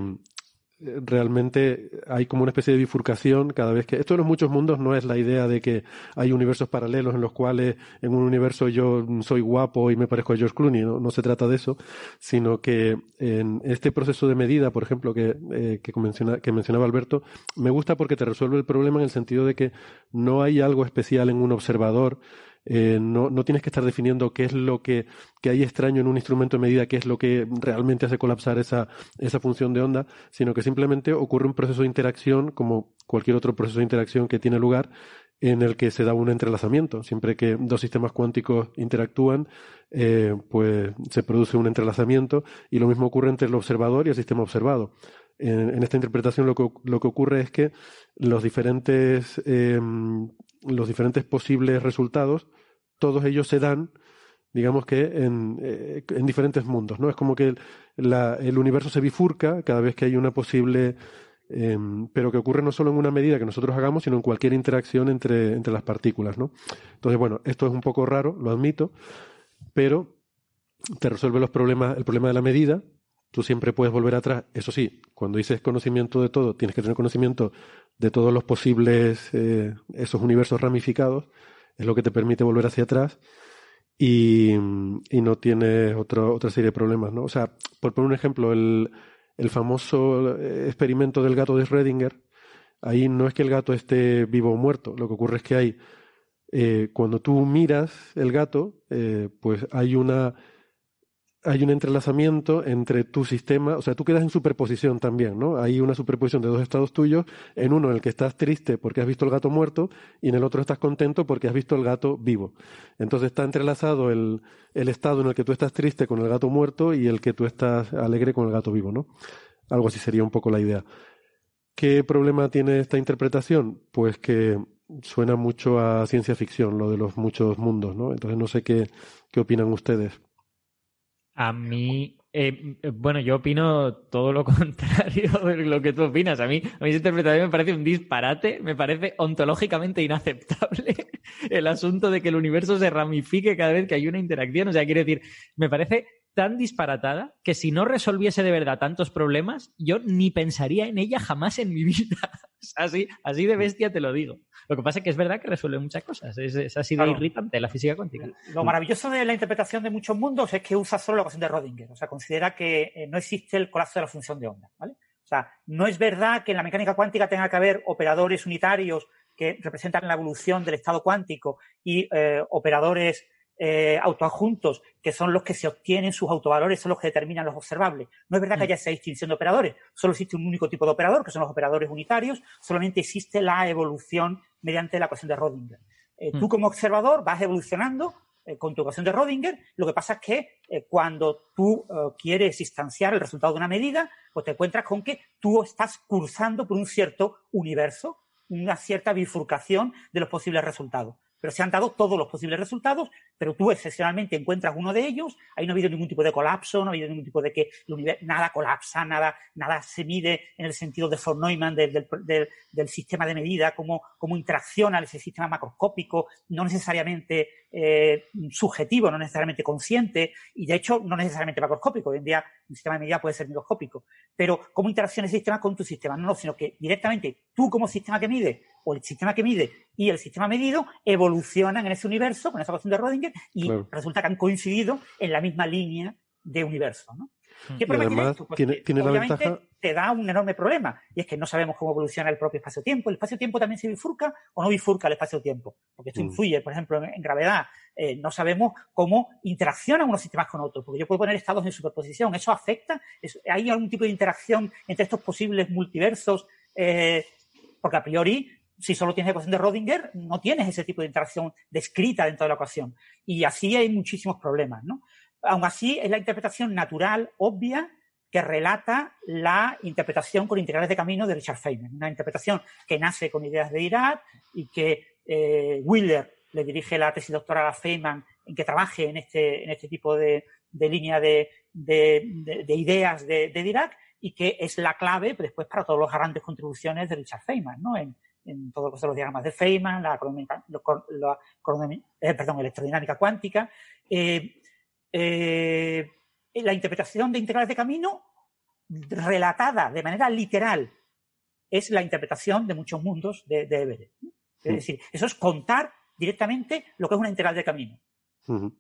realmente hay como una especie de bifurcación cada vez que esto de los muchos mundos no es la idea de que hay universos paralelos en los cuales en un universo yo soy guapo y me parezco a George Clooney no, no se trata de eso sino que en este proceso de medida por ejemplo que, eh, que, que mencionaba Alberto me gusta porque te resuelve el problema en el sentido de que no hay algo especial en un observador eh, no, tienes que estar definiendo qué es lo que, que, hay extraño en un instrumento de medida, qué es lo que realmente hace colapsar esa, esa función de onda, sino que simplemente ocurre un proceso de interacción, como cualquier otro proceso de interacción que tiene lugar, en el que se da un entrelazamiento. Siempre que dos sistemas cuánticos interactúan, eh, pues se produce un entrelazamiento y lo mismo ocurre entre el observador y el sistema observado. En, en esta interpretación lo que, lo que ocurre es que los diferentes eh, los diferentes posibles resultados, todos ellos se dan, digamos que en, eh, en diferentes mundos, ¿no? Es como que la, el universo se bifurca cada vez que hay una posible, eh, pero que ocurre no solo en una medida que nosotros hagamos, sino en cualquier interacción entre, entre las partículas, ¿no? Entonces, bueno, esto es un poco raro, lo admito, pero te resuelve los problemas, el problema de la medida, tú siempre puedes volver atrás. Eso sí, cuando dices conocimiento de todo, tienes que tener conocimiento de todos los posibles, eh, esos universos ramificados, es lo que te permite volver hacia atrás y, y no tienes otra serie de problemas, ¿no? O sea, por poner un ejemplo, el, el famoso eh, experimento del gato de Schrödinger, ahí no es que el gato esté vivo o muerto, lo que ocurre es que hay, eh, cuando tú miras el gato, pues hay una hay un entrelazamiento entre tu sistema, o sea, tú quedas en superposición también, ¿no? Hay una superposición de dos estados tuyos, en uno en el que estás triste porque has visto el gato muerto y en el otro estás contento porque has visto el gato vivo. Entonces está entrelazado el, el estado en el que tú estás triste con el gato muerto y el que tú estás alegre con el gato vivo, ¿no? Algo así sería un poco la idea. ¿Qué problema tiene esta interpretación? Pues que suena mucho a ciencia ficción, lo de los muchos mundos, ¿no? Entonces no sé qué, qué opinan ustedes. A mí, eh, bueno, yo opino todo lo contrario de lo que tú opinas. A mí, a mí esa interpretación me parece un disparate, me parece ontológicamente inaceptable el asunto de que el universo se ramifique cada vez que hay una interacción. O sea, quiero decir, me parece tan disparatada que si no resolviese de verdad tantos problemas, yo ni pensaría en ella jamás en mi vida. así, así de bestia te lo digo. Lo que pasa es que es verdad que resuelve muchas cosas. Es, así de irritante la física cuántica. Lo maravilloso de la interpretación de muchos mundos es que usa solo la ecuación de Rodinger. O sea, considera que eh, no existe el colapso de la función de onda. ¿vale? O sea, no es verdad que en la mecánica cuántica tenga que haber operadores unitarios que representan la evolución del estado cuántico y eh, operadores eh, autoadjuntos, que son los que se obtienen sus autovalores, son los que determinan los observables. No es verdad que mm. haya esa distinción de operadores, solo existe un único tipo de operador, que son los operadores unitarios, solamente existe la evolución mediante la ecuación de Rodinger. Eh, tú mm. como observador vas evolucionando eh, con tu ecuación de Rodinger, lo que pasa es que eh, cuando tú quieres instanciar el resultado de una medida, pues te encuentras con que tú estás cursando por un cierto universo, una cierta bifurcación de los posibles resultados pero se han dado todos los posibles resultados, pero tú excepcionalmente encuentras uno de ellos, ahí no ha habido ningún tipo de colapso, no ha habido ningún tipo de que nada colapsa, nada, nada se mide en el sentido de von Neumann del, sistema de medida, cómo, cómo interacciona ese sistema macroscópico, no necesariamente eh, subjetivo, no necesariamente consciente, y de hecho no necesariamente macroscópico. Hoy en día un sistema de medida puede ser microscópico, pero cómo interacciona ese sistema con tu sistema, no, no, sino que directamente tú como sistema que mide o el sistema que mide y el sistema medido evolucionan en ese universo con esa ecuación de Rodinger y resulta que han coincidido en la misma línea de universo. ¿no? ¿Qué problema tiene pues tiene, la ventaja... te da un enorme problema y es que no sabemos cómo evoluciona el propio espacio-tiempo. ¿El espacio-tiempo también se bifurca o no bifurca el espacio-tiempo? Porque esto mm. influye, por ejemplo, en, gravedad. Eh, no sabemos cómo interaccionan unos sistemas con otros, porque yo puedo poner estados en superposición. ¿Eso afecta? ¿Hay algún tipo de interacción entre estos posibles multiversos? Eh, porque a priori si solo tienes ecuación de Rodinger, no tienes ese tipo de interacción descrita dentro de la ecuación. Y así hay muchísimos problemas, ¿no? Aún así, es la interpretación natural, obvia, que relata la interpretación con integrales de camino de Richard Feynman. Una interpretación que nace con ideas de Dirac y que eh, Wheeler le dirige la tesis doctoral a Feynman en que trabaje en este, en este tipo de, línea de, ideas de, Dirac y que es la clave después para todas las grandes contribuciones de Richard Feynman, ¿no? En todo lo que son los diagramas de Feynman, la, eh, perdón, electrodinámica cuántica. Eh, eh, la interpretación de integrales de camino relatada de manera literal es la interpretación de muchos mundos de, de Everett. Es decir, eso es contar directamente lo que es una integral de camino.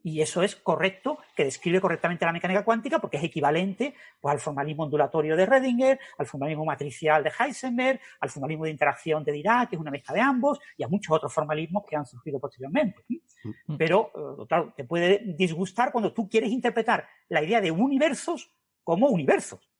Y eso es correcto, que describe correctamente la mecánica cuántica porque es equivalente pues, al formalismo ondulatorio de Redinger, al formalismo matricial de Heisenberg, al formalismo de interacción de Dirac, que es una mezcla de ambos, y a muchos otros formalismos que han surgido posteriormente. Pero, eh, claro, te puede disgustar cuando tú quieres interpretar la idea de universos como universos.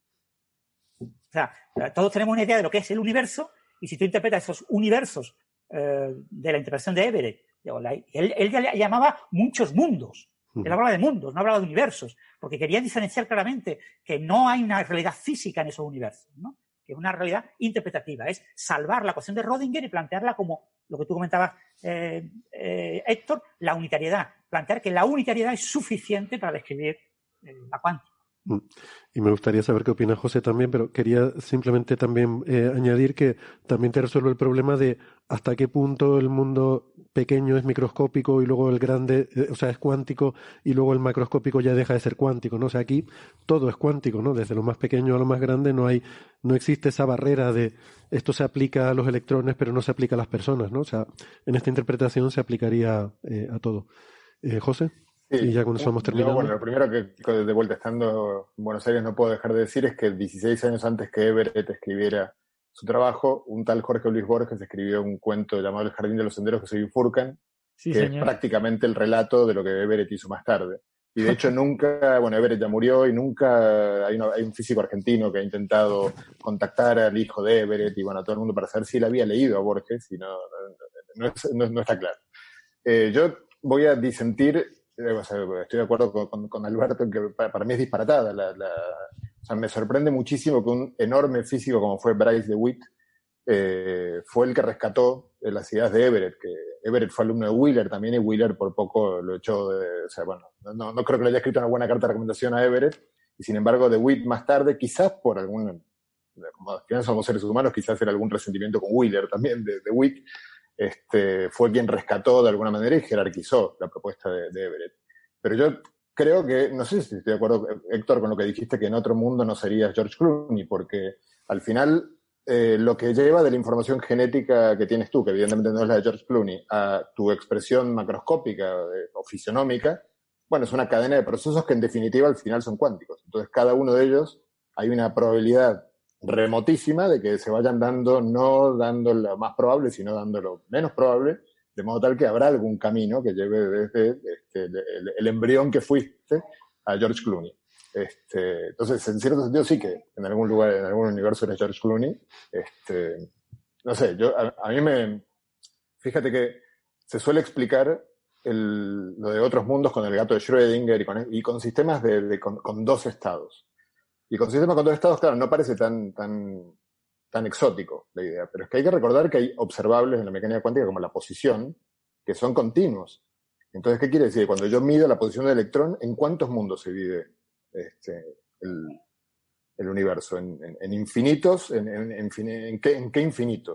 O sea, todos tenemos una idea de lo que es el universo, y si tú interpretas esos universos eh, de la interpretación de Everett él, él llamaba muchos mundos. Él hablaba de mundos, no hablaba de universos, porque quería diferenciar claramente que no hay una realidad física en esos universos, ¿no? que es una realidad interpretativa, es salvar la ecuación de Rodinger y plantearla como lo que tú comentabas, eh, eh, Héctor, la unitariedad, plantear que la unitariedad es suficiente para describir eh, la cuántica. Mm. Y me gustaría saber qué opina José también, pero quería simplemente también eh, añadir que también te resuelve el problema de hasta qué punto el mundo pequeño es microscópico y luego el grande, eh, o sea, es cuántico y luego el macroscópico ya deja de ser cuántico, ¿no? O sea, aquí todo es cuántico, ¿no? Desde lo más pequeño a lo más grande no hay, no existe esa barrera de esto se aplica a los electrones pero no se aplica a las personas, ¿no? O sea, en esta interpretación se aplicaría eh, a todo. José y ya cuando estamos terminando. bueno, lo primero que de vuelta estando en Buenos Aires no puedo dejar de decir es que 16 años antes que Everett escribiera su trabajo, un tal Jorge Luis Borges escribió un cuento llamado El Jardín de los Senderos que se bifurcan, que es prácticamente el relato de lo que Everett hizo más tarde. Y de hecho nunca, bueno, Everett ya murió y nunca hay, hay, un físico argentino que ha intentado contactar al hijo de Everett y bueno, a todo el mundo para saber si él había leído a Borges y no, no, no, está claro. Eh, yo voy a disentir estoy de acuerdo con, Alberto en que para, mí es disparatada. o sea, me sorprende muchísimo que un enorme físico como fue Bryce DeWitt eh, fue el que rescató las ideas de Everett, que Everett fue alumno de Wheeler también y Wheeler por poco lo echó de, o sea, bueno, no, no creo que le haya escrito una buena carta de recomendación a Everett, y sin embargo de Witt más tarde, quizás por algún, como al final somos seres humanos, quizás era algún resentimiento con Wheeler también de, de Witt, este, fue quien rescató de alguna manera y jerarquizó la propuesta de, de Everett. Pero yo creo que, no sé si estoy de acuerdo, Héctor, con lo que dijiste, que en otro mundo no serías George Clooney, porque al final eh, lo que lleva de la información genética que tienes tú, que evidentemente no es la de George Clooney, a tu expresión macroscópica eh, o fisionómica, bueno, es una cadena de procesos que en definitiva al final son cuánticos. Entonces, cada uno de ellos hay una probabilidad remotísima de que se vayan dando, no dando lo más probable, sino dando lo menos probable, de modo tal que habrá algún camino que lleve desde este, el, embrión que fuiste a George Clooney. Este, entonces, en cierto sentido, sí que en algún lugar, en algún universo eres George Clooney. Este, no sé, yo, a, mí me. Fíjate que se suele explicar el, lo de otros mundos con el gato de Schrödinger y con, y con sistemas de, con, con, dos estados. Y con sistemas con dos estados, claro, no parece tan, tan tan exótico la idea, pero es que hay que recordar que hay observables en la mecánica cuántica como la posición, que son continuos. Entonces, ¿qué quiere decir? Cuando yo mido la posición del electrón, ¿en cuántos mundos se divide este, el, universo? ¿En, infinitos? ¿En, en, qué, ¿En, qué, infinito?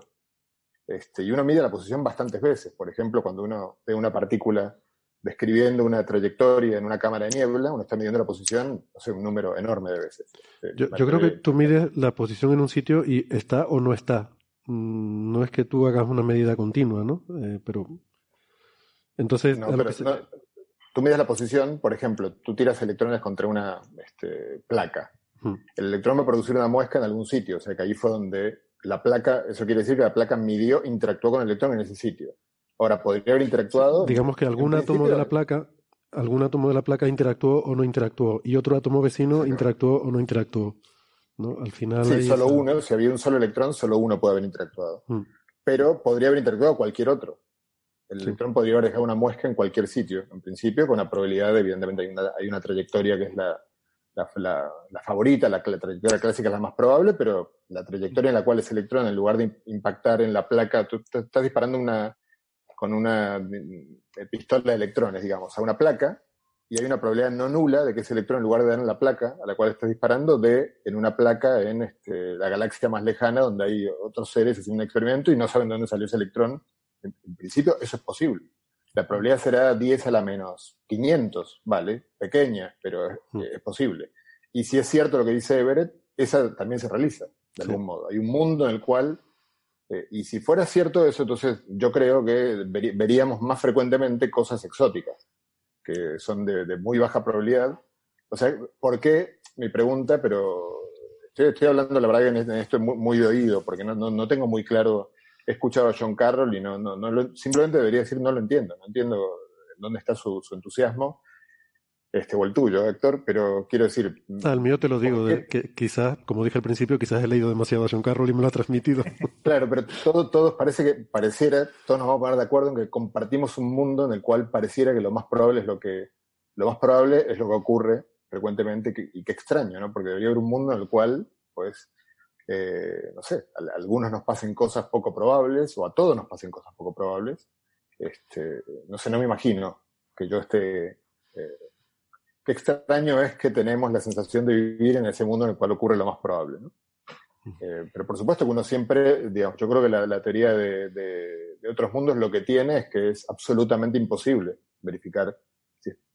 Este, y uno mide la posición bastantes veces. Por ejemplo, cuando uno ve una partícula describiendo una trayectoria en una cámara de niebla, uno está midiendo la posición, no sé, un número enorme de veces. Yo, creo que tú mides la posición en un sitio y está o no está. Mm, no es que tú hagas una medida continua, ¿no? Eh, pero. Entonces. tú mides la posición, por ejemplo, tú tiras electrones contra una este, placa. Hmm. El electrón va a producir una muesca en algún sitio, o sea que ahí fue donde la placa, eso quiere decir que la placa midió, interactuó con el electrón en ese sitio. Ahora, podría haber interactuado. Digamos que algún átomo de la placa, algún átomo de la placa interactuó o no interactuó, y otro átomo vecino interactuó o no interactuó. ¿no? Al final. Sí, solo uno, si había un solo electrón, solo uno puede haber interactuado. Mm. Pero podría haber interactuado cualquier otro. El electrón podría haber dejado una muesca en cualquier sitio, en principio, con la probabilidad, de, evidentemente, hay una, hay una trayectoria que es la, la, la, favorita, la, trayectoria clásica es la más probable, pero la trayectoria en la cual ese electrón, en lugar de impactar en la placa, tú estás disparando una, con una pistola de electrones, digamos, a una placa, y hay una probabilidad no nula de que ese electrón, en lugar de dar en la placa a la cual estás disparando, dé en una placa en este, la galaxia más lejana, donde hay otros seres haciendo un experimento y no saben de dónde salió ese electrón. En, principio, eso es posible. La probabilidad será 10 a la menos 500, ¿vale? Pequeña, pero mm. es, posible. Y si es cierto lo que dice Everett, esa también se realiza, de algún modo. Hay un mundo en el cual eh, y si fuera cierto eso, entonces yo creo que veríamos más frecuentemente cosas exóticas, que son de, muy baja probabilidad. O sea, ¿por qué? Mi pregunta, pero estoy, hablando, la verdad, que en esto muy, muy de oído, porque no, no, no, tengo muy claro. He escuchado a John Carroll y no, no, no simplemente debería decir no lo entiendo, no entiendo dónde está su, su entusiasmo este, o el tuyo, Héctor, pero quiero decir... Al mío te lo digo, que quizás, como dije al principio, quizás he leído demasiado a John Carroll y me lo ha transmitido. claro, pero todo, todos parece que, pareciera, todos nos vamos a poner de acuerdo en que compartimos un mundo en el cual pareciera que lo más probable es lo que, lo más probable es lo que ocurre frecuentemente y que extraño, ¿no? Porque debería haber un mundo en el cual, pues, eh, no sé, a, algunos nos pasen cosas poco probables o a todos nos pasen cosas poco probables. Este, no sé, no me imagino que yo esté... Eh, qué extraño es que tenemos la sensación de vivir en ese mundo en el cual ocurre lo más probable. ¿no? Eh, pero por supuesto que uno siempre, digamos, yo creo que la, teoría de, otros mundos lo que tiene es que es absolutamente imposible verificar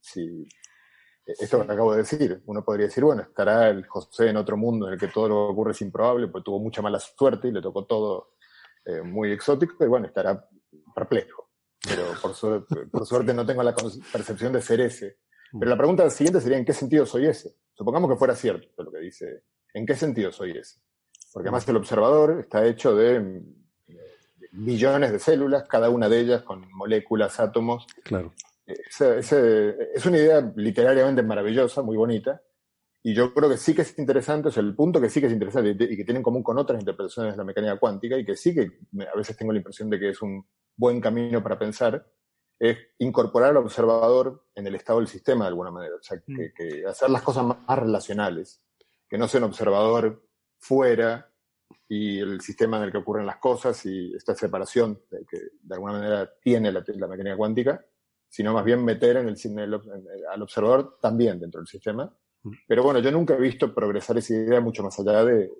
si, esto que acabo de decir. Uno podría decir, bueno, estará el José en otro mundo en el que todo lo que ocurre es improbable, pues tuvo mucha mala suerte y le tocó todo eh, muy exótico, y bueno, estará perplejo. Pero por, por suerte no tengo la percepción de ser ese pero la pregunta siguiente sería, ¿en qué sentido soy ese? Supongamos que fuera cierto lo que dice, ¿en qué sentido soy ese? Porque además el observador está hecho de, millones de células, cada una de ellas con moléculas, átomos. Claro. es una idea literariamente maravillosa, muy bonita, y yo creo que sí que es interesante, o sea, el punto que sí que es interesante y que tiene en común con otras interpretaciones de la mecánica cuántica, y que sí que a veces tengo la impresión de que es un buen camino para pensar, es incorporar al observador en el estado del sistema de alguna manera, o sea, que, mm. hacer las cosas más, relacionales, que no sea un observador fuera y el sistema en el que ocurren las cosas y esta separación que de alguna manera tiene la, mecánica cuántica, sino más bien meter en el, al observador también dentro del sistema. Mm. Pero bueno, yo nunca he visto progresar esa idea mucho más allá de,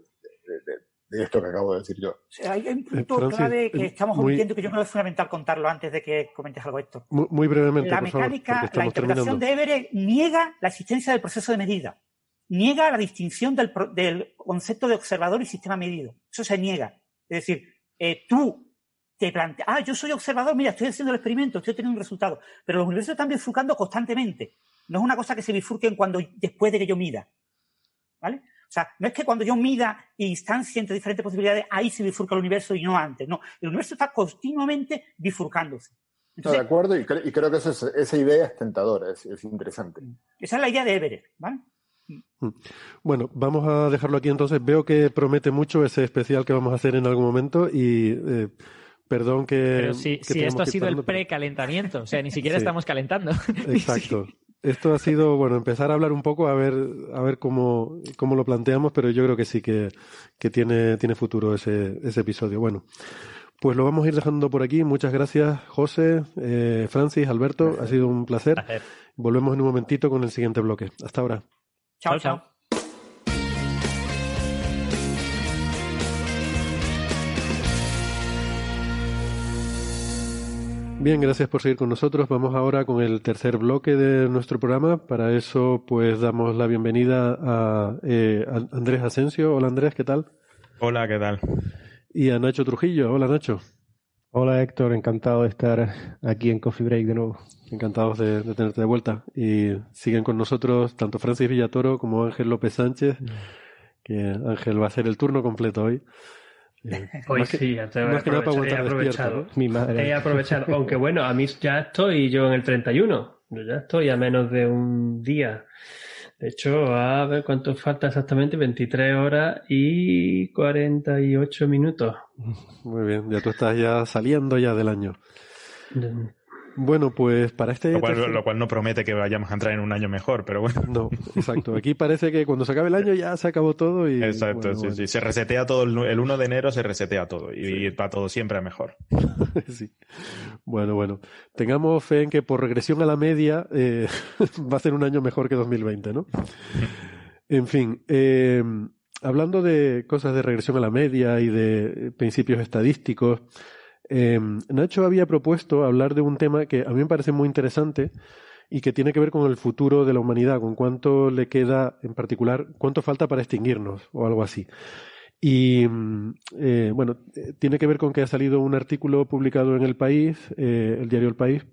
esto que acabo de decir yo. hay un punto clave que estamos omitiendo que yo creo que es fundamental contarlo antes de que comentes algo esto. Muy, brevemente. La mecánica, la interpretación de Everett niega la existencia del proceso de medida. Niega la distinción del, del concepto de observador y sistema medido. Eso se niega. Es decir, eh, tú te planteas, ah, yo soy observador, mira, estoy haciendo el experimento, estoy teniendo un resultado. Pero los universos están bifurcando constantemente. No es una cosa que se bifurquen cuando, después de que yo mida. ¿Vale? O sea, no es que cuando yo mida instancia entre diferentes posibilidades, ahí se bifurca el universo y no antes. No, el universo está continuamente bifurcándose. de acuerdo, y, creo que esa idea es tentadora, es, interesante. Esa es la idea de Everett, ¿vale? Mm. Bueno, vamos a dejarlo aquí entonces. Veo que promete mucho ese especial que vamos a hacer en algún momento y eh, perdón que... Pero si, esto ha sido el precalentamiento, o sea, ni siquiera estamos calentando. Exacto. Esto ha sido, bueno, empezar a hablar un poco, a ver, a ver cómo, cómo lo planteamos, pero yo creo que sí que, que tiene, tiene futuro ese, ese episodio. Bueno, pues lo vamos a ir dejando por aquí. Muchas gracias, José, eh, Francis, Alberto. Ha sido un placer. Volvemos en un momentito con el siguiente bloque. Hasta ahora. chao. chao. Bien, gracias por seguir con nosotros. Vamos ahora con el tercer bloque de nuestro programa. Para eso, pues damos la bienvenida a, eh, Andrés Asensio. Hola Andrés, ¿qué tal? Hola, ¿qué tal? Y a Nacho Trujillo. Hola Nacho. Hola Héctor, encantado de estar aquí en Coffee Break de nuevo. Encantados de, tenerte de vuelta. Y siguen con nosotros tanto Francis Villatoro como Ángel López Sánchez, que Ángel va a hacer el turno completo hoy. Hoy sí, he aprovechado. Mi madre. He aprovechado, aunque bueno, a mí ya estoy yo en el 31. Yo ya estoy a menos de un día. De hecho, a ver cuánto falta exactamente, 23 horas y 48 minutos. Muy bien, ya tú estás ya saliendo ya del año. Bueno, pues para este... Lo cual, no promete que vayamos a entrar en un año mejor, pero bueno. No, exacto. Aquí parece que cuando se acabe el año ya se acabó todo y... Exacto, sí, sí. Se resetea todo, el 1 de enero se resetea todo y, va todo siempre a mejor. sí. Bueno, bueno. Tengamos fe en que por regresión a la media eh, va a ser un año mejor que 2020, ¿no? en fin, eh, hablando de cosas de regresión a la media y de principios estadísticos... Eh, Nacho había propuesto hablar de un tema que a mí me parece muy interesante y que tiene que ver con el futuro de la humanidad, con cuánto le queda, en particular, cuánto falta para extinguirnos o algo así. Y mm, eh, bueno, eh, tiene que ver con que ha salido un artículo publicado en El País, el diario El País,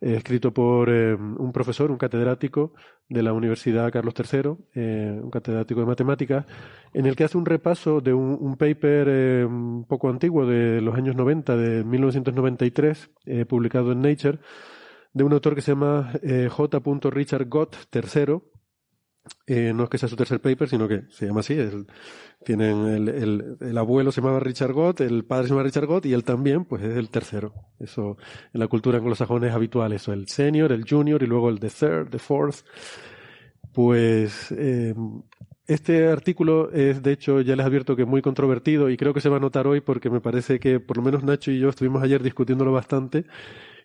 eh, escrito por eh, un profesor, un catedrático de la Universidad Carlos III, eh, un catedrático de matemáticas, en el que hace un repaso de un, paper un poco antiguo de los años 90, de 1993, publicado en Nature, de un autor que se llama J. Richard Gott III, eh, no es que sea su tercer paper, sino que se llama así. tienen el, el, abuelo se llamaba Richard Gott, el padre se llama Richard Gott y él también, pues es el tercero. Eso en la cultura anglosajona es habitual, eso, el senior, el junior y luego el the third, the fourth. Pues eh, este artículo es, de hecho, ya les advierto que es muy controvertido y creo que se va a notar hoy porque me parece que por lo menos Nacho y yo estuvimos ayer discutiéndolo bastante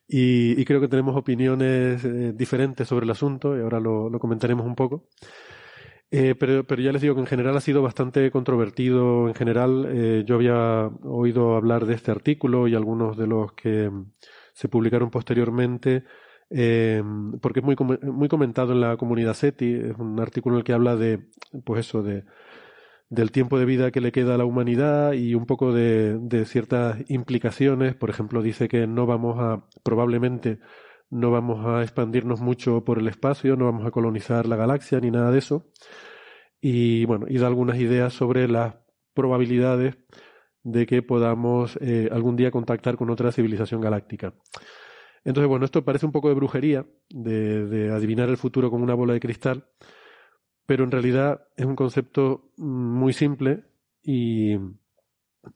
y, creo que tenemos opiniones eh, diferentes sobre el asunto y ahora lo, comentaremos un poco. Eh, pero, pero, ya les digo que en general ha sido bastante controvertido. En general, eh, yo había oído hablar de este artículo y algunos de los que se publicaron posteriormente, porque es muy, muy comentado en la comunidad SETI. Es un artículo en el que habla de, pues eso, de del tiempo de vida que le queda a la humanidad y un poco de, ciertas implicaciones. Por ejemplo, dice que no vamos a, probablemente, no vamos a expandirnos mucho por el espacio, no vamos a colonizar la galaxia ni nada de eso. Y bueno, y da algunas ideas sobre las probabilidades de que podamos eh, algún día contactar con otra civilización galáctica. Entonces, bueno, esto parece un poco de brujería, de adivinar el futuro con una bola de cristal, pero en realidad es un concepto muy simple y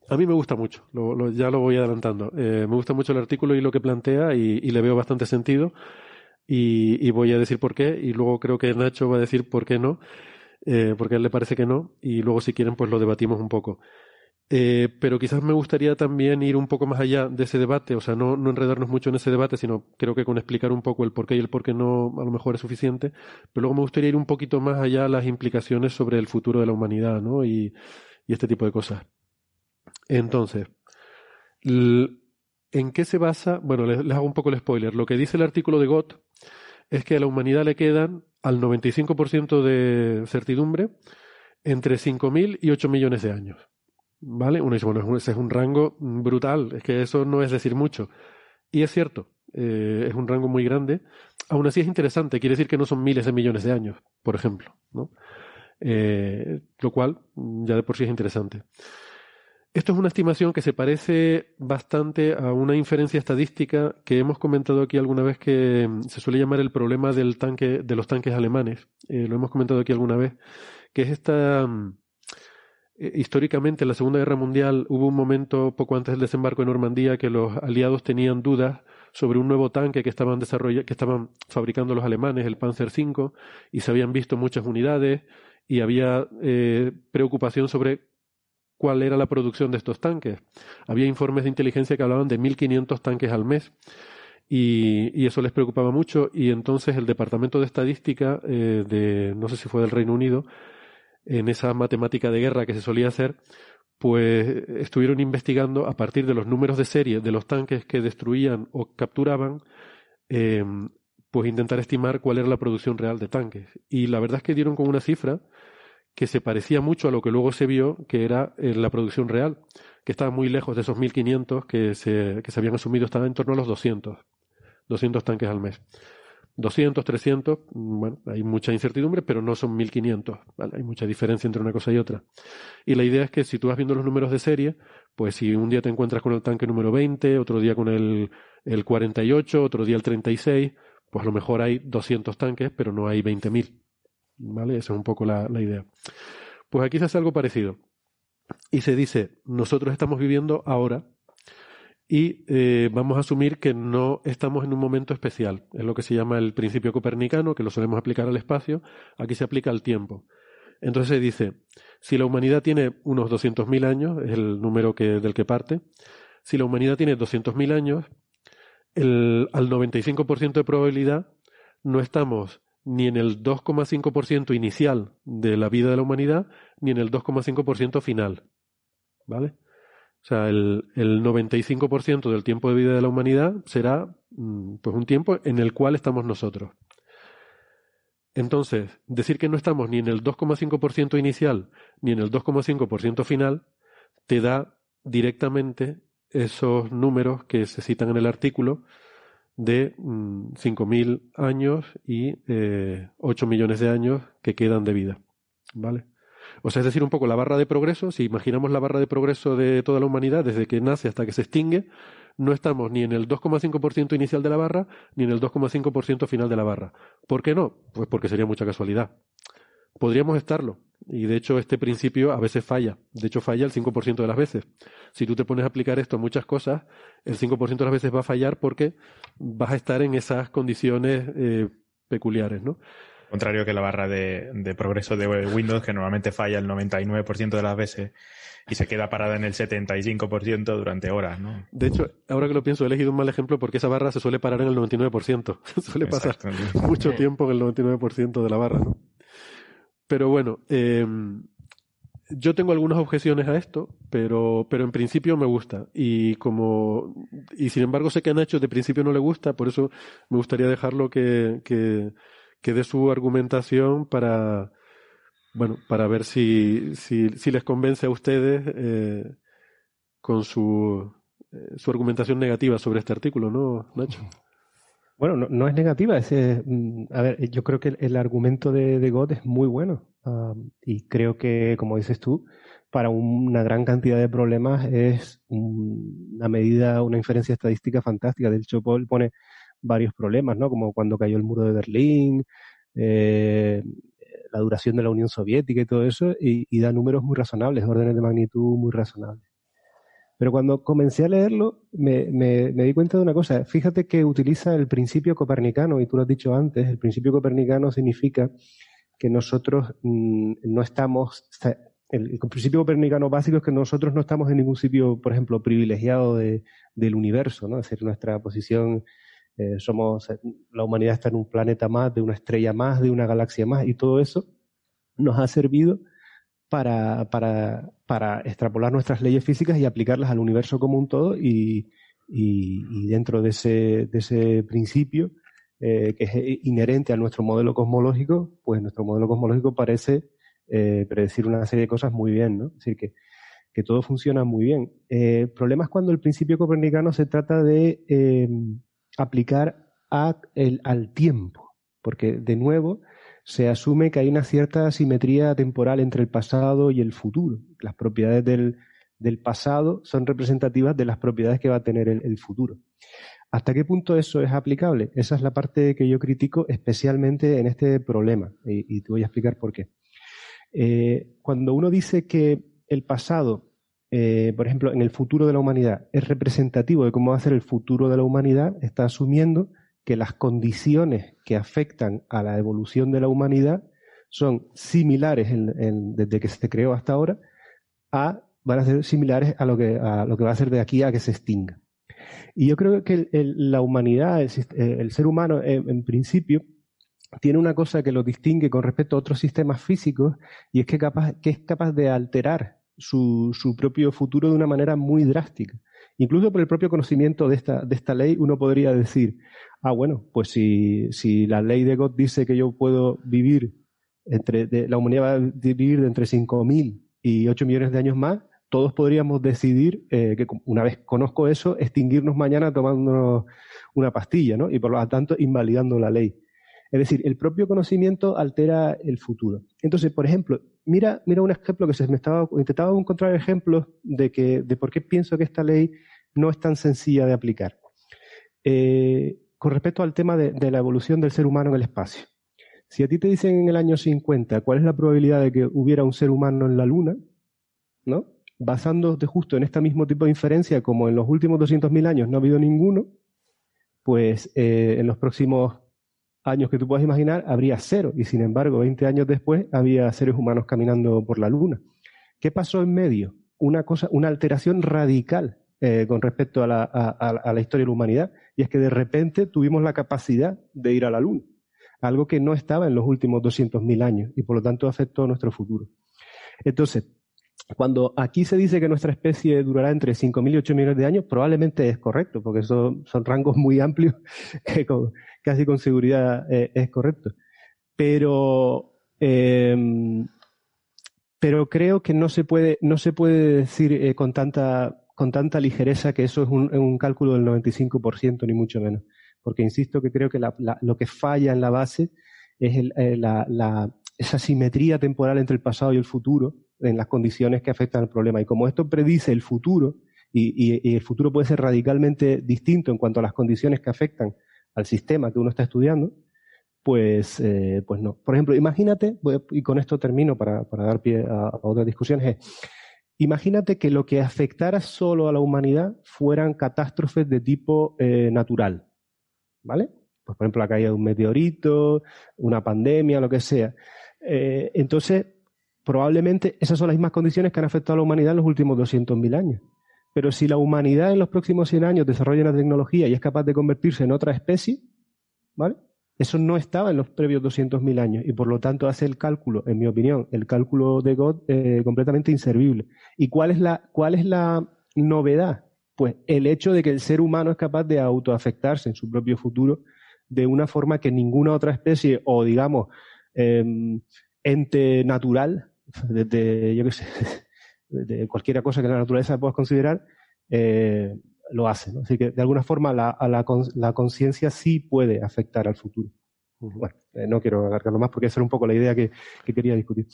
a mí me gusta mucho, ya lo voy adelantando. Eh, me gusta mucho el artículo y lo que plantea y, le veo bastante sentido y, voy a decir por qué y luego creo que Nacho va a decir por qué no, eh, porque a él le parece que no y luego si quieren pues lo debatimos un poco. Eh, pero quizás me gustaría también ir un poco más allá de ese debate, o sea, no, no, enredarnos mucho en ese debate, sino creo que con explicar un poco el por qué y el por qué no a lo mejor es suficiente, pero luego me gustaría ir un poquito más allá a las implicaciones sobre el futuro de la humanidad, ¿no? Y, este tipo de cosas. Entonces, ¿en qué se basa? Bueno, les, les, hago un poco el spoiler. Lo que dice el artículo de Gott es que a la humanidad le quedan al 95% de certidumbre entre 5.000 y 8 millones de años. ¿Vale? Uno dice, bueno, ese es un rango brutal, es que eso no es decir mucho. Y es cierto, eh, es un rango muy grande. Aún así es interesante, quiere decir que no son miles de millones de años, por ejemplo, ¿no? Eh, lo cual ya de por sí es interesante. Esto es una estimación que se parece bastante a una inferencia estadística que hemos comentado aquí alguna vez que se suele llamar el problema del tanque, de los tanques alemanes. Eh, lo hemos comentado aquí alguna vez, que es esta eh, históricamente en la Segunda Guerra Mundial hubo un momento poco antes del desembarco en Normandía que los aliados tenían dudas sobre un nuevo tanque que estaban que estaban fabricando los alemanes, el Panzer V, y se habían visto muchas unidades y había eh, preocupación sobre cuál era la producción de estos tanques. Había informes de inteligencia que hablaban de 1.500 tanques al mes. Y, y, eso les preocupaba mucho y entonces el Departamento de Estadística eh, de, no sé si fue del Reino Unido, en esa matemática de guerra que se solía hacer, pues estuvieron investigando a partir de los números de serie de los tanques que destruían o capturaban, eh, pues intentar estimar cuál era la producción real de tanques. Y la verdad es que dieron con una cifra que se parecía mucho a lo que luego se vio que era eh, la producción real, que estaba muy lejos de esos 1.500 que se, que se habían asumido, estaba en torno a los 200, 200 tanques al mes. 200, 300, bueno, hay mucha incertidumbre, pero no son 1500, ¿vale? Hay mucha diferencia entre una cosa y otra. Y la idea es que si tú vas viendo los números de serie, pues si un día te encuentras con el tanque número 20, otro día con el, el 48, otro día el 36, pues a lo mejor hay 200 tanques, pero no hay 20.000, ¿vale? Esa es un poco la, la idea. Pues aquí se hace algo parecido. Y se dice, nosotros estamos viviendo ahora y eh, vamos a asumir que no estamos en un momento especial. Es lo que se llama el principio copernicano, que lo solemos aplicar al espacio. Aquí se aplica al tiempo. Entonces se dice, si la humanidad tiene unos 200.000 años, es el número que, del que parte, si la humanidad tiene 200.000 años, el, al 95% de probabilidad no estamos ni en el 2,5% inicial de la vida de la humanidad, ni en el 2,5% final. ¿Vale? O sea, el, el 95% del tiempo de vida de la humanidad será mm, pues un tiempo en el cual estamos nosotros. Entonces, decir que no estamos ni en el 2,5% inicial ni en el 2,5% final te da directamente esos números que se citan en el artículo de 5.000 mm, años y eh, 8 millones de años que quedan de vida. ¿Vale? O sea, es decir, un poco la barra de progreso, si imaginamos la barra de progreso de toda la humanidad desde que nace hasta que se extingue, no estamos ni en el 2,5% inicial de la barra ni en el 2,5% final de la barra. ¿Por qué no? Pues porque sería mucha casualidad. Podríamos estarlo. Y de hecho este principio a veces falla. De hecho falla el 5% de las veces. Si tú te pones a aplicar esto a muchas cosas, el 5% de las veces va a fallar porque vas a estar en esas condiciones eh, peculiares, ¿no? Contrario que la barra de, progreso de Windows, que normalmente falla el 99% de las veces y se queda parada en el 75% durante horas, ¿no? De hecho, ahora que lo pienso, he elegido un mal ejemplo porque esa barra se suele parar en el 99%. suele pasar mucho tiempo en el 99% de la barra, ¿no? Pero bueno, em, yo tengo algunas objeciones a esto, pero, pero en principio me gusta. Y como, y sin embargo sé que a Nacho de principio no le gusta, por eso me gustaría dejarlo que, que que dé su argumentación para, bueno, para ver si, si, si les convence a ustedes eh, con su, eh, su argumentación negativa sobre este artículo, ¿no, Nacho? Bueno, no, no es negativa. Es, mm, a ver, yo creo que el, argumento de, de es muy bueno. Y creo que, como dices tú, para una gran cantidad de problemas es una medida, una inferencia estadística fantástica. De hecho, Paul pone varios problemas, ¿no? Como cuando cayó el muro de Berlín, eh, la duración de la Unión Soviética y todo eso, y, da números muy razonables, órdenes de magnitud muy razonables. Pero cuando comencé a leerlo, me, me, di cuenta de una cosa. Fíjate que utiliza el principio copernicano, y tú lo has dicho antes, el principio copernicano significa que nosotros mm, no estamos el, principio copernicano básico es que nosotros no estamos en ningún sitio, por ejemplo, privilegiado del universo, ¿no? Es decir, nuestra posición, eh, somos, la humanidad está en un planeta más, de una estrella más, de una galaxia más, y todo eso nos ha servido para, para, para extrapolar nuestras leyes físicas y aplicarlas al universo como un todo y, y, dentro de ese, de ese principio eh, que es inherente a nuestro modelo cosmológico, pues nuestro modelo cosmológico parece eh, predecir una serie de cosas muy bien, ¿no? Es decir, que, que todo funciona muy bien. Eh, el problema es cuando el principio copernicano se trata de em, aplicar el, al tiempo, porque de nuevo se asume que hay una cierta simetría temporal entre el pasado y el futuro. Las propiedades del, del pasado son representativas de las propiedades que va a tener el, futuro. ¿Hasta qué punto eso es aplicable? Esa es la parte que yo critico especialmente en este problema y, te voy a explicar por qué. Eh, cuando uno dice que el pasado, eh, por ejemplo, en el futuro de la humanidad, es representativo de cómo va a ser el futuro de la humanidad, está asumiendo que las condiciones que afectan a la evolución de la humanidad son similares desde que se creó hasta ahora a van a ser similares a lo que lo que va a ser de aquí a que se extinga. Y yo creo que la humanidad, el, ser humano, en, principio, tiene una cosa que lo distingue con respecto a otros sistemas físicos y es que es capaz de alterar su, su propio futuro de una manera muy drástica. Incluso por el propio conocimiento de esta, de esta ley, uno podría decir, ah, bueno, pues si, si la ley de God dice que yo puedo vivir entre, la humanidad va a vivir de entre 5.000 y 8 millones de años más, todos podríamos decidir eh, que una vez conozco eso, extinguirnos mañana tomando una pastilla, ¿no? Y por lo tanto invalidando la ley. Es decir, el propio conocimiento altera el futuro. Entonces, por ejemplo, mira, mira un ejemplo que se me estaba, intentaba encontrar ejemplos de que, de por qué pienso que esta ley no es tan sencilla de aplicar. Eh, con respecto al tema de, la evolución del ser humano en el espacio. Si a ti te dicen en el año 50 cuál es la probabilidad de que hubiera un ser humano en la Luna, ¿no? Basándote justo en este mismo tipo de inferencia, como en los últimos 200.000 años no ha habido ninguno, pues eh, en los próximos años que tú puedas imaginar, habría cero. Y sin embargo, 20 años después, había seres humanos caminando por la Luna. ¿Qué pasó en medio? Una cosa, una alteración radical eh, con respecto a la, historia de la humanidad. Y es que de repente tuvimos la capacidad de ir a la Luna. Algo que no estaba en los últimos 200.000 años y por lo tanto afectó a nuestro futuro. Entonces, cuando aquí se dice que nuestra especie durará entre 5.000 y 8 millones de años, probablemente es correcto, porque son, son rangos muy amplios que casi con seguridad eh, es correcto. Pero, em, pero creo que no se puede, no se puede decir eh, con, tanta, con tanta ligereza que eso es un, cálculo del 95%, ni mucho menos. Porque insisto que creo que lo que falla en la base es eh, la, esa simetría temporal entre el pasado y el futuro en las condiciones que afectan al problema. Y como esto predice el futuro, y, el futuro puede ser radicalmente distinto en cuanto a las condiciones que afectan al sistema que uno está estudiando, pues, eh, pues no. Por ejemplo, imagínate, y con esto termino para, dar pie a, otras discusiones, imagínate que lo que afectara solo a la humanidad fueran catástrofes de tipo eh, natural, ¿vale? Pues por ejemplo la caída de un meteorito, una pandemia, lo que sea. Eh, entonces, probablemente esas son las mismas condiciones que han afectado a la humanidad en los últimos 200.000 años. Pero si la humanidad en los próximos 100 años desarrolla una tecnología y es capaz de convertirse en otra especie, ¿vale? Eso no estaba en los previos 200.000 años y por lo tanto hace el cálculo, en mi opinión, el cálculo de God eh, completamente inservible. ¿Y cuál es, la, cuál es la novedad? Pues el hecho de que el ser humano es capaz de autoafectarse en su propio futuro de una forma que ninguna otra especie o, digamos, em, ente natural desde, yo qué sé, de cualquier cosa que la naturaleza puedas considerar, eh, lo hace. Así que, de alguna forma, la, la, conciencia sí puede afectar al futuro. Bueno, eh, no quiero alargarlo más porque esa era un poco la idea que, quería discutir.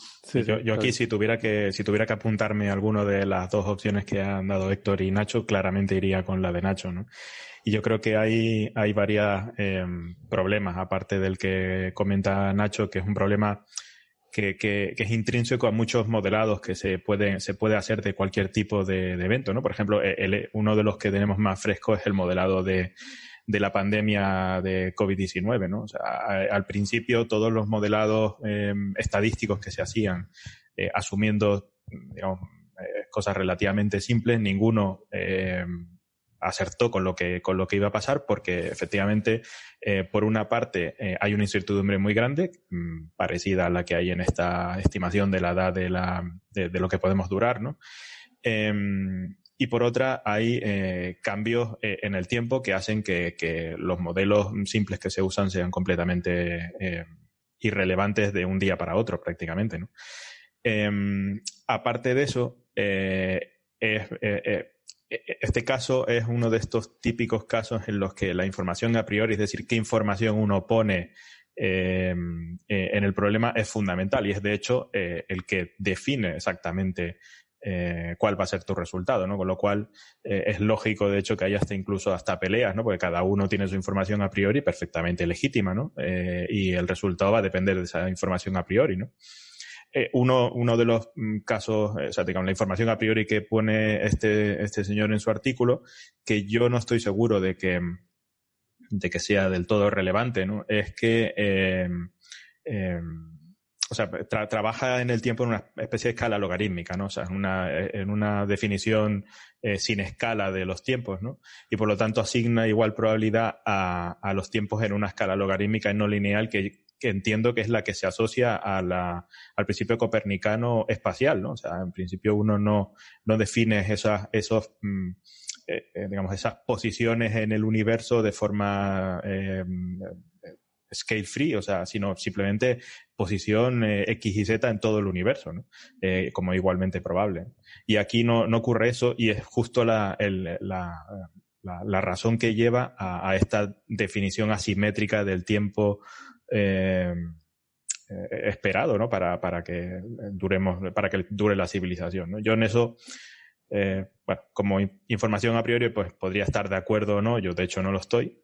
yo, aquí, si tuviera, que, si tuviera que apuntarme a alguno de las dos opciones que han dado Héctor y Nacho, claramente iría con la de Nacho, ¿no? Y yo creo que hay, hay varios eh, problemas, aparte del que comenta Nacho, que es un problema que, es intrínseco a muchos modelados que se puede, se puede hacer de cualquier tipo de, evento, ¿no? Por ejemplo, el, uno de los que tenemos más fresco es el modelado de, de la pandemia de COVID-19, ¿no? Al principio todos los modelados em, estadísticos que se hacían, eh, asumiendo digamos, cosas relativamente simples, ninguno acertó con lo que, con lo que iba a pasar, porque efectivamente, eh, por una parte, eh, hay una incertidumbre muy grande, mm, parecida a la que hay en esta estimación de la edad de, la, de, lo que podemos durar, ¿no? Em, y por otra, hay eh, cambios en el tiempo que hacen que, que, los modelos simples que se usan sean completamente irrelevantes de un día para otro, prácticamente, ¿no? Em, aparte de eso, es, este caso es uno de estos típicos casos en los que la información a priori, es decir, qué información uno pone em, eh, en el problema es fundamental y es de hecho eh, el que define exactamente eh, cuál va a ser tu resultado, ¿no? Con lo cual es lógico, de hecho, que haya hasta incluso hasta peleas, ¿no? Porque cada uno tiene su información a priori perfectamente legítima, ¿no? y el resultado va a depender de esa información a priori, ¿no? Eh, uno, uno de los mm, casos, eh, o sea, digamos, la información a priori que pone este, este señor en su artículo, que yo no estoy seguro de que, de que sea del todo relevante, ¿no? Es que, eh, o sea, trabaja en el tiempo en una especie de escala logarítmica, ¿no? O sea, en una, en una definición sin escala de los tiempos, ¿no? Y por lo tanto asigna igual probabilidad a, a los tiempos en una escala logarítmica y no lineal que, que entiendo que es la que se asocia a la, al principio copernicano espacial, ¿no? O sea, en principio uno no, no define esas, esos, mm, eh, eh, digamos, esas posiciones en el universo de forma eh, scale free, o sea, sino simplemente posición X y Z en todo el universo, ¿no? como igualmente probable. Y aquí no, no ocurre eso y es justo la, el, la, la, razón que lleva a, a, esta definición asimétrica del tiempo eh, eh, esperado, ¿no? Para, para que duremos, para que dure la civilización, ¿no? Yo en eso, eh, bueno, como información a priori, pues podría estar de acuerdo o no, yo de hecho no lo estoy.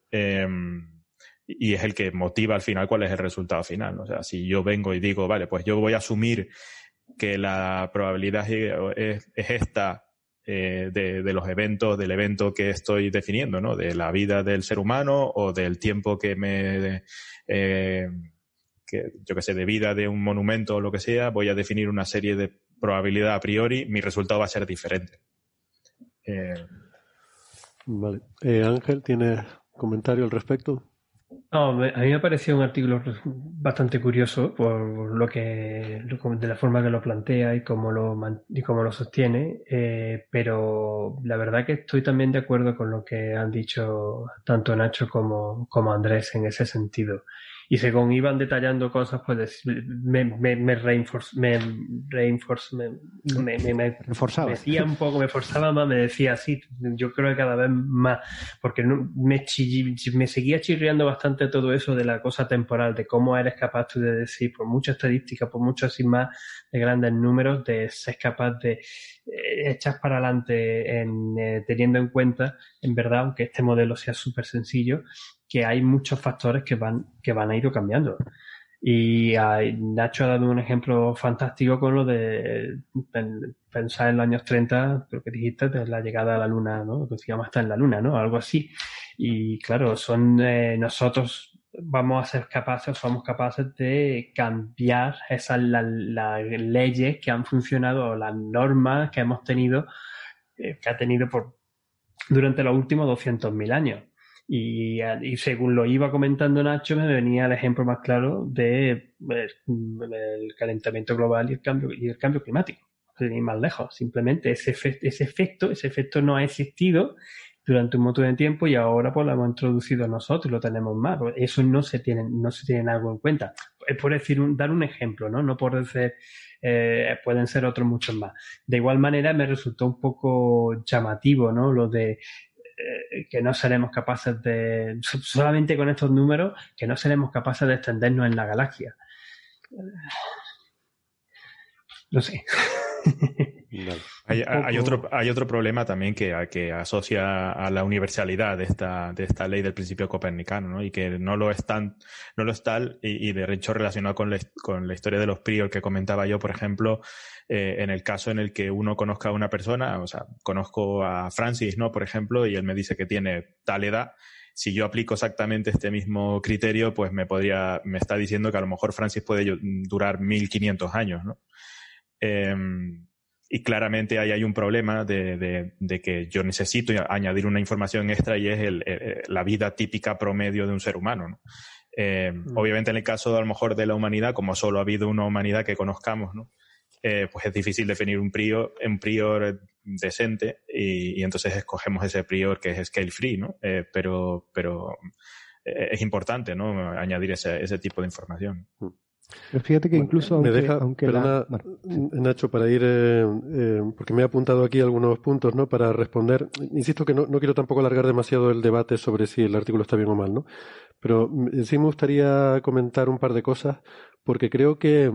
y es el que motiva al final cuál es el resultado final. O sea, si yo vengo y digo, vale, pues yo voy a asumir que la probabilidad es, esta de, de, los eventos, del evento que estoy definiendo, ¿no? De la vida del ser humano o del tiempo que me eh, que, yo que sé, de vida de un monumento o lo que sea, voy a definir una serie de probabilidad a priori, mi resultado va a ser diferente. Eh, vale. Eh, Ángel, ¿tienes comentario al respecto? No, a mí me pareció un artículo bastante curioso por lo que de la forma que lo plantea y cómo lo y cómo lo sostiene, pero la verdad que estoy también de acuerdo con lo que han dicho tanto Nacho como, como Andrés en ese sentido y según iban detallando cosas, pues me, me, me, reinforce, me, reinforce, me, me, me, Reforzaba. decía un poco, me forzaba más, me decía así, yo creo que cada vez más, porque no, me, me seguía chirriando bastante todo eso de la cosa temporal, de cómo eres capaz tú de decir, por mucha estadística, por mucho así más de grandes números, de ser capaz de echar para adelante eh, teniendo en cuenta, en verdad, aunque este modelo sea súper sencillo, que hay muchos factores que van, que van a ir cambiando. Y Nacho ha dado un ejemplo fantástico con lo de pensar en los años 30, lo que dijiste, de la llegada a la luna, ¿no? Que llama hasta en la luna, ¿no? Algo así. Y claro, son eh, nosotros vamos a ser capaces, somos capaces de cambiar esas las leyes que han funcionado o las normas que hemos tenido, eh, que ha tenido por durante los últimos 200.000 años. Y, según lo iba comentando Nacho, me venía el ejemplo más claro de pues, el, calentamiento global y el cambio, y el cambio climático. Sin más lejos. Simplemente ese, ese efecto, ese efecto no ha existido durante un montón de tiempo y ahora pues lo hemos introducido nosotros y lo tenemos más. Eso no se tiene, no se tiene algo en cuenta. Es por decir, dar un ejemplo, ¿no? No por decir, eh, pueden ser otros muchos más. De igual manera me resultó un poco llamativo, ¿no? Lo de eh, que no seremos capaces de, solamente con estos números, que no seremos capaces de extendernos en la galaxia. No sé. Hay, otro, hay otro problema también que, que asocia a la universalidad de esta, de esta ley del principio copernicano, ¿no? Y que no lo es tan, no lo es tal, y, de hecho relacionado con la, con la historia de los prior que comentaba yo, por ejemplo, eh, en el caso en el que uno conozca a una persona, o sea, conozco a Francis, ¿no? Por ejemplo, y él me dice que tiene tal edad, si yo aplico exactamente este mismo criterio, pues me podría, me está diciendo que a lo mejor Francis puede durar 1500 años, ¿no? Em, y claramente ahí hay un problema de, que yo necesito añadir una información extra y es la vida típica promedio de un ser humano. Eh, mm. Obviamente en el caso de, a lo mejor de la humanidad, como solo ha habido una humanidad que conozcamos, ¿no? Eh, pues es difícil definir un prior, un prior decente y, entonces escogemos ese prior que es scale free, ¿no? Eh, pero, pero es importante, ¿no? Añadir ese, ese tipo de información. Mm. Pero fíjate que incluso aunque, me deja, perdona, Nacho, para ir, porque me he apuntado aquí algunos puntos, ¿no? Para responder. Insisto que no, no, quiero tampoco alargar demasiado el debate sobre si el artículo está bien o mal, ¿no? Pero sí me gustaría comentar un par de cosas, porque creo que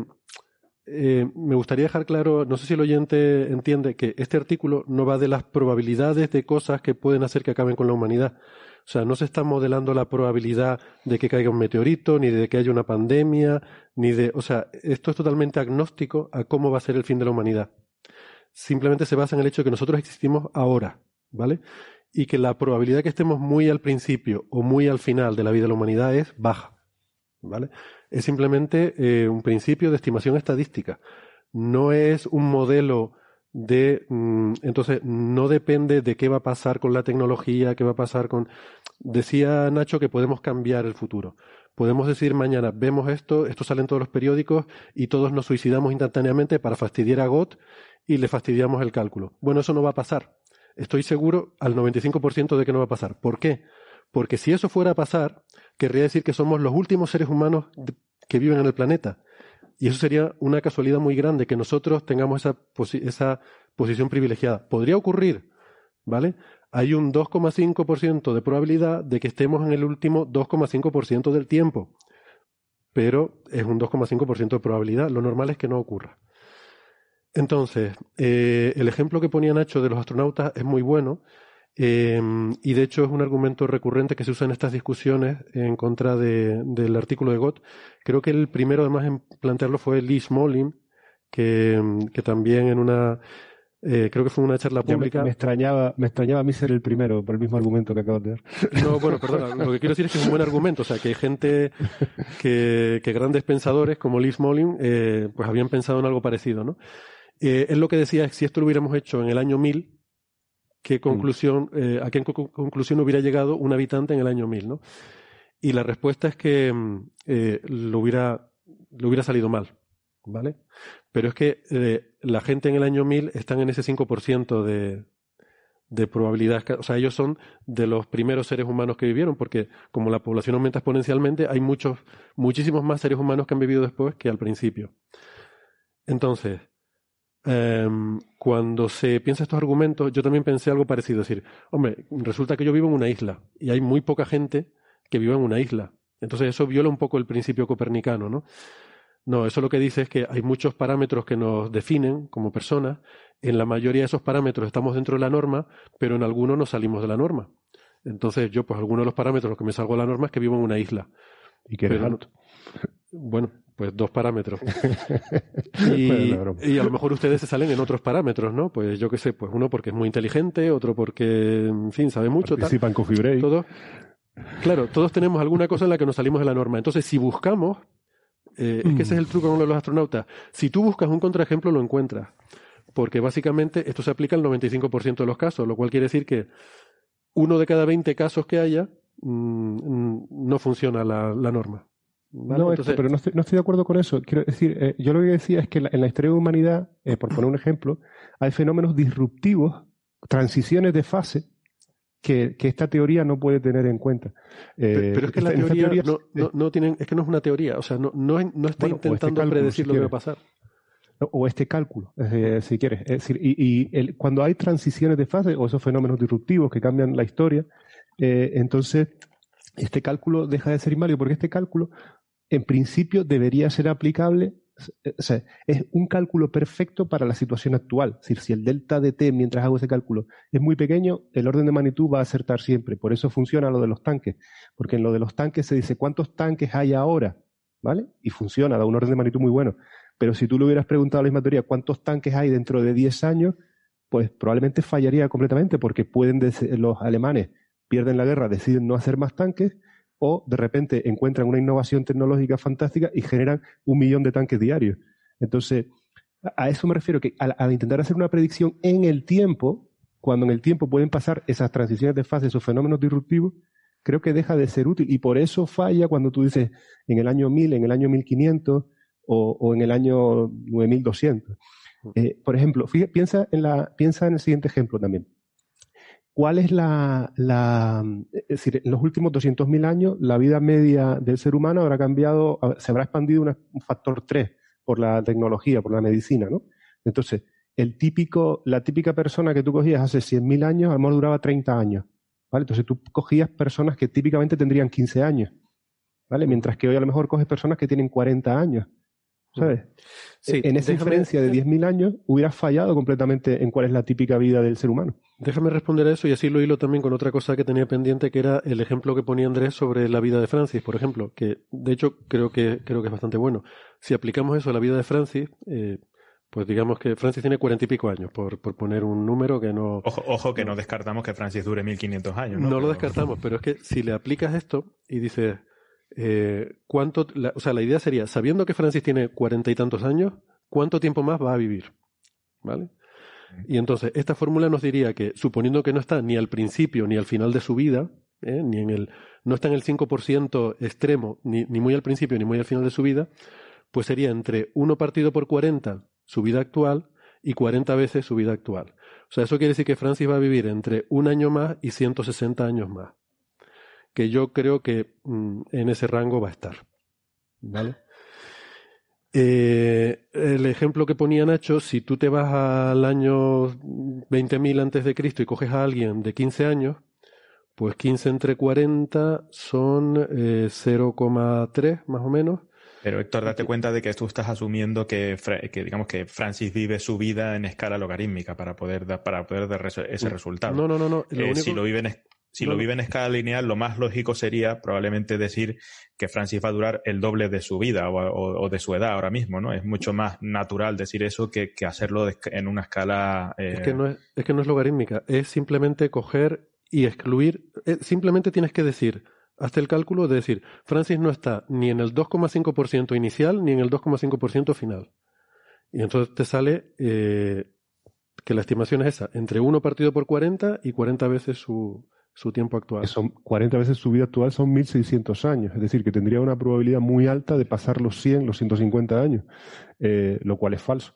eh, me gustaría dejar claro, no sé si el oyente entiende, que este artículo no va de las probabilidades de cosas que pueden hacer que acaben con la humanidad. O sea, no se está modelando la probabilidad de que caiga un meteorito, ni de que haya una pandemia, ni de. O sea, esto es totalmente agnóstico a cómo va a ser el fin de la humanidad. Simplemente se basa en el hecho de que nosotros existimos ahora, ¿vale? y que la probabilidad de que estemos muy al principio o muy al final de la vida de la humanidad es baja. ¿Vale? Es simplemente eh, un principio de estimación estadística. No es un modelo de. Mm, entonces, no depende de qué va a pasar con la tecnología, qué va a pasar con. Decía Nacho que podemos cambiar el futuro. Podemos decir mañana, vemos esto, esto sale en todos los periódicos y todos nos suicidamos instantáneamente para fastidiar a GOT y le fastidiamos el cálculo. Bueno, eso no va a pasar estoy seguro al 95% de que no va a pasar. ¿Por qué? Porque si eso fuera a pasar, querría decir que somos los últimos seres humanos que viven en el planeta. Y eso sería una casualidad muy grande que nosotros tengamos esa, posición privilegiada. Podría ocurrir, ¿vale? Hay un 2,5% de probabilidad de que estemos en el último 2,5% del tiempo. Pero es un 2,5% de probabilidad. Lo normal es que no ocurra. Entonces, eh, el ejemplo que ponía Nacho de los astronautas es muy bueno em, y de hecho es un argumento recurrente que se usa en estas discusiones en contra del artículo de Gott. Creo que el primero además en plantearlo fue Lee Smolin, que, también en una... Eh, creo que fue una charla pública. Me, extrañaba, me extrañaba a mí ser el primero por el mismo argumento que acabo de dar. No, bueno, perdona. Lo que quiero decir es que es un buen argumento. O sea, que hay gente, que, grandes pensadores como Lee Smolin, eh, pues habían pensado en algo parecido, ¿no? Eh, es lo que decía, si esto lo hubiéramos hecho en el año 1000, ¿qué mm. conclusión, eh, ¿a qué conclusión hubiera llegado un habitante en el año 1000? ¿no? Y la respuesta es que mm, eh, lo, hubiera, lo hubiera salido mal, ¿vale? Pero es que eh, la gente en el año 1000 están en ese 5% de, de probabilidad. O sea, ellos son de los primeros seres humanos que vivieron, porque como la población aumenta exponencialmente, hay muchos, muchísimos más seres humanos que han vivido después que al principio. Entonces, Em, cuando se piensa estos argumentos, yo también pensé algo parecido. Es decir, hombre, resulta que yo vivo en una isla y hay muy poca gente que vive en una isla. Entonces eso viola un poco el principio copernicano, ¿no? No, eso lo que dice es que hay muchos parámetros que nos definen como personas. En la mayoría de esos parámetros estamos dentro de la norma, pero en algunos nos salimos de la norma. Entonces yo, pues algunos de los parámetros los que me salgo de la norma es que vivo en una isla. ¿Y que eres alto? Bueno, pues dos parámetros. y, a lo mejor ustedes se salen en otros parámetros, ¿no? Pues yo qué sé, pues uno porque es muy inteligente, otro porque, en fin, sabe mucho. Participan con Todos, claro, todos tenemos alguna cosa en la que nos salimos de la norma. Entonces, si buscamos, eh, es que ese es el truco con los astronautas. Si tú buscas un contraejemplo, lo encuentras. Porque básicamente esto se aplica al 95% de los casos, lo cual quiere decir que uno de cada 20 casos que haya mm, no funciona la norma. No, pero no estoy, de acuerdo con eso. Quiero decir, eh, yo lo que decía es que en la historia de la humanidad, eh, por poner un ejemplo, hay fenómenos disruptivos, transiciones de fase, que, esta teoría no puede tener en cuenta. Eh, pero, es que la teoría, no, tienen, es que no es una teoría, o sea, no, no, está intentando predecir lo que va a pasar. O este cálculo, si quieres. Es decir, y, cuando hay transiciones de fase o esos fenómenos disruptivos que cambian la historia, entonces este cálculo deja de ser inválido porque este cálculo en principio debería ser aplicable, o sea, es un cálculo perfecto para la situación actual. Es decir, si el delta de t mientras hago ese cálculo es muy pequeño, el orden de magnitud va a acertar siempre. Por eso funciona lo de los tanques, porque en lo de los tanques se dice cuántos tanques hay ahora, ¿vale? Y funciona, da un orden de magnitud muy bueno. Pero si tú le hubieras preguntado a la misma teoría cuántos tanques hay dentro de 10 años, pues probablemente fallaría completamente, porque pueden los alemanes pierden la guerra, deciden no hacer más tanques, o de repente encuentran una innovación tecnológica fantástica y generan un millón de tanques diarios. Entonces, A eso me refiero, que al, intentar hacer una predicción en el tiempo, cuando en el tiempo pueden pasar esas transiciones de fase, esos fenómenos disruptivos, creo que deja de ser útil. Y por eso falla cuando tú dices en el año 1000, en el año 1500 o, o en el año 9200. Eh, por ejemplo, piensa, en la, piensa en el siguiente ejemplo también. ¿Cuál es la, es decir, en los últimos 200.000 años, la vida media del ser humano habrá cambiado, se habrá expandido un factor 3 por la tecnología, por la medicina, ¿no? Entonces, el típico, la típica persona que tú cogías hace 100.000 años, a lo mejor duraba 30 años, ¿vale? Entonces tú cogías personas que típicamente tendrían 15 años, ¿vale? Mientras que hoy a lo mejor coges personas que tienen 40 años. ¿Sabes? Sí, en esa diferencia de 10.000 años hubieras fallado completamente en cuál es la típica vida del ser humano. Déjame responder a eso y así lo hilo también con otra cosa que tenía pendiente, que era el ejemplo que ponía Andrés sobre la vida de Francis, por ejemplo, que de hecho creo que, creo que es bastante bueno. Si aplicamos eso a la vida de Francis, eh, pues digamos que Francis tiene cuarenta y pico años, por, por, poner un número que no... Ojo, ojo que no, descartamos que Francis dure 1500 años. No, no lo descartamos, pero es que si le aplicas esto y dices eh, ¿cuánto, o sea, la idea sería, sabiendo que Francis tiene cuarenta y tantos años, ¿cuánto tiempo más va a vivir? ¿Vale? Y entonces, esta fórmula nos diría que, suponiendo que no está ni al principio ni al final de su vida, ¿eh? ni en el, no está en el 5% extremo, ni, ni muy al principio ni muy al final de su vida, pues sería entre 1 partido por 40 su vida actual y 40 veces su vida actual. O sea, eso quiere decir que Francis va a vivir entre un año más y 160 años más que yo creo que mm, en ese rango va a estar. ¿Vale? Eh, el ejemplo que ponía Nacho, si tú te vas al año 20.000 antes de Cristo y coges a alguien de 15 años, pues 15 entre 40 son 0,3 eh, más o menos. Pero Héctor, date cuenta de que tú estás asumiendo que, digamos que Francis vive su vida en escala logarítmica para poder dar, para poder dar ese resultado. No, no, no, no. Eh, si lo vive en, si lo vive en escala lineal, lo más lógico sería probablemente decir que Francis va a durar el doble de su vida o, de su edad ahora mismo, ¿no? Es mucho más natural decir eso que, hacerlo en una escala... Es, que no es, es que no es logarítmica, es simplemente coger y excluir, eh, simplemente tienes que decir, hasta el cálculo de decir, Francis no está ni en el 2,5% inicial ni en el 2,5% final. Y entonces te sale eh, que la estimación es esa, entre 1 partido por 40 y 40 veces su, su tiempo actual. Son 40 veces su vida actual son 1600 años, es decir, que tendría una probabilidad muy alta de pasar los 100, los 150 años, eh, lo cual es falso.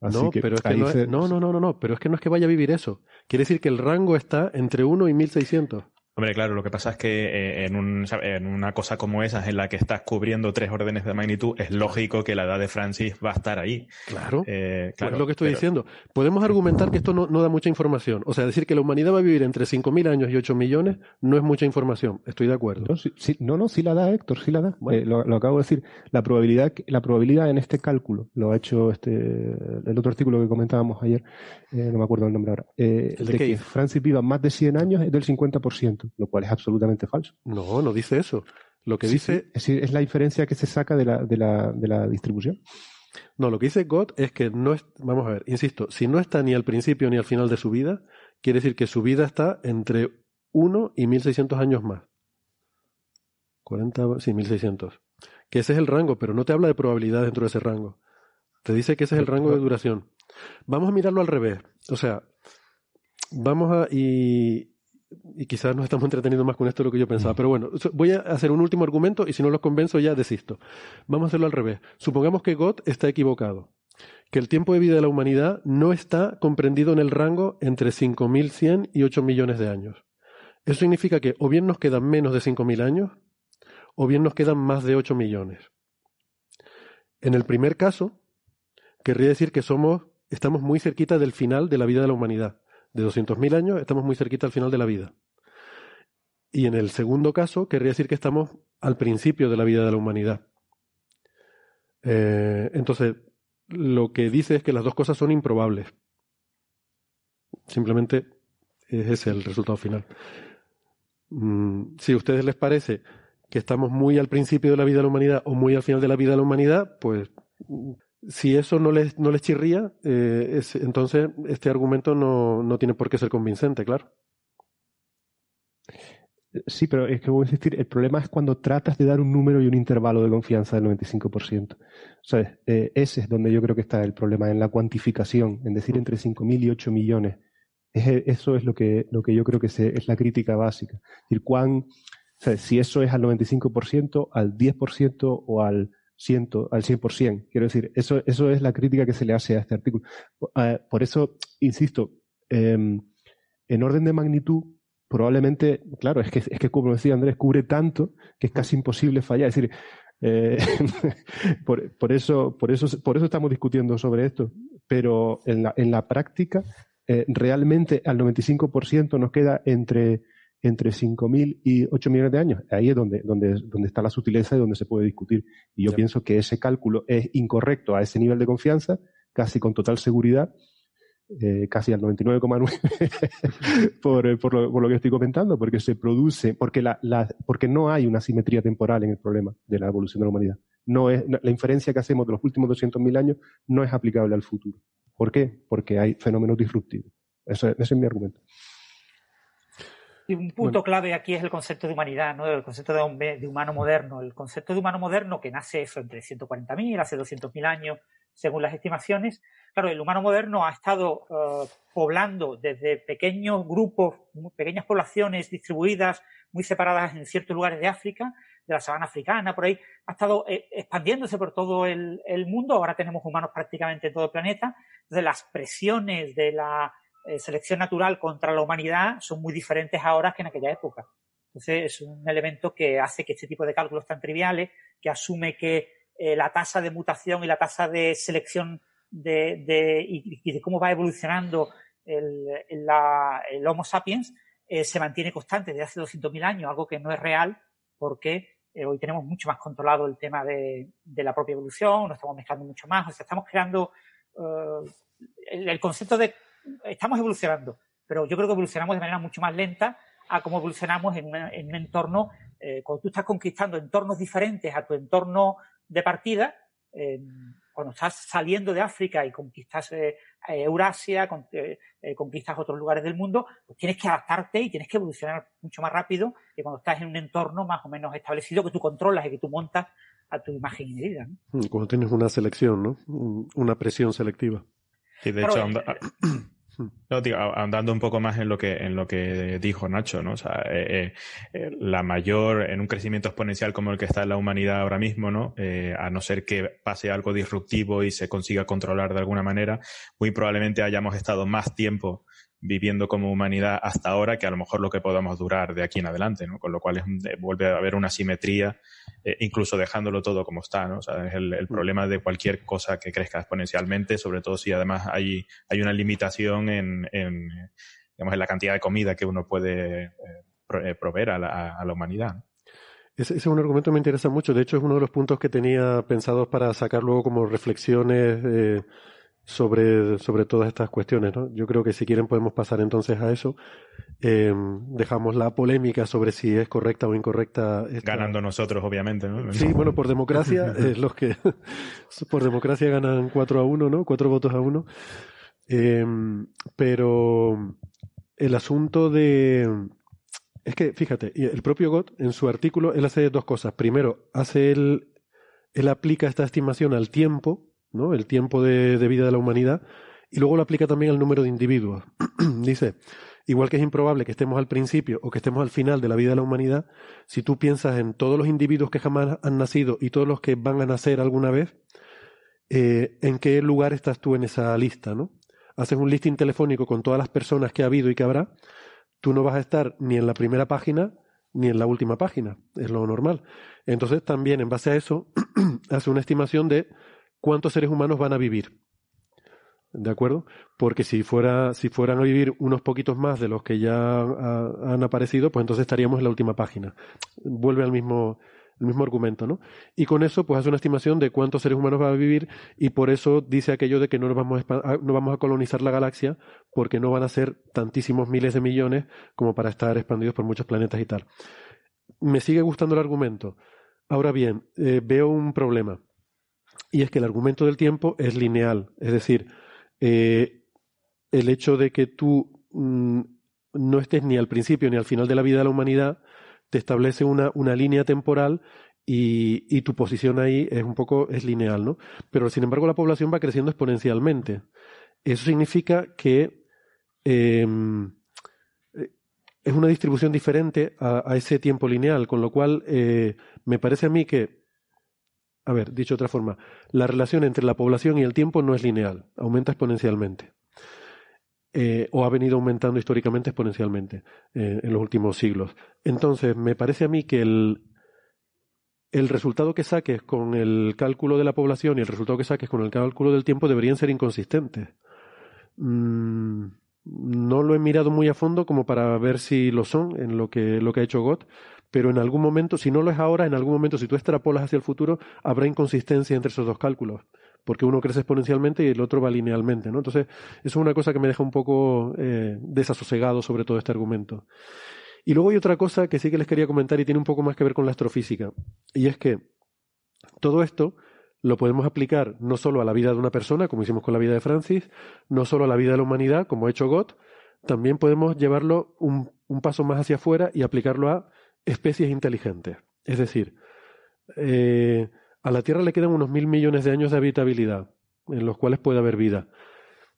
no, pero es que no, no, no, no, no, pero es que no es que vaya a vivir eso. Quiere decir que el rango está entre 1 y 1600. Hombre, claro, lo que pasa es que eh, en, un, en, una cosa como esa, en la que estás cubriendo tres órdenes de magnitud, es lógico que la edad de Francis va a estar ahí. Claro, eh, claro es lo que estoy diciendo. Podemos argumentar que esto no, da mucha información. O sea, decir que la humanidad va a vivir entre 5.000 años y 8 millones no es mucha información. Estoy de acuerdo. No, sí, no, no, sí la da, Héctor, sí la da. Eh, lo, acabo de decir. La probabilidad, la probabilidad en este cálculo, lo ha hecho este, el otro artículo que comentábamos ayer, no me acuerdo el nombre ahora, de, de que Francis viva más de 100 años es del 50% lo cual es absolutamente falso. No, no dice eso. Lo que dice... Es, la diferencia que se saca de la, de la, de la distribución. No, lo que dice Gott es que no es, vamos a ver, insisto, si no está ni al principio ni al final de su vida, quiere decir que su vida está entre 1 y 1600 años más. 40, sí, 1600. Que ese es el rango, pero no te habla de probabilidad dentro de ese rango. Te dice que ese es el rango de duración. Vamos a mirarlo al revés. O sea, vamos a. Y, y quizás nos estamos entreteniendo más con esto de lo que yo pensaba. Mm. Pero bueno, voy a hacer un último argumento y si no los convenzo ya desisto. Vamos a hacerlo al revés. Supongamos que Gott está equivocado, que el tiempo de vida de la humanidad no está comprendido en el rango entre 5.100 y 8 millones de años. Eso significa que o bien nos quedan menos de 5.000 años o bien nos quedan más de 8 millones. En el primer caso, querría decir que somos, estamos muy cerquita del final de la vida de la humanidad de 200.000 años, estamos muy cerquita al final de la vida. Y en el segundo caso, querría decir que estamos al principio de la vida de la humanidad. Eh, entonces, lo que dice es que las dos cosas son improbables. Simplemente es ese el resultado final. Mm, si a ustedes les parece que estamos muy al principio de la vida de la humanidad o muy al final de la vida de la humanidad, pues si eso no les, no les chirría, eh, entonces este argumento no, no, tiene por qué ser convincente, claro. Sí, pero es que voy a insistir, el problema es cuando tratas de dar un número y un intervalo de confianza del 95%. O sea, eh, ese es donde yo creo que está el problema, en la cuantificación, en decir entre 5.000 y 8 millones. eso es lo que, lo que yo creo que es la crítica básica. Es cuán, si eso es al 95%, al 10% o al, 100, al 100%. Quiero decir, eso, eso es la crítica que se le hace a este artículo. Eh, por eso, insisto, em, en orden de magnitud, probablemente, claro, es que, es que como decía Andrés, cubre tanto que es casi imposible fallar. Es decir, eh, por, eso, por, eso, por eso estamos discutiendo sobre esto. Pero en la, en la práctica, eh, realmente al 95% nos queda entre, entre 5.000 y 8 millones de años. Ahí es donde, donde, donde está la sutileza y donde se puede discutir. Y yo pienso que ese cálculo es incorrecto a ese nivel de confianza, casi con total seguridad, eh, casi al 99,9 por, eh, por, lo, por lo que estoy comentando, porque se produce, porque, la, la, porque no hay una simetría temporal en el problema de la evolución de la humanidad. No es, la inferencia que hacemos de los últimos 200.000 años no es aplicable al futuro. ¿Por qué? Porque hay fenómenos disruptivos. Eso, ese es mi argumento. Y un punto clave aquí es el concepto de humanidad, ¿no? el concepto de, de, humano moderno. El concepto de humano moderno que nace eso entre 140.000, hace 200.000 años, según las estimaciones, Claro, el humano moderno ha estado eh, poblando desde pequeños grupos, pequeñas poblaciones distribuidas, muy separadas en ciertos lugares de África, de la sabana africana, por ahí, ha estado eh, expandiéndose por todo el, mundo. Ahora tenemos humanos prácticamente en todo el planeta. Entonces, las presiones de la eh, selección natural contra la humanidad son muy diferentes ahora que en aquella época. Entonces, es un elemento que hace que este tipo de cálculos tan triviales, que asume que la tasa de mutación y la tasa de selección de, y, de cómo va evolucionando el, el Homo sapiens eh, se mantiene constante desde hace 200.000 años, algo que no es real porque eh, hoy tenemos mucho más controlado el tema de, de, la propia evolución, nos estamos mezclando mucho más, o sea, estamos creando el, concepto de estamos evolucionando, pero yo creo que evolucionamos de manera mucho más lenta a cómo evolucionamos en, en un entorno, eh, cuando tú estás conquistando entornos diferentes a tu entorno de partida, cuando estás saliendo de África y conquistas eh, Eurasia, eh, eh, conquistas otros lugares del mundo, pues tienes que adaptarte y tienes que evolucionar mucho más rápido que cuando estás en un entorno más o menos establecido que tú controlas y que tú montas a tu imagen y medida. ¿no? Mm, cuando tienes una selección, ¿no? Una presión selectiva. Sí, de hecho, no, digo, andando un poco más en lo que, en lo que dijo Nacho, ¿no? O sea, eh, eh, la mayor, en un crecimiento exponencial como el que está en la humanidad ahora mismo, ¿no? Eh, a no ser que pase algo disruptivo y se consiga controlar de alguna manera, muy probablemente hayamos estado más tiempo viviendo como humanidad hasta ahora que a lo mejor lo que podamos durar de aquí en adelante, ¿no? Con lo cual es, vuelve a haber una simetría, eh, incluso dejándolo todo como está, ¿no? O sea, es el, el, mm. problema de cualquier cosa que crezca exponencialmente, sobre todo si además hay, hay una limitación en, en, digamos, en la cantidad de comida que uno puede eh, eh, proveer a la, a la humanidad. Ese, es un argumento que me interesa mucho. De hecho, es uno de los puntos que tenía pensados para sacar luego como reflexiones eh, sobre, sobre todas estas cuestiones. ¿no? Yo creo que si quieren podemos pasar entonces a eso. Eh, dejamos la polémica sobre si es correcta o incorrecta. Ganando nosotros, obviamente. ¿no? Sí, bueno, por democracia, eh, los que por democracia ganan 4 a 1, ¿no? Cuatro votos a uno. Eh, pero el asunto de... Es que, fíjate, el propio Gott, en su artículo, él hace dos cosas. Primero, hace él, él aplica esta estimación al tiempo, el tiempo de, vida de la humanidad, y luego lo aplica también al número de individuos. Dice, igual que es improbable que estemos al principio o que estemos al final de la vida de la humanidad, si tú piensas en todos los individuos que jamás han nacido y todos los que van a nacer alguna vez, eh, ¿en qué lugar estás tú en esa lista? ¿no? Haces un listing telefónico con todas las personas que ha habido y que habrá, tú no vas a estar ni en la primera página ni en la última página, es lo normal. Entonces también en base a eso hace una estimación de cuántos seres humanos van a vivir. ¿De acuerdo? Porque si fuera, si fueran a vivir unos poquitos más de los que ya han aparecido, pues entonces estaríamos en la última página. Vuelve al mismo, mismo argumento, ¿no? Y con eso, pues hace una estimación de cuántos seres humanos van a vivir y por eso dice aquello de que no, nos vamos a, no vamos a colonizar la galaxia porque no van a ser tantísimos miles de millones como para estar expandidos por muchos planetas y tal. Me sigue gustando el argumento. Ahora bien, eh, veo un problema y es que el argumento del tiempo es lineal, es decir, eh, el hecho de que tú mm, no estés ni al principio ni al final de la vida de la humanidad te establece una, línea temporal y, tu posición ahí es un poco es lineal, ¿no? Pero sin embargo la población va creciendo exponencialmente. Eso significa que em, es una distribución diferente a, ese tiempo lineal, con lo cual eh, me parece a mí que, a ver, dicho de otra forma, la relación entre la población y el tiempo no es lineal, aumenta exponencialmente. Eh, o ha venido aumentando históricamente exponencialmente eh, en los últimos siglos. Entonces, me parece a mí que el, el resultado que saques con el cálculo de la población y el resultado que saques con el cálculo del tiempo deberían ser inconsistentes. Mm, no lo he mirado muy a fondo como para ver si lo son en lo que, lo que ha hecho Gott, pero en algún momento, si no lo es ahora, en algún momento, si tú extrapolas hacia el futuro, habrá inconsistencia entre esos dos cálculos, porque uno crece exponencialmente y el otro va linealmente, ¿no? Entonces, eso es una cosa que me deja un poco eh, desasosegado sobre todo este argumento. Y luego hay otra cosa que sí que les quería comentar y tiene un poco más que ver con la astrofísica. Y es que todo esto lo podemos aplicar no solo a la vida de una persona, como hicimos con la vida de Francis, no solo a la vida de la humanidad, como ha hecho Gott, también podemos llevarlo un, paso más hacia afuera y aplicarlo a especies inteligentes. Es decir, eh, a la Tierra le quedan unos mil millones de años de habitabilidad, en los cuales puede haber vida.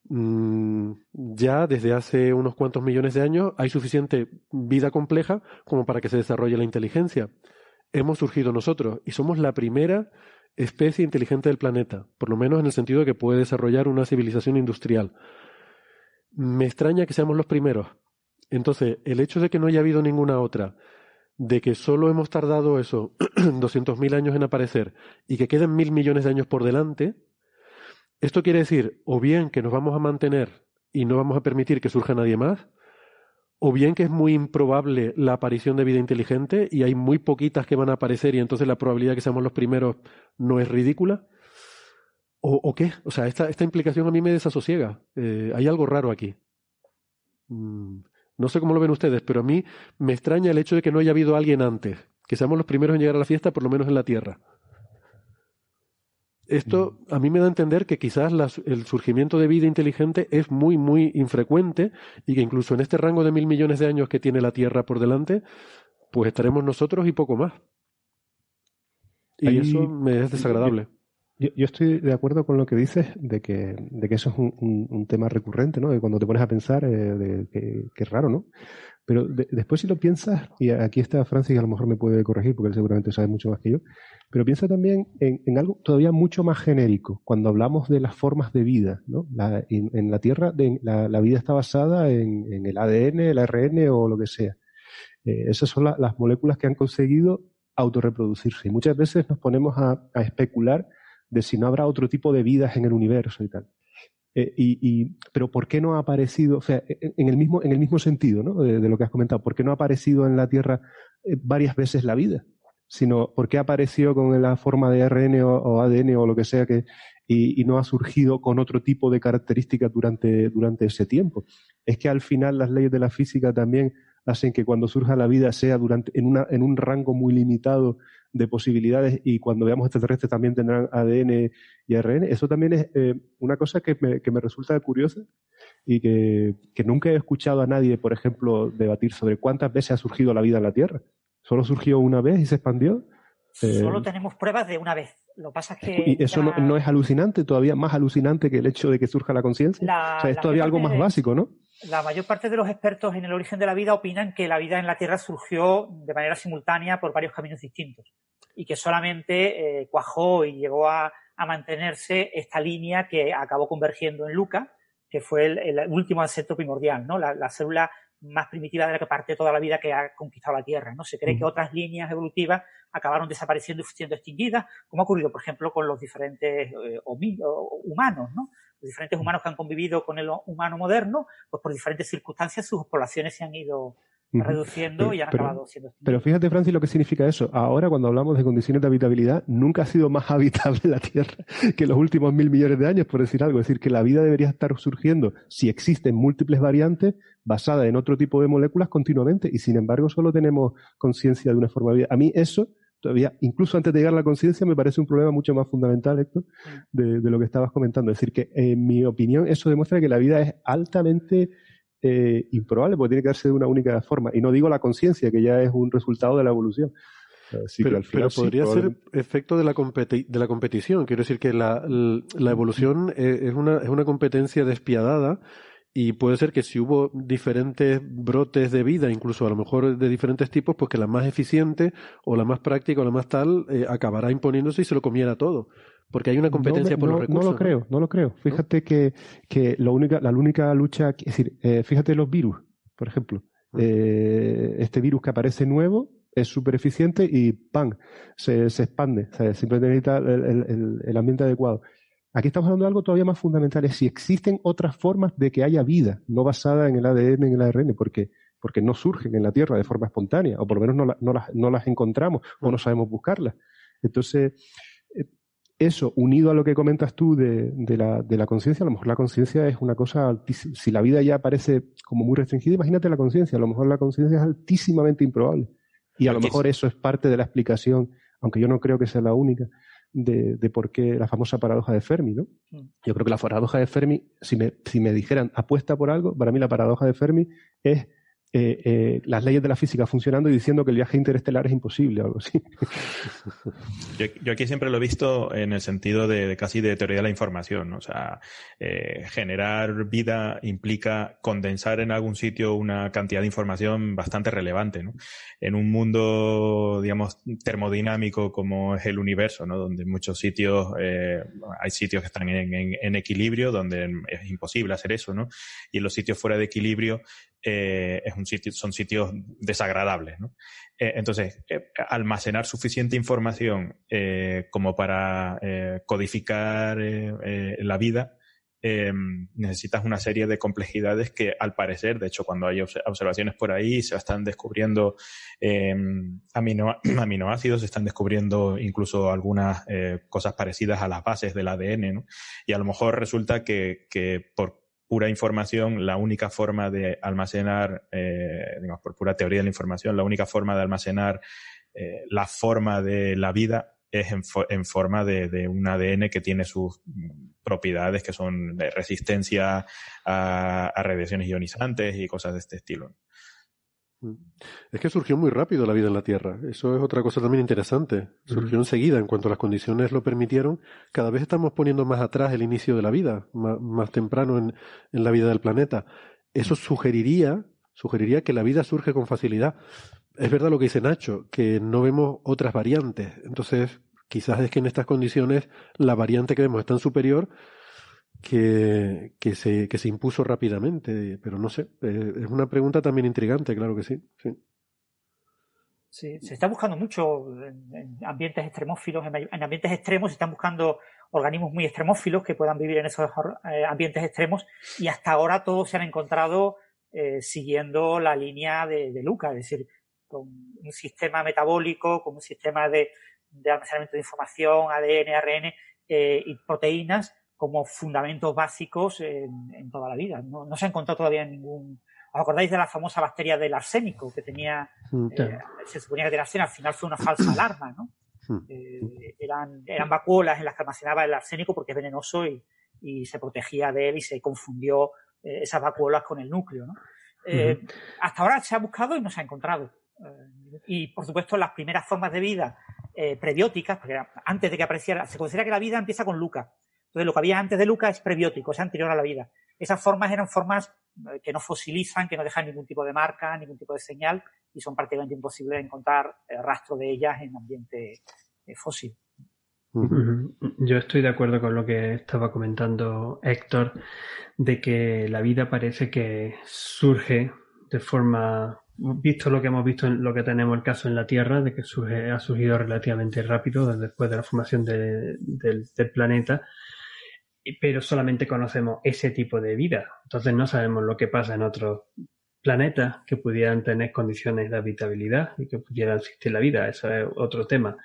Mm, ya desde hace unos cuantos millones de años hay suficiente vida compleja como para que se desarrolle la inteligencia. Hemos surgido nosotros y somos la primera especie inteligente del planeta, por lo menos en el sentido de que puede desarrollar una civilización industrial. Me extraña que seamos los primeros. Entonces, el hecho de que no haya habido ninguna otra, de que solo hemos tardado eso, 200.000 años en aparecer, y que queden mil millones de años por delante, esto quiere decir o bien que nos vamos a mantener y no vamos a permitir que surja nadie más, o bien que es muy improbable la aparición de vida inteligente y hay muy poquitas que van a aparecer y entonces la probabilidad de que seamos los primeros no es ridícula. ¿O, qué? O sea, esta, esta, implicación a mí me desasosiega. Eh, hay algo raro aquí. Mm, no sé cómo lo ven ustedes, pero a mí me extraña el hecho de que no haya habido alguien antes, que seamos los primeros en llegar a la fiesta, por lo menos en la Tierra. Esto a mí me da a entender que quizás el surgimiento de vida inteligente es muy, muy infrecuente y que incluso en este rango de mil millones de años que tiene la Tierra por delante, pues estaremos nosotros y poco más. Y eso me es desagradable. Yo, estoy de acuerdo con lo que dices de que, de que eso es un, tema recurrente, ¿no? De cuando te pones a pensar, eh, de que, raro, ¿no? Pero después si lo piensas, y aquí está Francis, a lo mejor me puede corregir porque él seguramente sabe mucho más que yo, pero piensa también en, algo todavía mucho más genérico, cuando hablamos de las formas de vida. ¿no? en, la Tierra la, vida está basada en, el ADN, el ARN o lo que sea. Eh, esas son las moléculas que han conseguido autorreproducirse. Y muchas veces nos ponemos a, especular de si no habrá otro tipo de vidas en el universo y tal. Eh, y, pero ¿por qué no ha aparecido, o sea, en el mismo, en el mismo sentido ¿no? de, lo que has comentado, ¿por qué no ha aparecido en la Tierra eh, varias veces la vida? sino por qué apareció con la forma de ARN o, ADN o lo que sea que, y, no ha surgido con otro tipo de características durante, durante ese tiempo. Es que al final las leyes de la física también hacen que cuando surja la vida sea durante, en, una, en un rango muy limitado de posibilidades y cuando veamos extraterrestres también tendrán ADN y ARN. Eso también es eh, una cosa que me, que me, resulta curiosa y que, que nunca he escuchado a nadie, por ejemplo, debatir sobre cuántas veces ha surgido la vida en la Tierra. ¿Solo surgió una vez y se expandió? Solo eh, tenemos pruebas de una vez. Lo pasa es que. ¿Y eso no, es alucinante, todavía más alucinante que el hecho de que surja la conciencia? O sea, es todavía algo más básico, ¿no? La mayor parte de los expertos en el origen de la vida opinan que la vida en la Tierra surgió de manera simultánea por varios caminos distintos y que solamente eh, cuajó y llegó a, mantenerse esta línea que acabó convergiendo en Luca, que fue el, último ancestro primordial, ¿no? La, la, célula más primitiva de la que parte toda la vida que ha conquistado la Tierra. ¿no? Se cree que otras líneas evolutivas acabaron desapareciendo y siendo extinguidas, como ha ocurrido, por ejemplo, con los diferentes eh, humanos. ¿no? Los diferentes humanos que han convivido con el humano moderno, pues por diferentes circunstancias sus poblaciones se han ido reduciendo y han acabado siendo Pero fíjate, Francis, lo que significa eso. Ahora, cuando hablamos de condiciones de habitabilidad, nunca ha sido más habitable la Tierra que los últimos mil millones de años, por decir algo. Es decir, que la vida debería estar surgiendo, si existen múltiples variantes, basadas en otro tipo de moléculas continuamente, y sin embargo solo tenemos conciencia de una forma de vida. A mí eso, todavía, incluso antes de llegar a la conciencia, me parece un problema mucho más fundamental, Héctor, de, de lo que estabas comentando. Es decir, que en mi opinión eso demuestra que la vida es altamente eh, improbable porque tiene que darse de una única forma. Y no digo la conciencia, que ya es un resultado de la evolución. pero, podría ser efecto de la, de la competición. Quiero decir que la, la evolución eh, es una, es una competencia despiadada y puede ser que si hubo diferentes brotes de vida, incluso a lo mejor de diferentes tipos, pues que la más eficiente o la más práctica o la más tal eh, acabará imponiéndose y se lo comiera todo. Porque hay una competencia por los recursos. No lo creo, no, lo creo. Fíjate que, que lo única, la única lucha, es decir, eh, fíjate los virus, por ejemplo. Eh, este virus que aparece nuevo es súper eficiente y ¡pam! Se, se expande. simplemente necesita el, el ambiente adecuado. Aquí estamos hablando de algo todavía más fundamental, es si existen otras formas de que haya vida, no basada en el ADN, en el ARN, porque, porque no surgen en la Tierra de forma espontánea, o por lo menos no, las, no las, encontramos o no sabemos buscarlas. Entonces, eso, unido a lo que comentas tú de, de la, de la conciencia, a lo mejor la conciencia es una cosa. Si la vida ya parece como muy restringida, imagínate la conciencia, a lo mejor la conciencia es altísimamente improbable. Y a lo mejor eso es parte de la explicación, aunque yo no creo que sea la única, de, de, por qué la famosa paradoja de Fermi, ¿no? Mm. Yo creo que la paradoja de Fermi, si me, si me dijeran apuesta por algo, para mí la paradoja de Fermi es eh, eh, las leyes de la física funcionando y diciendo que el viaje interestelar es imposible o algo así. Yo, aquí siempre lo he visto en el sentido de, casi de teoría de la información. O sea, eh, generar vida implica condensar en algún sitio una cantidad de información bastante relevante. ¿no? En un mundo, digamos, termodinámico como es el universo, ¿no? donde en muchos sitios hay sitios que están en, en, equilibrio, donde es imposible hacer eso. ¿no? Y en los sitios fuera de equilibrio eh, es un sitio, son sitios desagradables. ¿no? Eh, entonces, eh, almacenar suficiente información como para codificar la vida necesitas una serie de complejidades que al parecer, de hecho cuando hay observaciones por ahí, se están descubriendo aminoácidos, se están descubriendo incluso algunas cosas parecidas a las bases del ADN, ¿no? Y a lo mejor resulta que, que por pura información, la única forma de almacenar, eh, digamos, por pura teoría de la información, la única forma de almacenar eh, la forma de la vida es en, forma de, un ADN que tiene sus propiedades que son de resistencia a radiaciones ionizantes y cosas de este estilo. Mm. Es que surgió muy rápido la vida en la Tierra. Eso es otra cosa también interesante. Surgió enseguida, en cuanto las condiciones lo permitieron. Cada vez estamos poniendo más atrás el inicio de la vida, más, temprano en, en, la vida del planeta. Eso sugeriría, sugeriría que la vida surge con facilidad. Es verdad lo que dice Nacho, que no vemos otras variantes. Entonces, quizás es que en estas condiciones la variante que vemos es tan superior que, que, se, que se impuso rápidamente, pero no sé, eh, es una pregunta también intrigante, claro que sí. sí. Se está buscando mucho en, ambientes extremófilos, en, ambientes extremos se están buscando organismos muy extremófilos que puedan vivir en esos eh, ambientes extremos y hasta ahora todos se han encontrado eh, siguiendo la línea de, de Luca, es decir, con un sistema metabólico, con un sistema de, de almacenamiento de información, ADN, ARN eh, y proteínas como fundamentos básicos en, en toda la vida. No, no, se ha encontrado todavía ningún. ¿Os acordáis de la famosa bacteria del arsénico que tenía? Eh, se suponía que tenía arsénico, al final fue una falsa alarma, ¿no? Eh, eran, eran vacuolas en las que almacenaba el arsénico porque es venenoso y, y se protegía de él y se confundió eh, esas vacuolas con el núcleo, ¿no? Eh, hasta ahora se ha buscado y no se ha encontrado. Eh, y por supuesto, las primeras formas de vida prebióticas, porque antes de que apareciera, se considera que la vida empieza con Luca. Entonces, lo que había antes de Luca es prebiótico, es anterior a la vida. Esas formas eran formas eh, que no fosilizan, que no dejan ningún tipo de marca, ningún tipo de señal, y son prácticamente imposibles de encontrar eh, rastro de ellas en ambiente eh, fósil. Yo estoy de acuerdo con lo que estaba comentando Héctor, de que la vida parece que surge de forma, visto lo que hemos visto en lo que tenemos el caso en la Tierra, de que surge, ha surgido relativamente rápido después de la formación de, del, del planeta, pero solamente conocemos ese tipo de vida. Entonces no sabemos lo que pasa en otros planetas que pudieran tener condiciones de habitabilidad y que pudiera existir la vida. Eso es otro tema.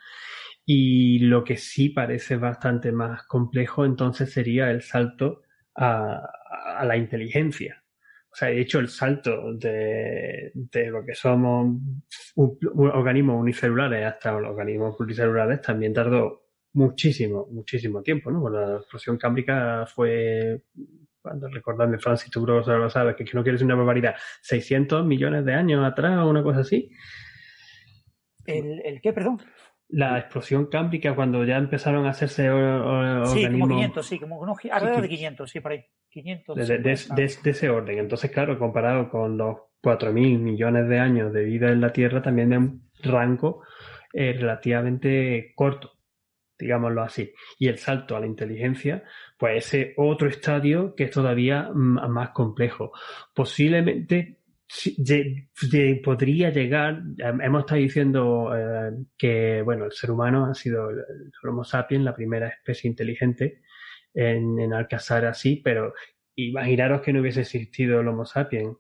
Y lo que sí parece bastante más complejo entonces sería el salto a, la inteligencia. O sea, de hecho, el salto de, de lo que somos organismos unicelulares hasta los organismos pluricelulares también tardó muchísimo, muchísimo tiempo, ¿no? Bueno, la explosión cámbrica fue cuando recordadme, Francis, tú creo que lo sabes, que no quieres una barbaridad, 600 millones de años atrás o una cosa así. ¿El, el qué, perdón? La explosión cámbrica cuando ya empezaron a hacerse Sí, como 500, sí, como unos, alrededor de 500, sí, por ahí. 500. De, de, ese orden. Entonces, claro, comparado con los 4.000 millones de años de vida en la Tierra, también es un rango eh, relativamente corto, digámoslo así. Y el salto a la inteligencia, pues ese otro estadio que es todavía más complejo. Posiblemente podría llegar, hemos estado diciendo eh, que bueno, el ser humano ha sido el, Homo sapiens, la primera especie inteligente en, en alcanzar así, pero imaginaros que no hubiese existido el Homo sapiens,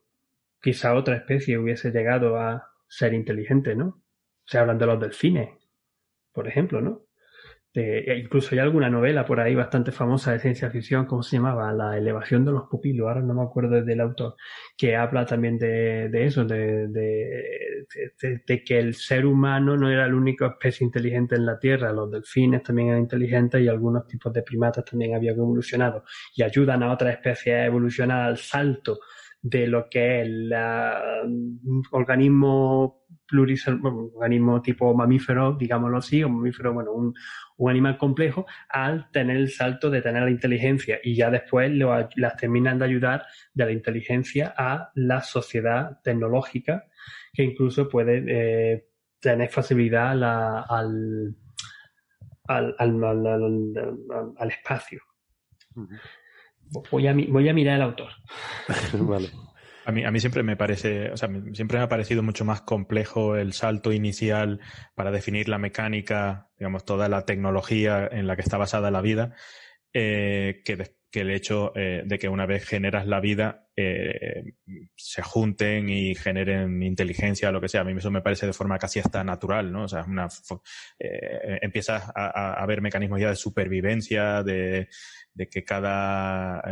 quizá otra especie hubiese llegado a ser inteligente, ¿no? Se hablan de los delfines, por ejemplo, ¿no? E incluso hay alguna novela por ahí bastante famosa de ciencia ficción, ¿cómo se llamaba? La elevación de los pupilos, ahora no me acuerdo del autor, que habla también de, eso, de, de, que el ser humano no era la única especie inteligente en la Tierra, los delfines también eran inteligentes y algunos tipos de primatas también habían evolucionado y ayudan a otras especies a evolucionar al salto de lo que es el organismo plurisel, organismo tipo mamífero, digámoslo así, o mamífero, bueno, un, un, animal complejo, al tener el salto de tener la inteligencia y ya después lo, las terminan de ayudar de la inteligencia a la sociedad tecnológica que incluso puede eh, tener facilidad al, al, al, al, espacio. Voy a, voy a mirar el autor. vale. A mí, a mí siempre me parece, o sea, siempre me ha parecido mucho más complejo el salto inicial para definir la mecánica, digamos, toda la tecnología en la que está basada la vida, eh, que, que, el hecho eh, de que una vez generas la vida, eh, se junten y generen inteligencia lo que sea. A mí eso me parece de forma casi hasta natural, ¿no? O sea, una, empiezas a, a, ver mecanismos ya de supervivencia, de, de que cada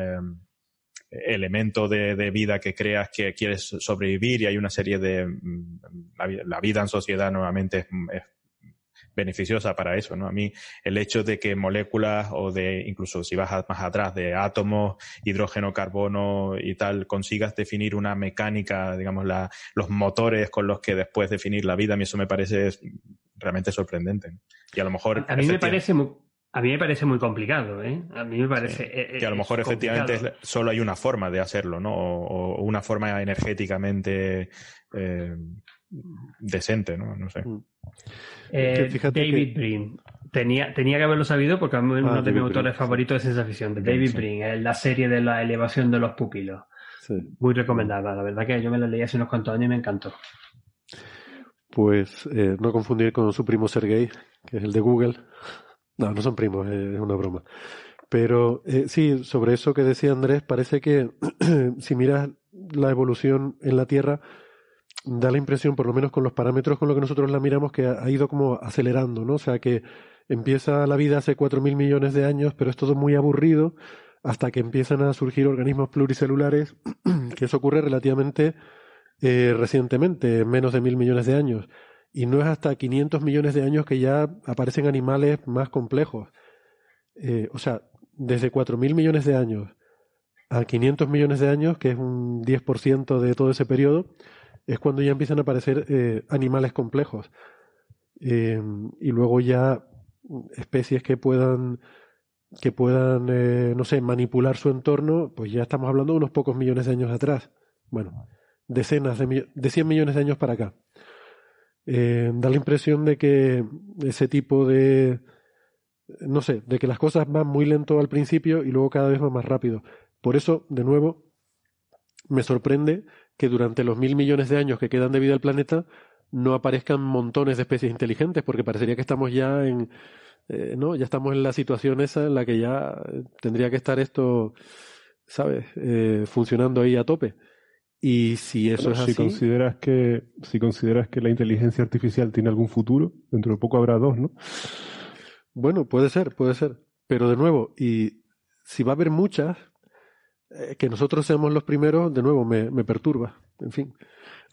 elemento de, vida que creas que quieres sobrevivir y hay una serie de... Mm, la, vida en sociedad nuevamente es, beneficiosa para eso, ¿no? A mí el hecho de que moléculas o de incluso si vas más atrás de átomos, hidrógeno, carbono y tal, consigas definir una mecánica, digamos, la, los motores con los que después definir la vida, a mí eso me parece realmente sorprendente. Y a lo mejor... A mí me parece muy, a mí me parece muy complicado, ¿eh? A mí me parece. Eh, que a lo mejor efectivamente solo hay una forma de hacerlo, ¿no? O, una forma energéticamente eh, decente, ¿no? No sé. Mm. Eh, David Brin. Tenía, tenía que haberlo sabido porque es uno ah, de mis autores favoritos de ciencia ficción, de David Brin, la serie de la elevación de los pupilos. Muy recomendada, la verdad que yo me la leí hace unos cuantos años y me encantó. Pues no confundir con su primo Sergey, que es el de Google. No, no son primos, es una broma. Pero eh, sí, sobre eso que decía Andrés, parece que si miras la evolución en la Tierra, da la impresión, por lo menos con los parámetros con los que nosotros la miramos, que ha, ido como acelerando, ¿no? O sea, que empieza la vida hace cuatro mil millones de años, pero es todo muy aburrido hasta que empiezan a surgir organismos pluricelulares, que eso ocurre relativamente eh, recientemente, menos de mil millones de años y no es hasta 500 millones de años que ya aparecen animales más complejos. Eh, o sea, desde 4.000 millones de años a 500 millones de años, que es un 10% de todo ese periodo, es cuando ya empiezan a aparecer eh, animales complejos. Eh, y luego ya especies que puedan que puedan, no sé, manipular su entorno, pues ya estamos hablando de unos pocos millones de años atrás. Bueno, decenas de, de 100 millones de años para acá. Eh, da la impresión de que ese tipo de, no sé, de que las cosas van muy lento al principio y luego cada vez van más rápido. Por eso, de nuevo, me sorprende que durante los mil millones de años que quedan de vida al planeta no aparezcan montones de especies inteligentes, porque parecería que estamos ya en, eh, no, ya estamos en la situación esa en la que ya tendría que estar esto, ¿sabes?, eh, funcionando ahí a tope. Y si eso es si así. Consideras que, si consideras que la inteligencia artificial tiene algún futuro, dentro de poco habrá dos, ¿no? Bueno, puede ser, puede ser. Pero de nuevo, y si va a haber muchas, eh, que nosotros seamos los primeros, de nuevo me, me perturba. en fin.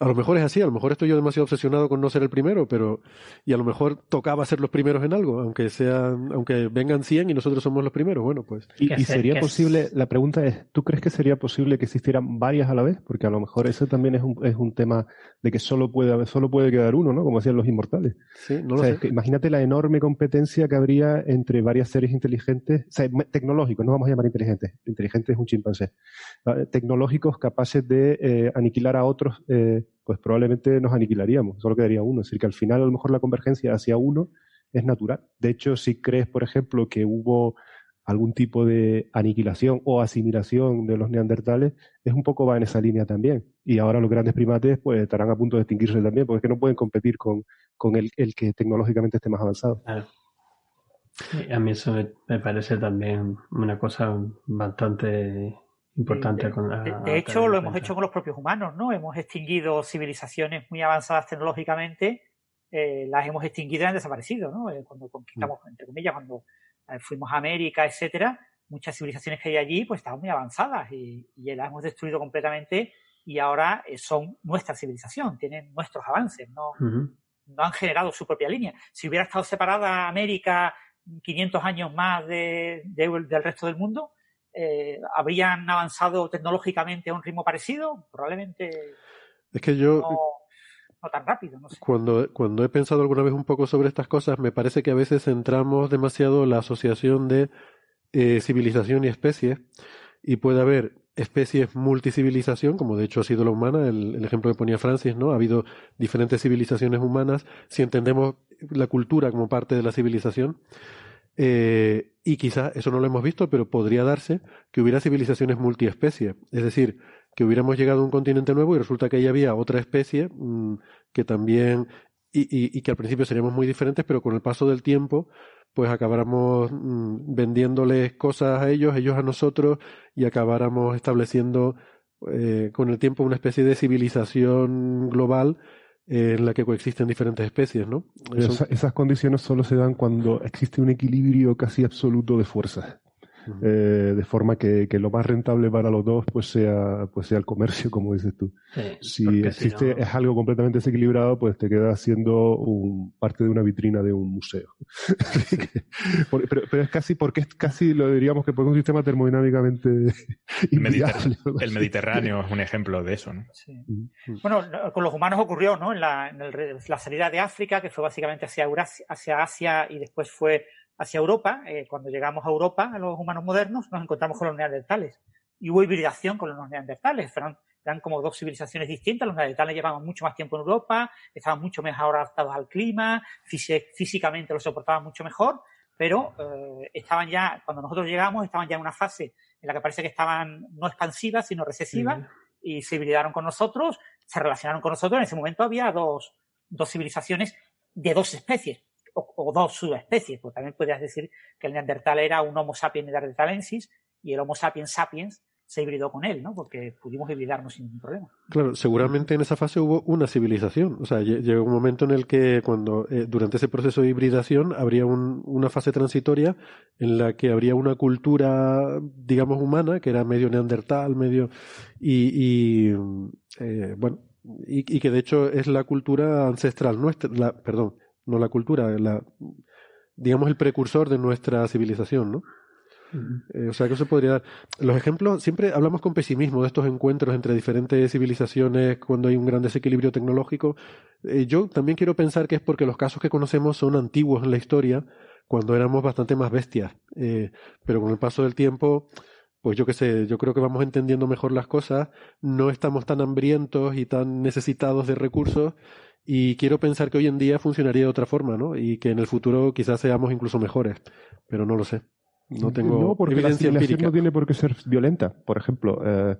A lo mejor es así, a lo mejor estoy yo demasiado obsesionado con no ser el primero, pero y a lo mejor tocaba ser los primeros en algo, aunque sean, aunque vengan 100 y nosotros somos los primeros, bueno, pues. Y, sería posible, la pregunta es, ¿tú crees que sería posible que existieran varias a la vez? Porque a lo mejor eso también es un, es un tema de que solo puede solo puede quedar uno, ¿no? Como decían los inmortales. Sí, no lo sé. imagínate la enorme competencia que habría entre varias seres inteligentes, o sea, tecnológicos, no vamos a llamar inteligentes, inteligente es un chimpancé, tecnológicos capaces de eh, aniquilar a otros eh, pues probablemente nos aniquilaríamos, solo quedaría uno. Es decir, que al final a lo mejor la convergencia hacia uno es natural. De hecho, si crees, por ejemplo, que hubo algún tipo de aniquilación o asimilación de los neandertales, es un poco va en esa línea también. Y ahora los grandes primates pues estarán a punto de extinguirse también, porque es que no pueden competir con, con el, el, que tecnológicamente esté más avanzado. A mí eso me parece también una cosa bastante importante. De, hecho, lo hemos hecho con los propios humanos, ¿no? Hemos extinguido civilizaciones muy avanzadas tecnológicamente, eh, las hemos extinguido y han desaparecido, ¿no? Eh, cuando conquistamos, mm. entre comillas, cuando eh, fuimos a América, etcétera, muchas civilizaciones que hay allí, pues estaban muy avanzadas y, las hemos destruido completamente y ahora son nuestra civilización, tienen nuestros avances, no, no han generado su propia línea. Si hubiera estado separada América 500 años más de, del resto del mundo, eh, ¿habrían avanzado tecnológicamente a un ritmo parecido? Probablemente. Es que yo. No, tan rápido, no sé. Cuando, cuando he pensado alguna vez un poco sobre estas cosas, me parece que a veces centramos demasiado la asociación de eh, civilización y especie, y puede haber especies multicivilización, como de hecho ha sido la humana, el, el, ejemplo que ponía Francis, ¿no? Ha habido diferentes civilizaciones humanas, si entendemos la cultura como parte de la civilización, eh, y quizás eso no lo hemos visto, pero podría darse que hubiera civilizaciones multiespecies. Es decir, que hubiéramos llegado a un continente nuevo y resulta que ahí había otra especie mm, que también. Y, que al principio seríamos muy diferentes, pero con el paso del tiempo, pues acabáramos mm, vendiéndoles cosas a ellos, ellos a nosotros, y acabáramos estableciendo eh, con el tiempo una especie de civilización global en la que coexisten diferentes especies, ¿no? esas condiciones solo se dan cuando existe un equilibrio casi absoluto de fuerzas. Eh, de forma que, lo más rentable para los dos pues sea, pues sea el comercio, como dices tú. si existe, es algo completamente desequilibrado, pues te queda siendo un, parte de una vitrina de un museo. pero, es casi, porque es casi, lo diríamos que por un sistema termodinámicamente el, Mediterráneo es un ejemplo de eso, ¿no? Bueno, con los humanos ocurrió, ¿no? En la, la salida de África, que fue básicamente hacia, Eurasia, hacia Asia y después fue hacia Europa, eh, cuando llegamos a Europa, a los humanos modernos, nos encontramos con los neandertales. Y hubo hibridación con los neandertales. Eran, eran como dos civilizaciones distintas. Los neandertales llevaban mucho más tiempo en Europa, estaban mucho mejor adaptados al clima, físicamente lo soportaban mucho mejor, pero eh, estaban ya, cuando nosotros llegamos, estaban ya en una fase en la que parece que estaban no expansivas, sino recesivas, y se hibridaron con nosotros, se relacionaron con nosotros. En ese momento había dos, dos civilizaciones de dos especies o, dos subespecies, porque también podrías decir que el neandertal era un Homo sapiens neanderthalensis y el Homo sapiens sapiens se hibridó con él, ¿no? Porque pudimos hibridarnos sin ningún problema. Claro, seguramente en esa fase hubo una civilización. O sea, llegó un momento en el que cuando eh, durante ese proceso de hibridación habría una fase transitoria en la que habría una cultura, digamos, humana, que era medio neandertal, medio y, eh, bueno, y, y, que de hecho es la cultura ancestral nuestra, la, perdón, no la cultura, la, digamos el precursor de nuestra civilización, ¿no? Eh, o sea que eso podría dar. Los ejemplos, siempre hablamos con pesimismo de estos encuentros entre diferentes civilizaciones cuando hay un gran desequilibrio tecnológico. Eh, yo también quiero pensar que es porque los casos que conocemos son antiguos en la historia, cuando éramos bastante más bestias. Eh, pero con el paso del tiempo, pues yo qué sé, yo creo que vamos entendiendo mejor las cosas, no estamos tan hambrientos y tan necesitados de recursos y quiero pensar que hoy en día funcionaría de otra forma, ¿no? Y que en el futuro quizás seamos incluso mejores, pero no lo sé. No tengo no, porque evidencia la no tiene por qué ser violenta. Por ejemplo, eh,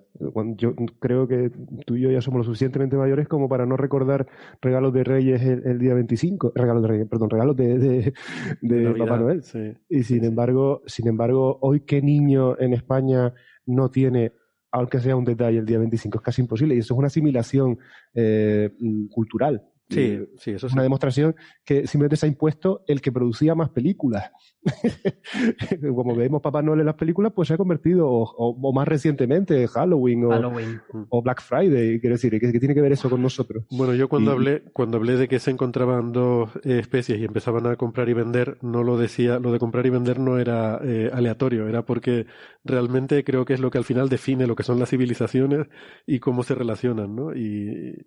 yo creo que tú y yo ya somos lo suficientemente mayores como para no recordar regalos de Reyes el, día 25, regalos de Reyes, perdón, regalos de, de, Papá Noel. y sin embargo, sin embargo, hoy qué niño en España no tiene aunque sea un detalle el día 25, es casi imposible. Y eso es una asimilación eh, cultural Sí, sí, eso es una demostración que simplemente se ha impuesto el que producía más películas. Como vemos Papá Noel en las películas, pues se ha convertido, o, más recientemente, Halloween, o, Black Friday, quiero decir, ¿qué, tiene que ver eso con nosotros? Bueno, yo cuando hablé, cuando hablé de que se encontraban dos eh, especies y empezaban a comprar y vender, no lo decía, lo de comprar y vender no era eh, aleatorio, era porque realmente creo que es lo que al final define lo que son las civilizaciones y cómo se relacionan, ¿no? Y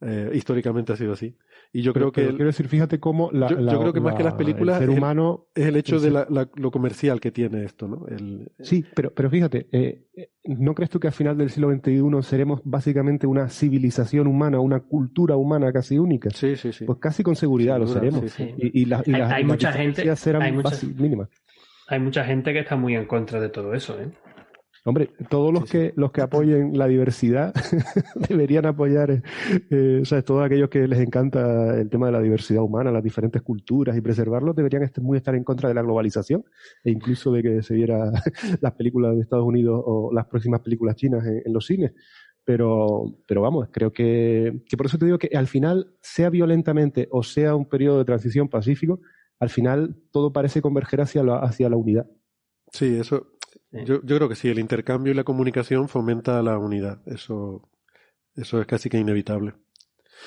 eh, históricamente ha sido así. Y yo creo que. quiero decir, fíjate cómo la, yo, creo que más que las películas. El ser humano. Es el, hecho de lo comercial que tiene esto, ¿no? El, sí, pero, pero fíjate, eh, ¿no crees tú que al final del siglo XXI seremos básicamente una civilización humana, una cultura humana casi única? Sí, sí, sí. Pues casi con seguridad lo seremos. Y, y, hay, hay mucha gente. Serán hay mínimas. Hay mucha gente que está muy en contra de todo eso, ¿eh? Hombre, todos los que los que apoyen la diversidad deberían apoyar, eh, o sea, todos aquellos que les encanta el tema de la diversidad humana, las diferentes culturas y preservarlos, deberían estar, muy estar en contra de la globalización e incluso de que se viera las películas de Estados Unidos o las próximas películas chinas en, los cines. Pero, pero vamos, creo que, que por eso te digo que al final, sea violentamente o sea un periodo de transición pacífico, al final todo parece converger hacia la, hacia la unidad. Sí, eso, yo, yo, creo que sí, el intercambio y la comunicación fomenta la unidad. Eso, eso es casi que inevitable.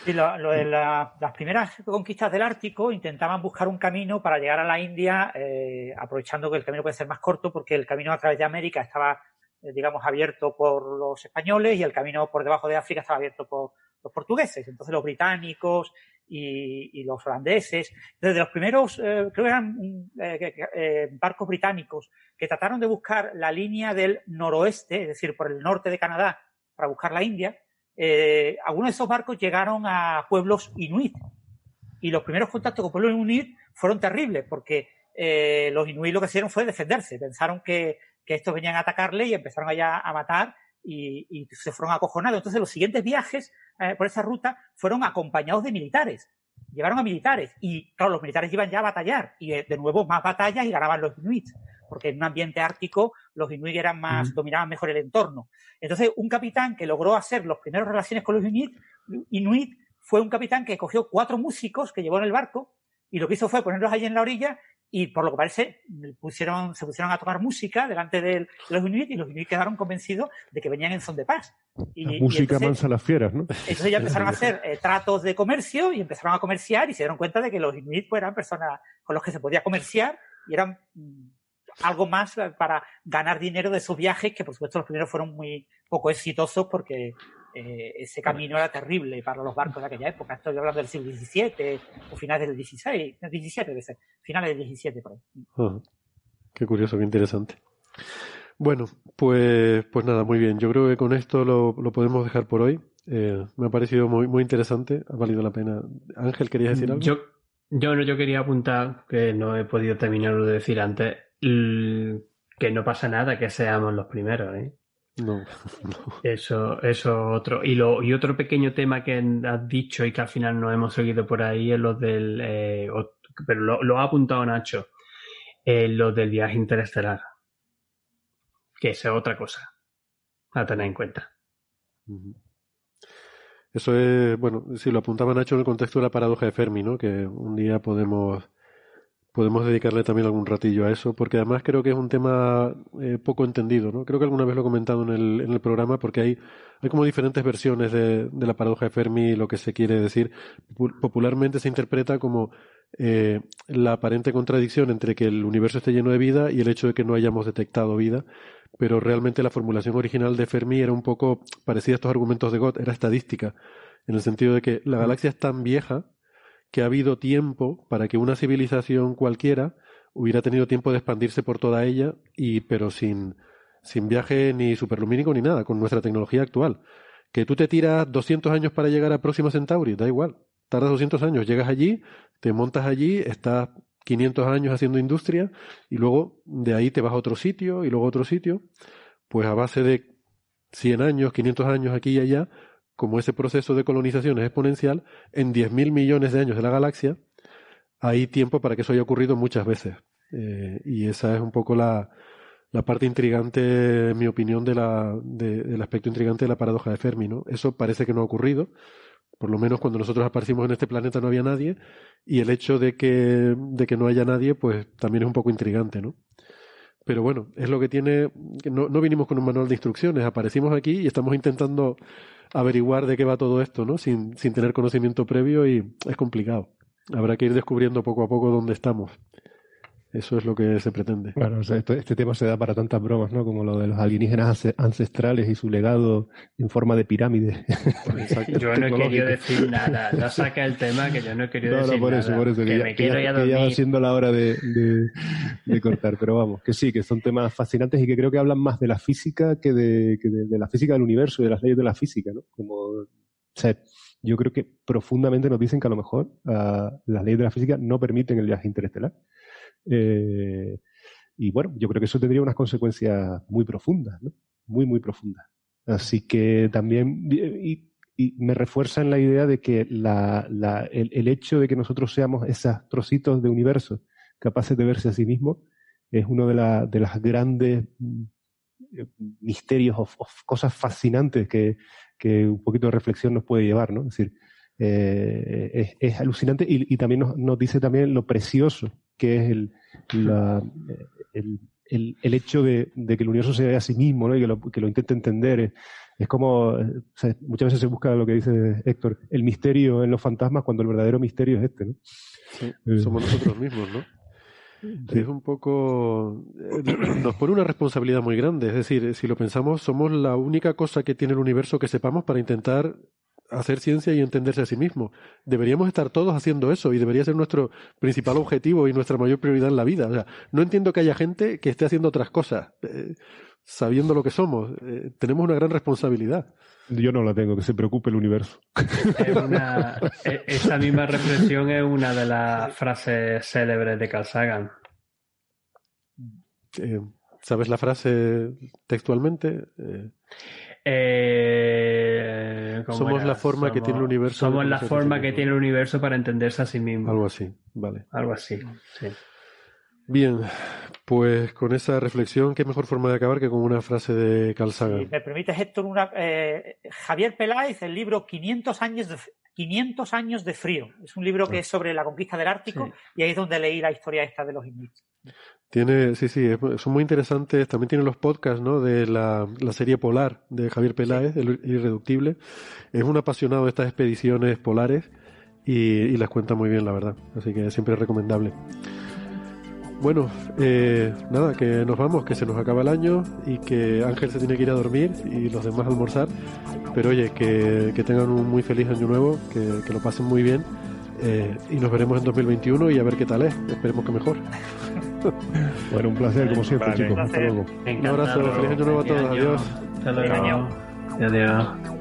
Sí, lo, de las primeras conquistas del Ártico intentaban buscar un camino para llegar a la India, eh, aprovechando que el camino puede ser más corto, porque el camino a través de América estaba, eh, digamos, abierto por los españoles y el camino por debajo de África estaba abierto por los portugueses. Entonces los británicos y, los holandeses. Desde los primeros, eh, creo que eran eh, eh, barcos británicos que trataron de buscar la línea del noroeste, es decir, por el norte de Canadá, para buscar la India, algunos de esos barcos llegaron a pueblos inuit. Y los primeros contactos con pueblos inuit fueron terribles, porque los inuit lo que hicieron fue defenderse. Pensaron que, que estos venían a atacarle y empezaron allá a matar y, se fueron acojonados. Entonces los siguientes viajes eh, por esa ruta fueron acompañados de militares. Llevaron a militares y, claro, los militares iban ya a batallar y de, nuevo más batallas y ganaban los inuits, porque en un ambiente ártico los inuits eran más, dominaban mejor el entorno. Entonces, un capitán que logró hacer las primeras relaciones con los inuit, inuit fue un capitán que cogió cuatro músicos que llevó en el barco y lo que hizo fue ponerlos allí en la orilla y por lo que parece pusieron, se pusieron a tocar música delante de los Inuit y los Inuit quedaron convencidos de que venían en son de paz. Y, la música mansa las fieras, ¿no? Entonces ya empezaron a hacer eh, tratos de comercio y empezaron a comerciar y se dieron cuenta de que los Inuit pues, eran personas con los que se podía comerciar y eran mm, algo más para ganar dinero de esos viajes que por supuesto los primeros fueron muy poco exitosos porque eh, ese camino era terrible para los barcos de aquella época. Estoy hablando del siglo XVII o finales del XVI, no, XVII debe ser, finales del XVII por ahí. qué curioso, qué interesante. Bueno, pues, pues nada, muy bien. Yo creo que con esto lo, lo podemos dejar por hoy. Eh, me ha parecido muy, muy interesante, ha valido la pena. Ángel, ¿querías decir algo? Yo, yo, yo quería apuntar, que no he podido terminar de decir antes, que no pasa nada que seamos los primeros, ¿eh? No, Eso, eso otro. Y, lo, y otro pequeño tema que has dicho y que al final no hemos seguido por ahí es lo del. Eh, pero lo, ha apuntado Nacho. Eh, lo del viaje interestelar. Que es otra cosa a tener en cuenta. Eso es, bueno, si lo apuntaba Nacho en el contexto de la paradoja de Fermi, ¿no? Que un día podemos podemos dedicarle también algún ratillo a eso, porque además creo que es un tema eh, poco entendido, ¿no? Creo que alguna vez lo he comentado en el, en el programa, porque hay, hay como diferentes versiones de, de la paradoja de Fermi, lo que se quiere decir. Popularmente se interpreta como eh, la aparente contradicción entre que el universo esté lleno de vida y el hecho de que no hayamos detectado vida, pero realmente la formulación original de Fermi era un poco parecida a estos argumentos de Gott, era estadística, en el sentido de que la galaxia es tan vieja que ha habido tiempo para que una civilización cualquiera hubiera tenido tiempo de expandirse por toda ella, y pero sin, sin viaje ni superlumínico ni nada, con nuestra tecnología actual. Que tú te tiras 200 años para llegar a Próxima Centauri, da igual. Tardas 200 años, llegas allí, te montas allí, estás 500 años haciendo industria y luego de ahí te vas a otro sitio y luego a otro sitio. Pues a base de 100 años, 500 años aquí y allá, como ese proceso de colonización es exponencial, en 10.000 millones de años de la galaxia hay tiempo para que eso haya ocurrido muchas veces. Eh, y esa es un poco la, parte intrigante, en mi opinión, del aspecto intrigante de la paradoja de Fermi. ¿no? Eso parece que no ha ocurrido, Por lo menos cuando nosotros aparecimos en este planeta no había nadie y el hecho de que, no haya nadie, pues también es un poco intrigante, ¿no? Pero bueno, es lo que tiene. No vinimos con un manual de instrucciones, aparecimos aquí y estamos intentando averiguar de qué va todo esto, ¿no? Sin, sin tener conocimiento previo y es complicado. Habrá que ir descubriendo poco a poco dónde estamos. Eso es lo que se pretende. Bueno, este tema se da para tantas bromas, ¿no? Como lo de los alienígenas ancestrales y su legado en forma de pirámide. yo no he querido decir nada. No saca el tema que yo no he querido decir por nada. Eso, por eso, que, ya, me quiero que, ya, va siendo la hora de, de, cortar. Pero vamos, que sí, que son temas fascinantes y que creo que hablan más de la física que de, que de, la física del universo y de las leyes de la física, ¿no? Como, o sea, yo creo que profundamente nos dicen que a lo mejor uh, las leyes de la física no permiten el viaje interestelar. Eh, y bueno, yo creo que eso tendría unas consecuencias muy profundas, ¿no? Muy, muy profundas. Así que también, y, y me refuerza en la idea de que la, la, el, el, hecho de que nosotros seamos esos trocitos de universo capaces de verse a sí mismos es uno de, la, de las grandes misterios o, o cosas fascinantes que, que, un poquito de reflexión nos puede llevar, ¿no? Es decir, eh, es, es, alucinante y, y también nos, nos, dice también lo precioso que es el, la, el, el, el, hecho de, de, que el universo se vea a sí mismo ¿no? y que lo, que lo intente entender. Es, es como, o sea, muchas veces se busca lo que dice Héctor, el misterio en los fantasmas cuando el verdadero misterio es este. ¿no? Sí, eh. somos nosotros mismos, ¿no? Sí. Es un poco. Nos pone una responsabilidad muy grande. Es decir, si lo pensamos, somos la única cosa que tiene el universo que sepamos para intentar hacer ciencia y entenderse a sí mismo. Deberíamos estar todos haciendo eso y debería ser nuestro principal objetivo y nuestra mayor prioridad en la vida. O sea, no entiendo que haya gente que esté haciendo otras cosas, eh, sabiendo lo que somos. Eh, tenemos una gran responsabilidad. Yo no la tengo, que se preocupe el universo. Es una, esa misma reflexión es una de las frases célebres de Carl Sagan. Eh, ¿Sabes la frase textualmente? Eh, somos era? la forma somos, que tiene el universo. Somos la forma que tiene el universo para entenderse a sí mismo. Algo así, vale. Algo así, sí. Bien, pues con esa reflexión, qué mejor forma de acabar que con una frase de Carl Sagan. Si me permites, Héctor, una, eh, Javier Peláez, el libro 500 años de, 500 años de frío. Es un libro que es sobre la conquista del Ártico sí. y ahí es donde leí la historia esta de los inuits. Tiene, sí, sí, son muy interesantes. También tiene los podcasts, ¿no? De la, la serie polar de Javier Peláez, El Irreductible. Es un apasionado de estas expediciones polares y, y las cuenta muy bien, la verdad. Así que siempre es recomendable. Bueno, eh, nada, que nos vamos, que se nos acaba el año y que Ángel se tiene que ir a dormir y los demás a almorzar. Pero oye, que, que tengan un muy feliz año nuevo, que, que lo pasen muy bien eh, y nos veremos en 2021 y a ver qué tal es. Esperemos que mejor. bueno, un placer, como siempre, vale. chicos. Hasta luego. Un abrazo, feliz año nuevo a todos. Adiós. Hasta luego. Adiós.